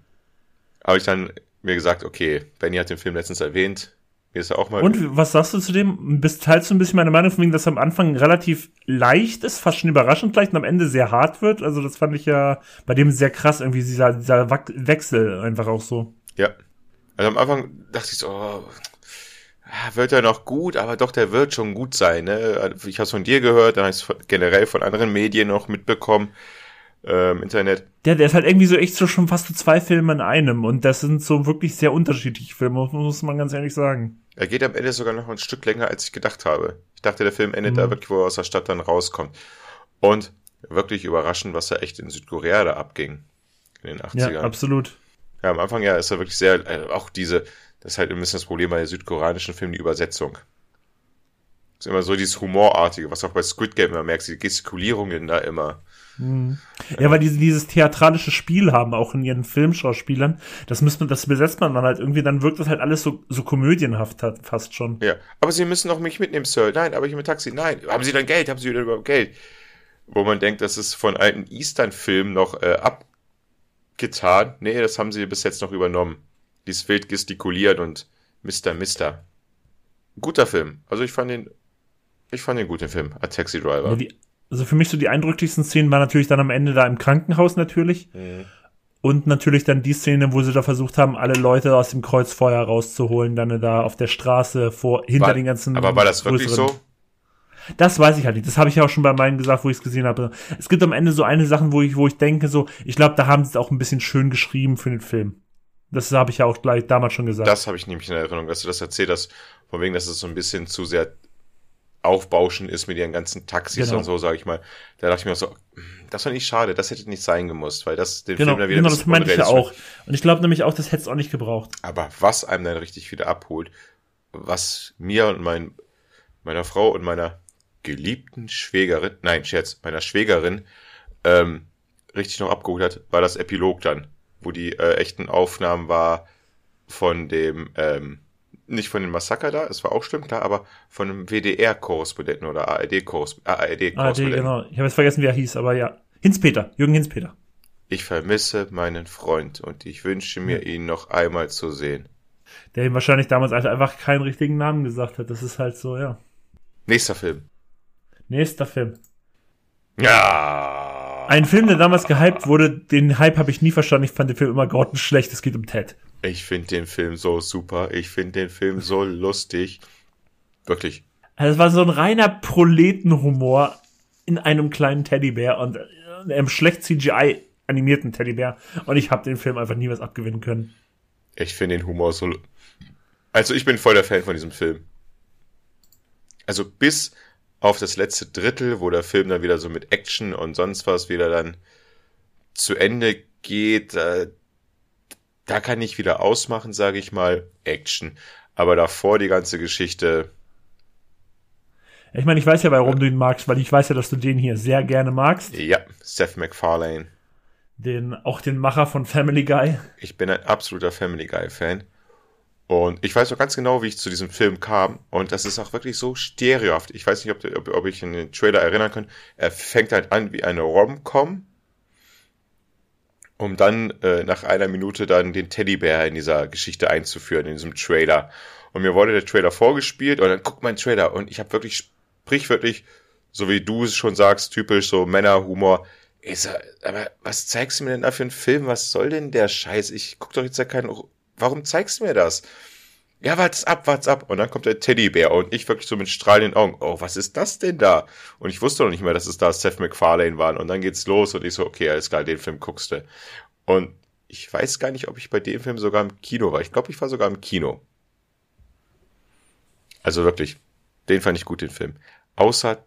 habe ich dann mir gesagt, okay, Benny hat den Film letztens erwähnt. Mir ist ja auch mal. Und was sagst du zu dem? Bist teilst du ein bisschen meine Meinung von wegen, dass am Anfang relativ leicht ist, fast schon überraschend leicht und am Ende sehr hart wird? Also das fand ich ja bei dem sehr krass, irgendwie dieser, dieser Wechsel einfach auch so. Ja. Also am Anfang dachte ich so, oh, wird er noch gut, aber doch, der wird schon gut sein. Ne? Ich habe es von dir gehört, dann habe ich es generell von anderen Medien noch mitbekommen ähm, Internet. Der, der ist halt irgendwie so echt so schon fast so zwei Filme in einem und das sind so wirklich sehr unterschiedliche Filme, muss man ganz ehrlich sagen. Er geht am Ende sogar noch ein Stück länger, als ich gedacht habe. Ich dachte, der Film endet mhm. da wirklich, wo er aus der Stadt dann rauskommt. Und wirklich überraschend, was da echt in Südkorea da abging. In den 80ern. Ja, absolut. Ja, am Anfang ja ist er wirklich sehr, äh, auch diese, das ist halt ein bisschen das Problem bei den südkoreanischen Filmen, die Übersetzung. ist immer so dieses Humorartige, was auch bei Squid Game immer merkst, die Gestikulierungen da immer. Mhm. Ja, weil diese, dieses theatralische Spiel haben, auch in ihren Filmschauspielern, das müsste das besetzt man dann halt irgendwie, dann wirkt das halt alles so, so komödienhaft hat, fast schon. Ja, aber Sie müssen auch mich mitnehmen, Sir. Nein, aber ich mit Taxi. Nein, haben Sie dann Geld? Haben Sie denn überhaupt Geld? Wo man denkt, das ist von alten Eastern-Filmen noch äh, abgetan. Nee, das haben sie bis jetzt noch übernommen. Dies wild gestikuliert und Mr. Mister. Guter Film. Also ich fand den, ich fand den guten Film, A Taxi Driver. Ja, die, also für mich so die eindrücklichsten Szenen waren natürlich dann am Ende da im Krankenhaus natürlich. Mhm. Und natürlich dann die Szene, wo sie da versucht haben, alle Leute aus dem Kreuzfeuer rauszuholen, dann da auf der Straße vor, hinter war, den ganzen. Aber war das wirklich so? Das weiß ich halt nicht. Das habe ich ja auch schon bei meinen gesagt, wo ich es gesehen habe. Es gibt am Ende so eine Sachen, wo ich, wo ich denke, so, ich glaube, da haben sie es auch ein bisschen schön geschrieben für den Film. Das habe ich ja auch gleich damals schon gesagt. Das habe ich nämlich in Erinnerung, dass du das erzählt hast, von wegen, dass es so ein bisschen zu sehr aufbauschen ist mit ihren ganzen Taxis genau. und so, sage ich mal. Da dachte ich mir so, das war nicht schade, das hätte nicht sein gemusst, weil das den genau, Film dann wieder Genau, das meinte ich ja auch. Und ich glaube nämlich auch, das hätte es auch nicht gebraucht. Aber was einem dann richtig wieder abholt, was mir und mein, meiner Frau und meiner geliebten Schwägerin, nein, Scherz, meiner Schwägerin, ähm, richtig noch abgeholt hat, war das Epilog dann, wo die äh, echten Aufnahmen war von dem, ähm, nicht von dem Massaker da, es war auch schlimm, klar, aber von einem WDR-Korrespondenten oder ARD-Korrespondenten. ARD, genau. Ich habe jetzt vergessen, wie er hieß, aber ja. Hinz-Peter, Jürgen Hinz-Peter. Ich vermisse meinen Freund und ich wünsche mir, ihn noch einmal zu sehen. Der ihm wahrscheinlich damals einfach keinen richtigen Namen gesagt hat. Das ist halt so, ja. Nächster Film. Nächster Film. Ja. Ein Film, der damals gehypt wurde, den Hype habe ich nie verstanden. Ich fand den Film immer grottenschlecht. Es geht um Ted. Ich finde den Film so super. Ich finde den Film so lustig. Wirklich. Also es war so ein reiner Proletenhumor in einem kleinen Teddybär und äh, einem schlecht CGI animierten Teddybär. Und ich habe den Film einfach nie was abgewinnen können. Ich finde den Humor so. Also ich bin voll der Fan von diesem Film. Also bis auf das letzte Drittel, wo der Film dann wieder so mit Action und sonst was wieder dann zu Ende geht, äh, da kann ich wieder ausmachen, sage ich mal, Action. Aber davor die ganze Geschichte. Ich meine, ich weiß ja, warum du ihn magst, weil ich weiß ja, dass du den hier sehr gerne magst. Ja, Seth MacFarlane. Den, auch den Macher von Family Guy. Ich bin ein absoluter Family Guy-Fan. Und ich weiß auch ganz genau, wie ich zu diesem Film kam. Und das ist auch wirklich so stereohaft. Ich weiß nicht, ob, ob, ob ich in den Trailer erinnern kann. Er fängt halt an wie eine Rom-Com um dann äh, nach einer Minute dann den Teddybär in dieser Geschichte einzuführen, in diesem Trailer. Und mir wurde der Trailer vorgespielt und dann guckt mein Trailer und ich habe wirklich sprichwörtlich, so wie du es schon sagst, typisch so Männerhumor. Aber was zeigst du mir denn da für einen Film? Was soll denn der Scheiß? Ich guck doch jetzt ja keinen. Warum zeigst du mir das? Ja, wart's ab, wart's ab. Und dann kommt der Teddybär und ich wirklich so mit strahlenden Augen, oh, was ist das denn da? Und ich wusste noch nicht mehr, dass es da Seth MacFarlane waren. Und dann geht's los und ich so, okay, alles klar, den Film guckst du. Und ich weiß gar nicht, ob ich bei dem Film sogar im Kino war. Ich glaube, ich war sogar im Kino. Also wirklich, den fand ich gut, den Film. Außer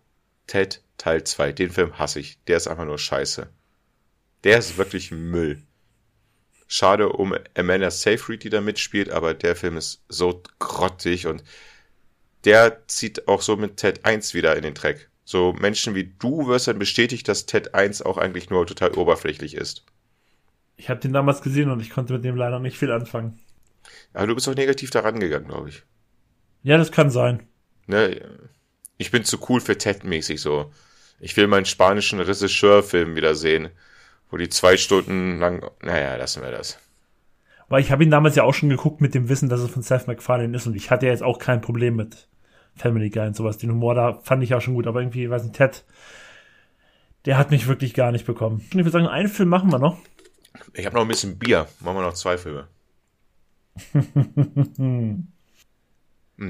Ted Teil 2, den Film hasse ich. Der ist einfach nur scheiße. Der ist wirklich Müll. Schade um Amanda Seyfried, die da mitspielt, aber der Film ist so grottig und der zieht auch so mit Ted 1 wieder in den Dreck. So Menschen wie du wirst dann bestätigt, dass Ted 1 auch eigentlich nur total oberflächlich ist. Ich habe den damals gesehen und ich konnte mit dem leider nicht viel anfangen. Aber du bist auch negativ daran gegangen, glaube ich. Ja, das kann sein. Ne, ich bin zu cool für Ted mäßig so. Ich will meinen spanischen Regisseur-Film wieder sehen wo die zwei Stunden lang, naja, lassen wir das. Weil ich habe ihn damals ja auch schon geguckt mit dem Wissen, dass es von Seth MacFarlane ist und ich hatte jetzt auch kein Problem mit Family Guy und sowas. Den Humor da fand ich auch schon gut, aber irgendwie, weiß nicht, Ted, der hat mich wirklich gar nicht bekommen. Ich würde sagen, einen Film machen wir noch. Ich habe noch ein bisschen Bier. Machen wir noch zwei Filme.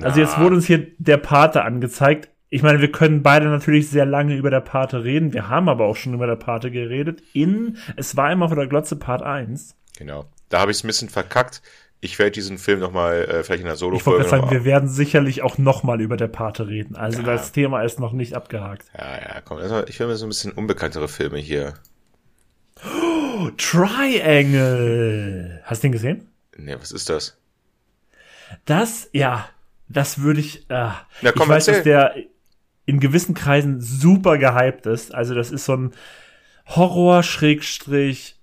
also jetzt wurde uns hier der Pate angezeigt ich meine, wir können beide natürlich sehr lange über der Pate reden. Wir haben aber auch schon über der Pate geredet. In Es war immer vor der Glotze Part 1. Genau. Da habe ich es ein bisschen verkackt. Ich werde diesen Film nochmal äh, vielleicht in der Solo-Folge. Ich wollte sagen, wir werden sicherlich auch nochmal über der Pate reden. Also ja. das Thema ist noch nicht abgehakt. Ja, ja, komm. Also ich will mir so ein bisschen unbekanntere Filme hier. Oh, Triangle. Hast du den gesehen? Nee, was ist das? Das, ja, das würde ich, äh, Na, komm, ich weiß, erzähl. dass der in gewissen Kreisen super gehypt ist. Also das ist so ein Horror, Schrägstrich,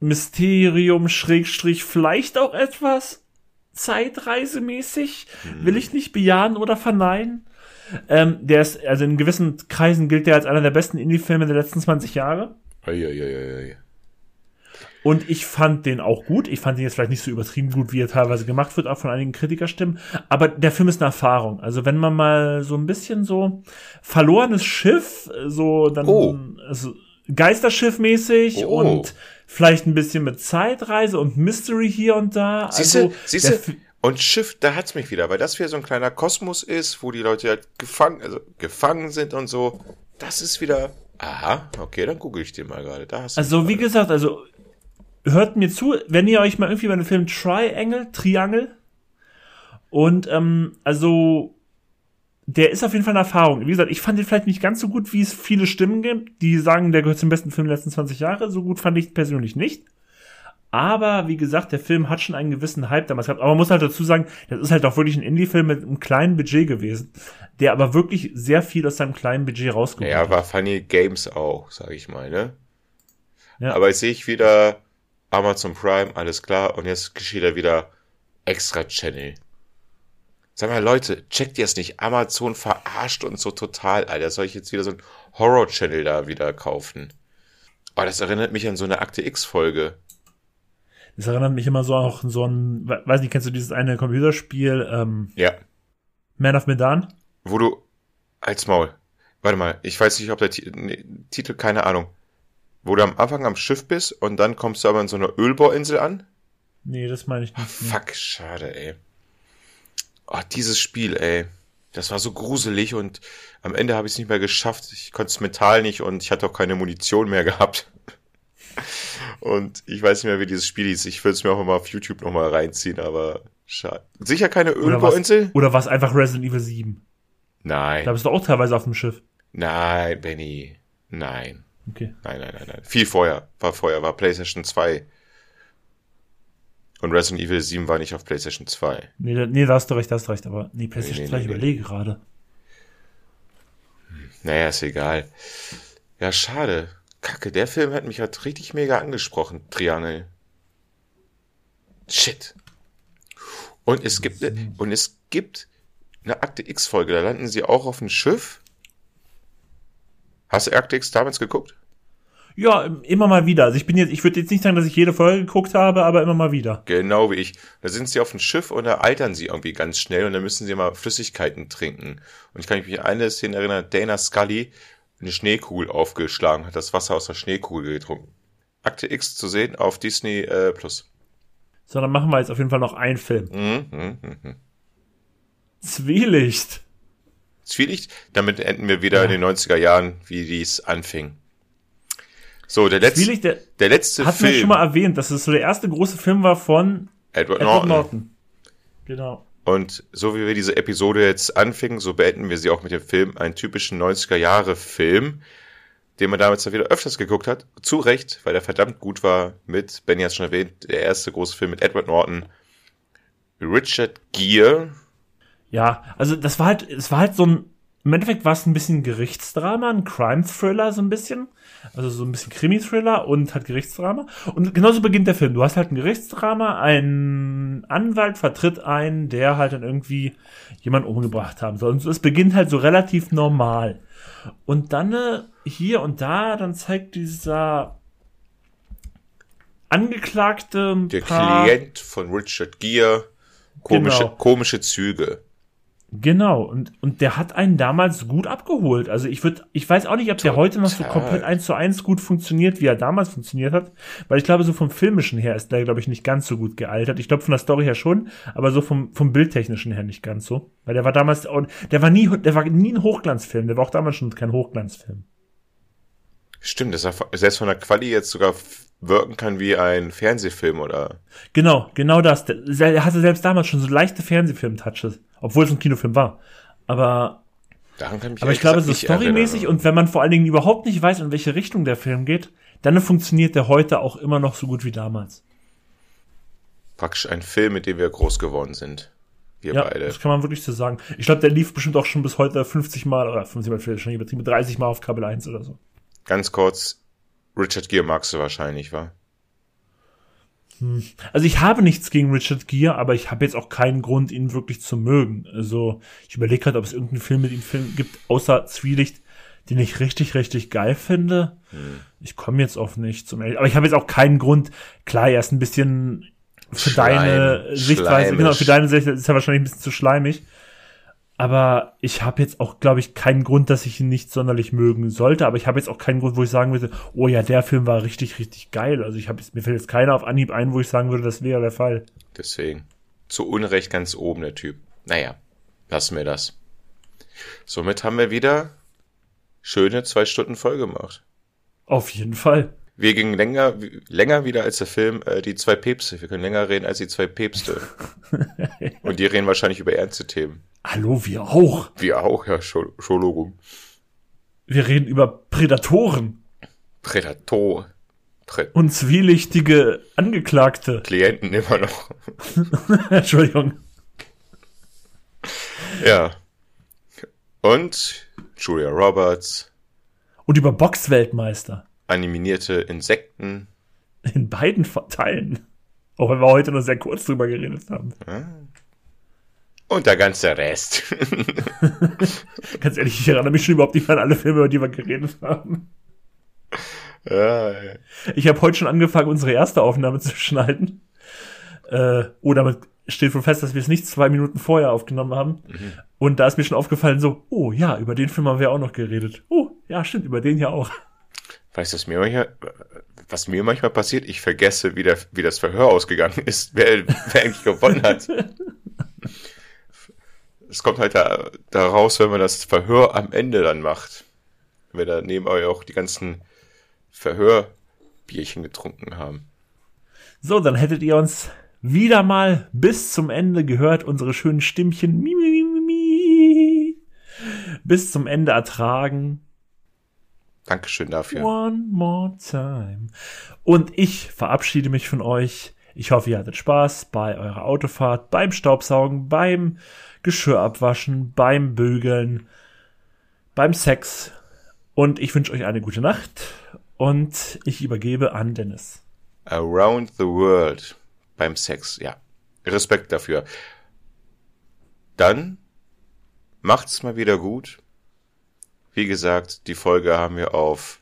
Mysterium, Schrägstrich, vielleicht auch etwas zeitreisemäßig. Will ich nicht bejahen oder verneinen. Ähm, der ist, also in gewissen Kreisen gilt der als einer der besten Indie-Filme der letzten 20 Jahre. Eieieiei. Und ich fand den auch gut. Ich fand den jetzt vielleicht nicht so übertrieben gut, wie er teilweise gemacht wird, auch von einigen Kritikerstimmen. Aber der Film ist eine Erfahrung. Also wenn man mal so ein bisschen so verlorenes Schiff, so dann Oh. also Geisterschiff-mäßig Oh. und vielleicht ein bisschen mit Zeitreise und Mystery hier und da. Siehste, also, siehste, und Schiff, da hat's mich wieder, weil das wieder so ein kleiner Kosmos ist, wo die Leute halt gefangen, also gefangen sind und so. Das ist wieder, aha, okay, dann google ich den mal gerade. Da hast du Also ihn wie gesagt, also hört mir zu, wenn ihr euch mal irgendwie bei dem Film Triangle, Triangle und ähm, also der ist auf jeden Fall eine Erfahrung. Wie gesagt, ich fand den vielleicht nicht ganz so gut, wie es viele Stimmen gibt, die sagen, der gehört zum besten Film der letzten 20 Jahre. So gut fand ich persönlich nicht. Aber wie gesagt, der Film hat schon einen gewissen Hype damals gehabt. Aber man muss halt dazu sagen, das ist halt auch wirklich ein Indie-Film mit einem kleinen Budget gewesen, der aber wirklich sehr viel aus seinem kleinen Budget rausgeholt Ja, hat. war Funny Games auch, sag ich mal, ne? Ja. Aber jetzt sehe ich wieder Amazon Prime, alles klar, und jetzt geschieht da wieder extra Channel. Sag mal, Leute, checkt ihr es nicht? Amazon verarscht uns so total, Alter. Soll ich jetzt wieder so ein Horror-Channel da wieder kaufen? Oh, das erinnert mich an so eine Akte X-Folge. Das erinnert mich immer so auch an so ein, we- weiß nicht, kennst du dieses eine Computerspiel, ähm, Ja. Man of Medan? Wo du. Als Maul. Warte mal, ich weiß nicht, ob der Ti- nee, Titel, keine Ahnung. Wo du am Anfang am Schiff bist und dann kommst du aber in so einer Ölbohrinsel an? Nee, das meine ich nicht. Nee. Fuck, schade, ey. Oh, dieses Spiel, ey. Das war so gruselig und am Ende habe ich es nicht mehr geschafft. Ich konnte es mental nicht und ich hatte auch keine Munition mehr gehabt. Und ich weiß nicht mehr, wie dieses Spiel hieß. Ich würde es mir auch mal auf YouTube nochmal reinziehen, aber schade. Sicher keine Ölbohrinsel? oder was einfach Resident Evil 7? Nein. Da bist du auch teilweise auf dem Schiff. Nein, Benny. Nein. Okay. Nein, nein, nein, nein. Viel vorher. War vorher, war PlayStation 2. Und Resident Evil 7 war nicht auf PlayStation 2. Nee, da, nee, da hast du recht, da hast du recht, aber nee, PlayStation Nee, nee, 2, ich nee, nee. überlege gerade. Naja, ist egal. Ja, schade. Kacke, der Film hat mich halt richtig mega angesprochen. Triangle. Shit. Und es gibt, und es gibt eine Akte X-Folge, da landen sie auch auf dem Schiff. Hast du Akte X damals geguckt? Ja, immer mal wieder. Also ich bin jetzt, ich würde jetzt nicht sagen, dass ich jede Folge geguckt habe, aber immer mal wieder. Genau wie ich. Da sind sie auf dem Schiff und da altern sie irgendwie ganz schnell und dann müssen sie mal Flüssigkeiten trinken. Und ich kann mich an eine Szene erinnern, Dana Scully eine Schneekugel aufgeschlagen, hat das Wasser aus der Schneekugel getrunken. Akte X zu sehen auf Disney äh, Plus. So, dann machen wir jetzt auf jeden Fall noch einen Film. Mhm, mhm, mhm. Zwielicht. Zwielicht, damit enden wir wieder in den 90er Jahren, wie dies anfing. So, der letzte, der der letzte hat Film, schon mal erwähnt, dass es so der erste große Film war von Edward, Edward Norton. Norton. Genau. Und so wie wir diese Episode jetzt anfingen, so beenden wir sie auch mit dem Film, einen typischen 90er-Jahre-Film, den man damals dann wieder öfters geguckt hat. Zu Recht, weil er verdammt gut war mit, Benny hat schon erwähnt, der erste große Film mit Edward Norton, Richard Gere. Ja, also das war halt, es war halt so ein, im Endeffekt war es ein bisschen Gerichtsdrama, ein Crime-Thriller so ein bisschen. Also so ein bisschen Krimi-Thriller und halt Gerichtsdrama. Und genauso beginnt der Film. Du hast halt ein Gerichtsdrama, ein Anwalt vertritt einen, der halt dann irgendwie jemanden umgebracht haben soll. Und es beginnt halt so relativ normal. Und dann äh, hier und da, dann zeigt dieser Angeklagte Der Klient von Richard Gere. Komische, Genau. komische Züge. Genau, und, und der hat einen damals gut abgeholt. Also ich würde, ich weiß auch nicht, ob der heute noch so komplett eins zu eins gut funktioniert, wie er damals funktioniert hat. Weil ich glaube, so vom Filmischen her ist der, glaube ich, nicht ganz so gut gealtert. Ich glaube von der Story her schon, aber so vom, vom Bildtechnischen her nicht ganz so. Weil der war damals, auch- der war nie, der war nie ein Hochglanzfilm, der war auch damals schon kein Hochglanzfilm. Stimmt, dass er selbst von der Quali jetzt sogar wirken kann wie ein Fernsehfilm oder. Genau, genau das. Der hatte selbst damals schon so leichte Fernsehfilm-Touches, obwohl es ein Kinofilm war. Aber Aber ich glaube, so nicht storymäßig und wenn man vor allen Dingen überhaupt nicht weiß, in welche Richtung der Film geht, dann funktioniert der heute auch immer noch so gut wie damals. Praktisch ein Film, mit dem wir groß geworden sind. Wir ja, beide. das kann man wirklich so sagen. Ich glaube, der lief bestimmt auch schon bis heute 50 Mal, oder 50 Mal vielleicht schon übertrieben, 30 Mal auf Kabel 1 oder so. Ganz kurz, Richard Gere magst du wahrscheinlich, wa? Hm. Also ich habe nichts gegen Richard Gere, aber ich habe jetzt auch keinen Grund, ihn wirklich zu mögen. Also ich überlege gerade, ob es irgendeinen Film mit ihm gibt, außer Zwielicht, den ich richtig, richtig geil finde. Hm. Ich komme jetzt auf nichts. Aber ich habe jetzt auch keinen Grund. Klar, er ist ein bisschen für Schleim, deine Sichtweise, schleimisch. genau, für deine Sicht ist er wahrscheinlich ein bisschen zu schleimig. Aber ich habe jetzt auch, glaube ich, keinen Grund, dass ich ihn nicht sonderlich mögen sollte. Aber ich habe jetzt auch keinen Grund, wo ich sagen würde, oh ja, der Film war richtig, richtig geil. Also ich habe mir fällt jetzt keiner auf Anhieb ein, wo ich sagen würde, das wäre der Fall. Deswegen. Zu Unrecht ganz oben der Typ. Naja, lassen wir das. Somit haben wir wieder schöne zwei Stunden voll gemacht. Auf jeden Fall. Wir gingen länger, länger wieder als der Film äh, Die zwei Päpste. Wir können länger reden als die zwei Päpste. Und die reden wahrscheinlich über ernste Themen. Hallo, wir auch. Wir auch, ja, Entschuldigung. Wir reden über Prädatoren. Prädator. Prä Und zwielichtige Angeklagte. Klienten immer noch. Entschuldigung. Ja. Und Julia Roberts. Und über Boxweltmeister animierte Insekten. In beiden Teilen. Auch wenn wir heute nur sehr kurz drüber geredet haben. Und der ganze Rest. Ganz ehrlich, ich erinnere mich schon überhaupt nicht an alle Filme, über die wir geredet haben. Ja, Ich habe heute schon angefangen, unsere erste Aufnahme zu schneiden. Äh, oh, damit steht wohl fest, dass wir es nicht zwei Minuten vorher aufgenommen haben. Mhm. Und da ist mir schon aufgefallen, so, oh ja, über den Film haben wir auch noch geredet. Oh, ja, stimmt, über den ja auch. Weißt du, was mir manchmal, was mir manchmal passiert? Ich vergesse, wie, der, wie das Verhör ausgegangen ist, wer, wer eigentlich gewonnen hat. Es kommt halt da, da raus, wenn man das Verhör am Ende dann macht. Wenn da neben euch auch die ganzen Verhörbierchen getrunken haben. So, dann hättet ihr uns wieder mal bis zum Ende gehört, unsere schönen Stimmchen mi, mi, mi, mi, bis zum Ende ertragen. Dankeschön dafür. One more time. Und ich verabschiede mich von euch. Ich hoffe, ihr hattet Spaß bei eurer Autofahrt, beim Staubsaugen, beim Geschirr abwaschen, beim Bügeln, beim Sex. Und ich wünsche euch eine gute Nacht und ich übergebe an Dennis. Around the World beim Sex, ja. Respekt dafür. Dann macht's mal wieder gut. Wie gesagt, die Folge haben wir auf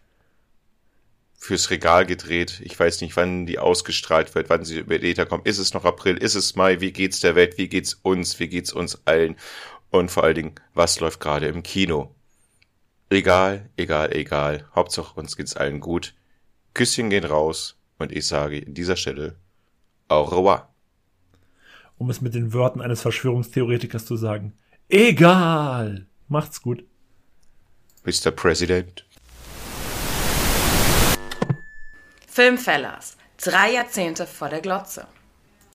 fürs Regal gedreht. Ich weiß nicht, wann die ausgestrahlt wird, wann sie über Ether kommt. Ist es noch April? Ist es Mai? Wie geht's der Welt? Wie geht's uns? Wie geht's uns allen? Und vor allen Dingen, was läuft gerade im Kino? Egal, egal, egal. Hauptsache uns geht's allen gut. Küsschen gehen raus und ich sage an dieser Stelle au revoir. Um es mit den Worten eines Verschwörungstheoretikers zu sagen. Egal. Macht's gut. Mr. President. Filmfellers. Drei Jahrzehnte vor der Glotze.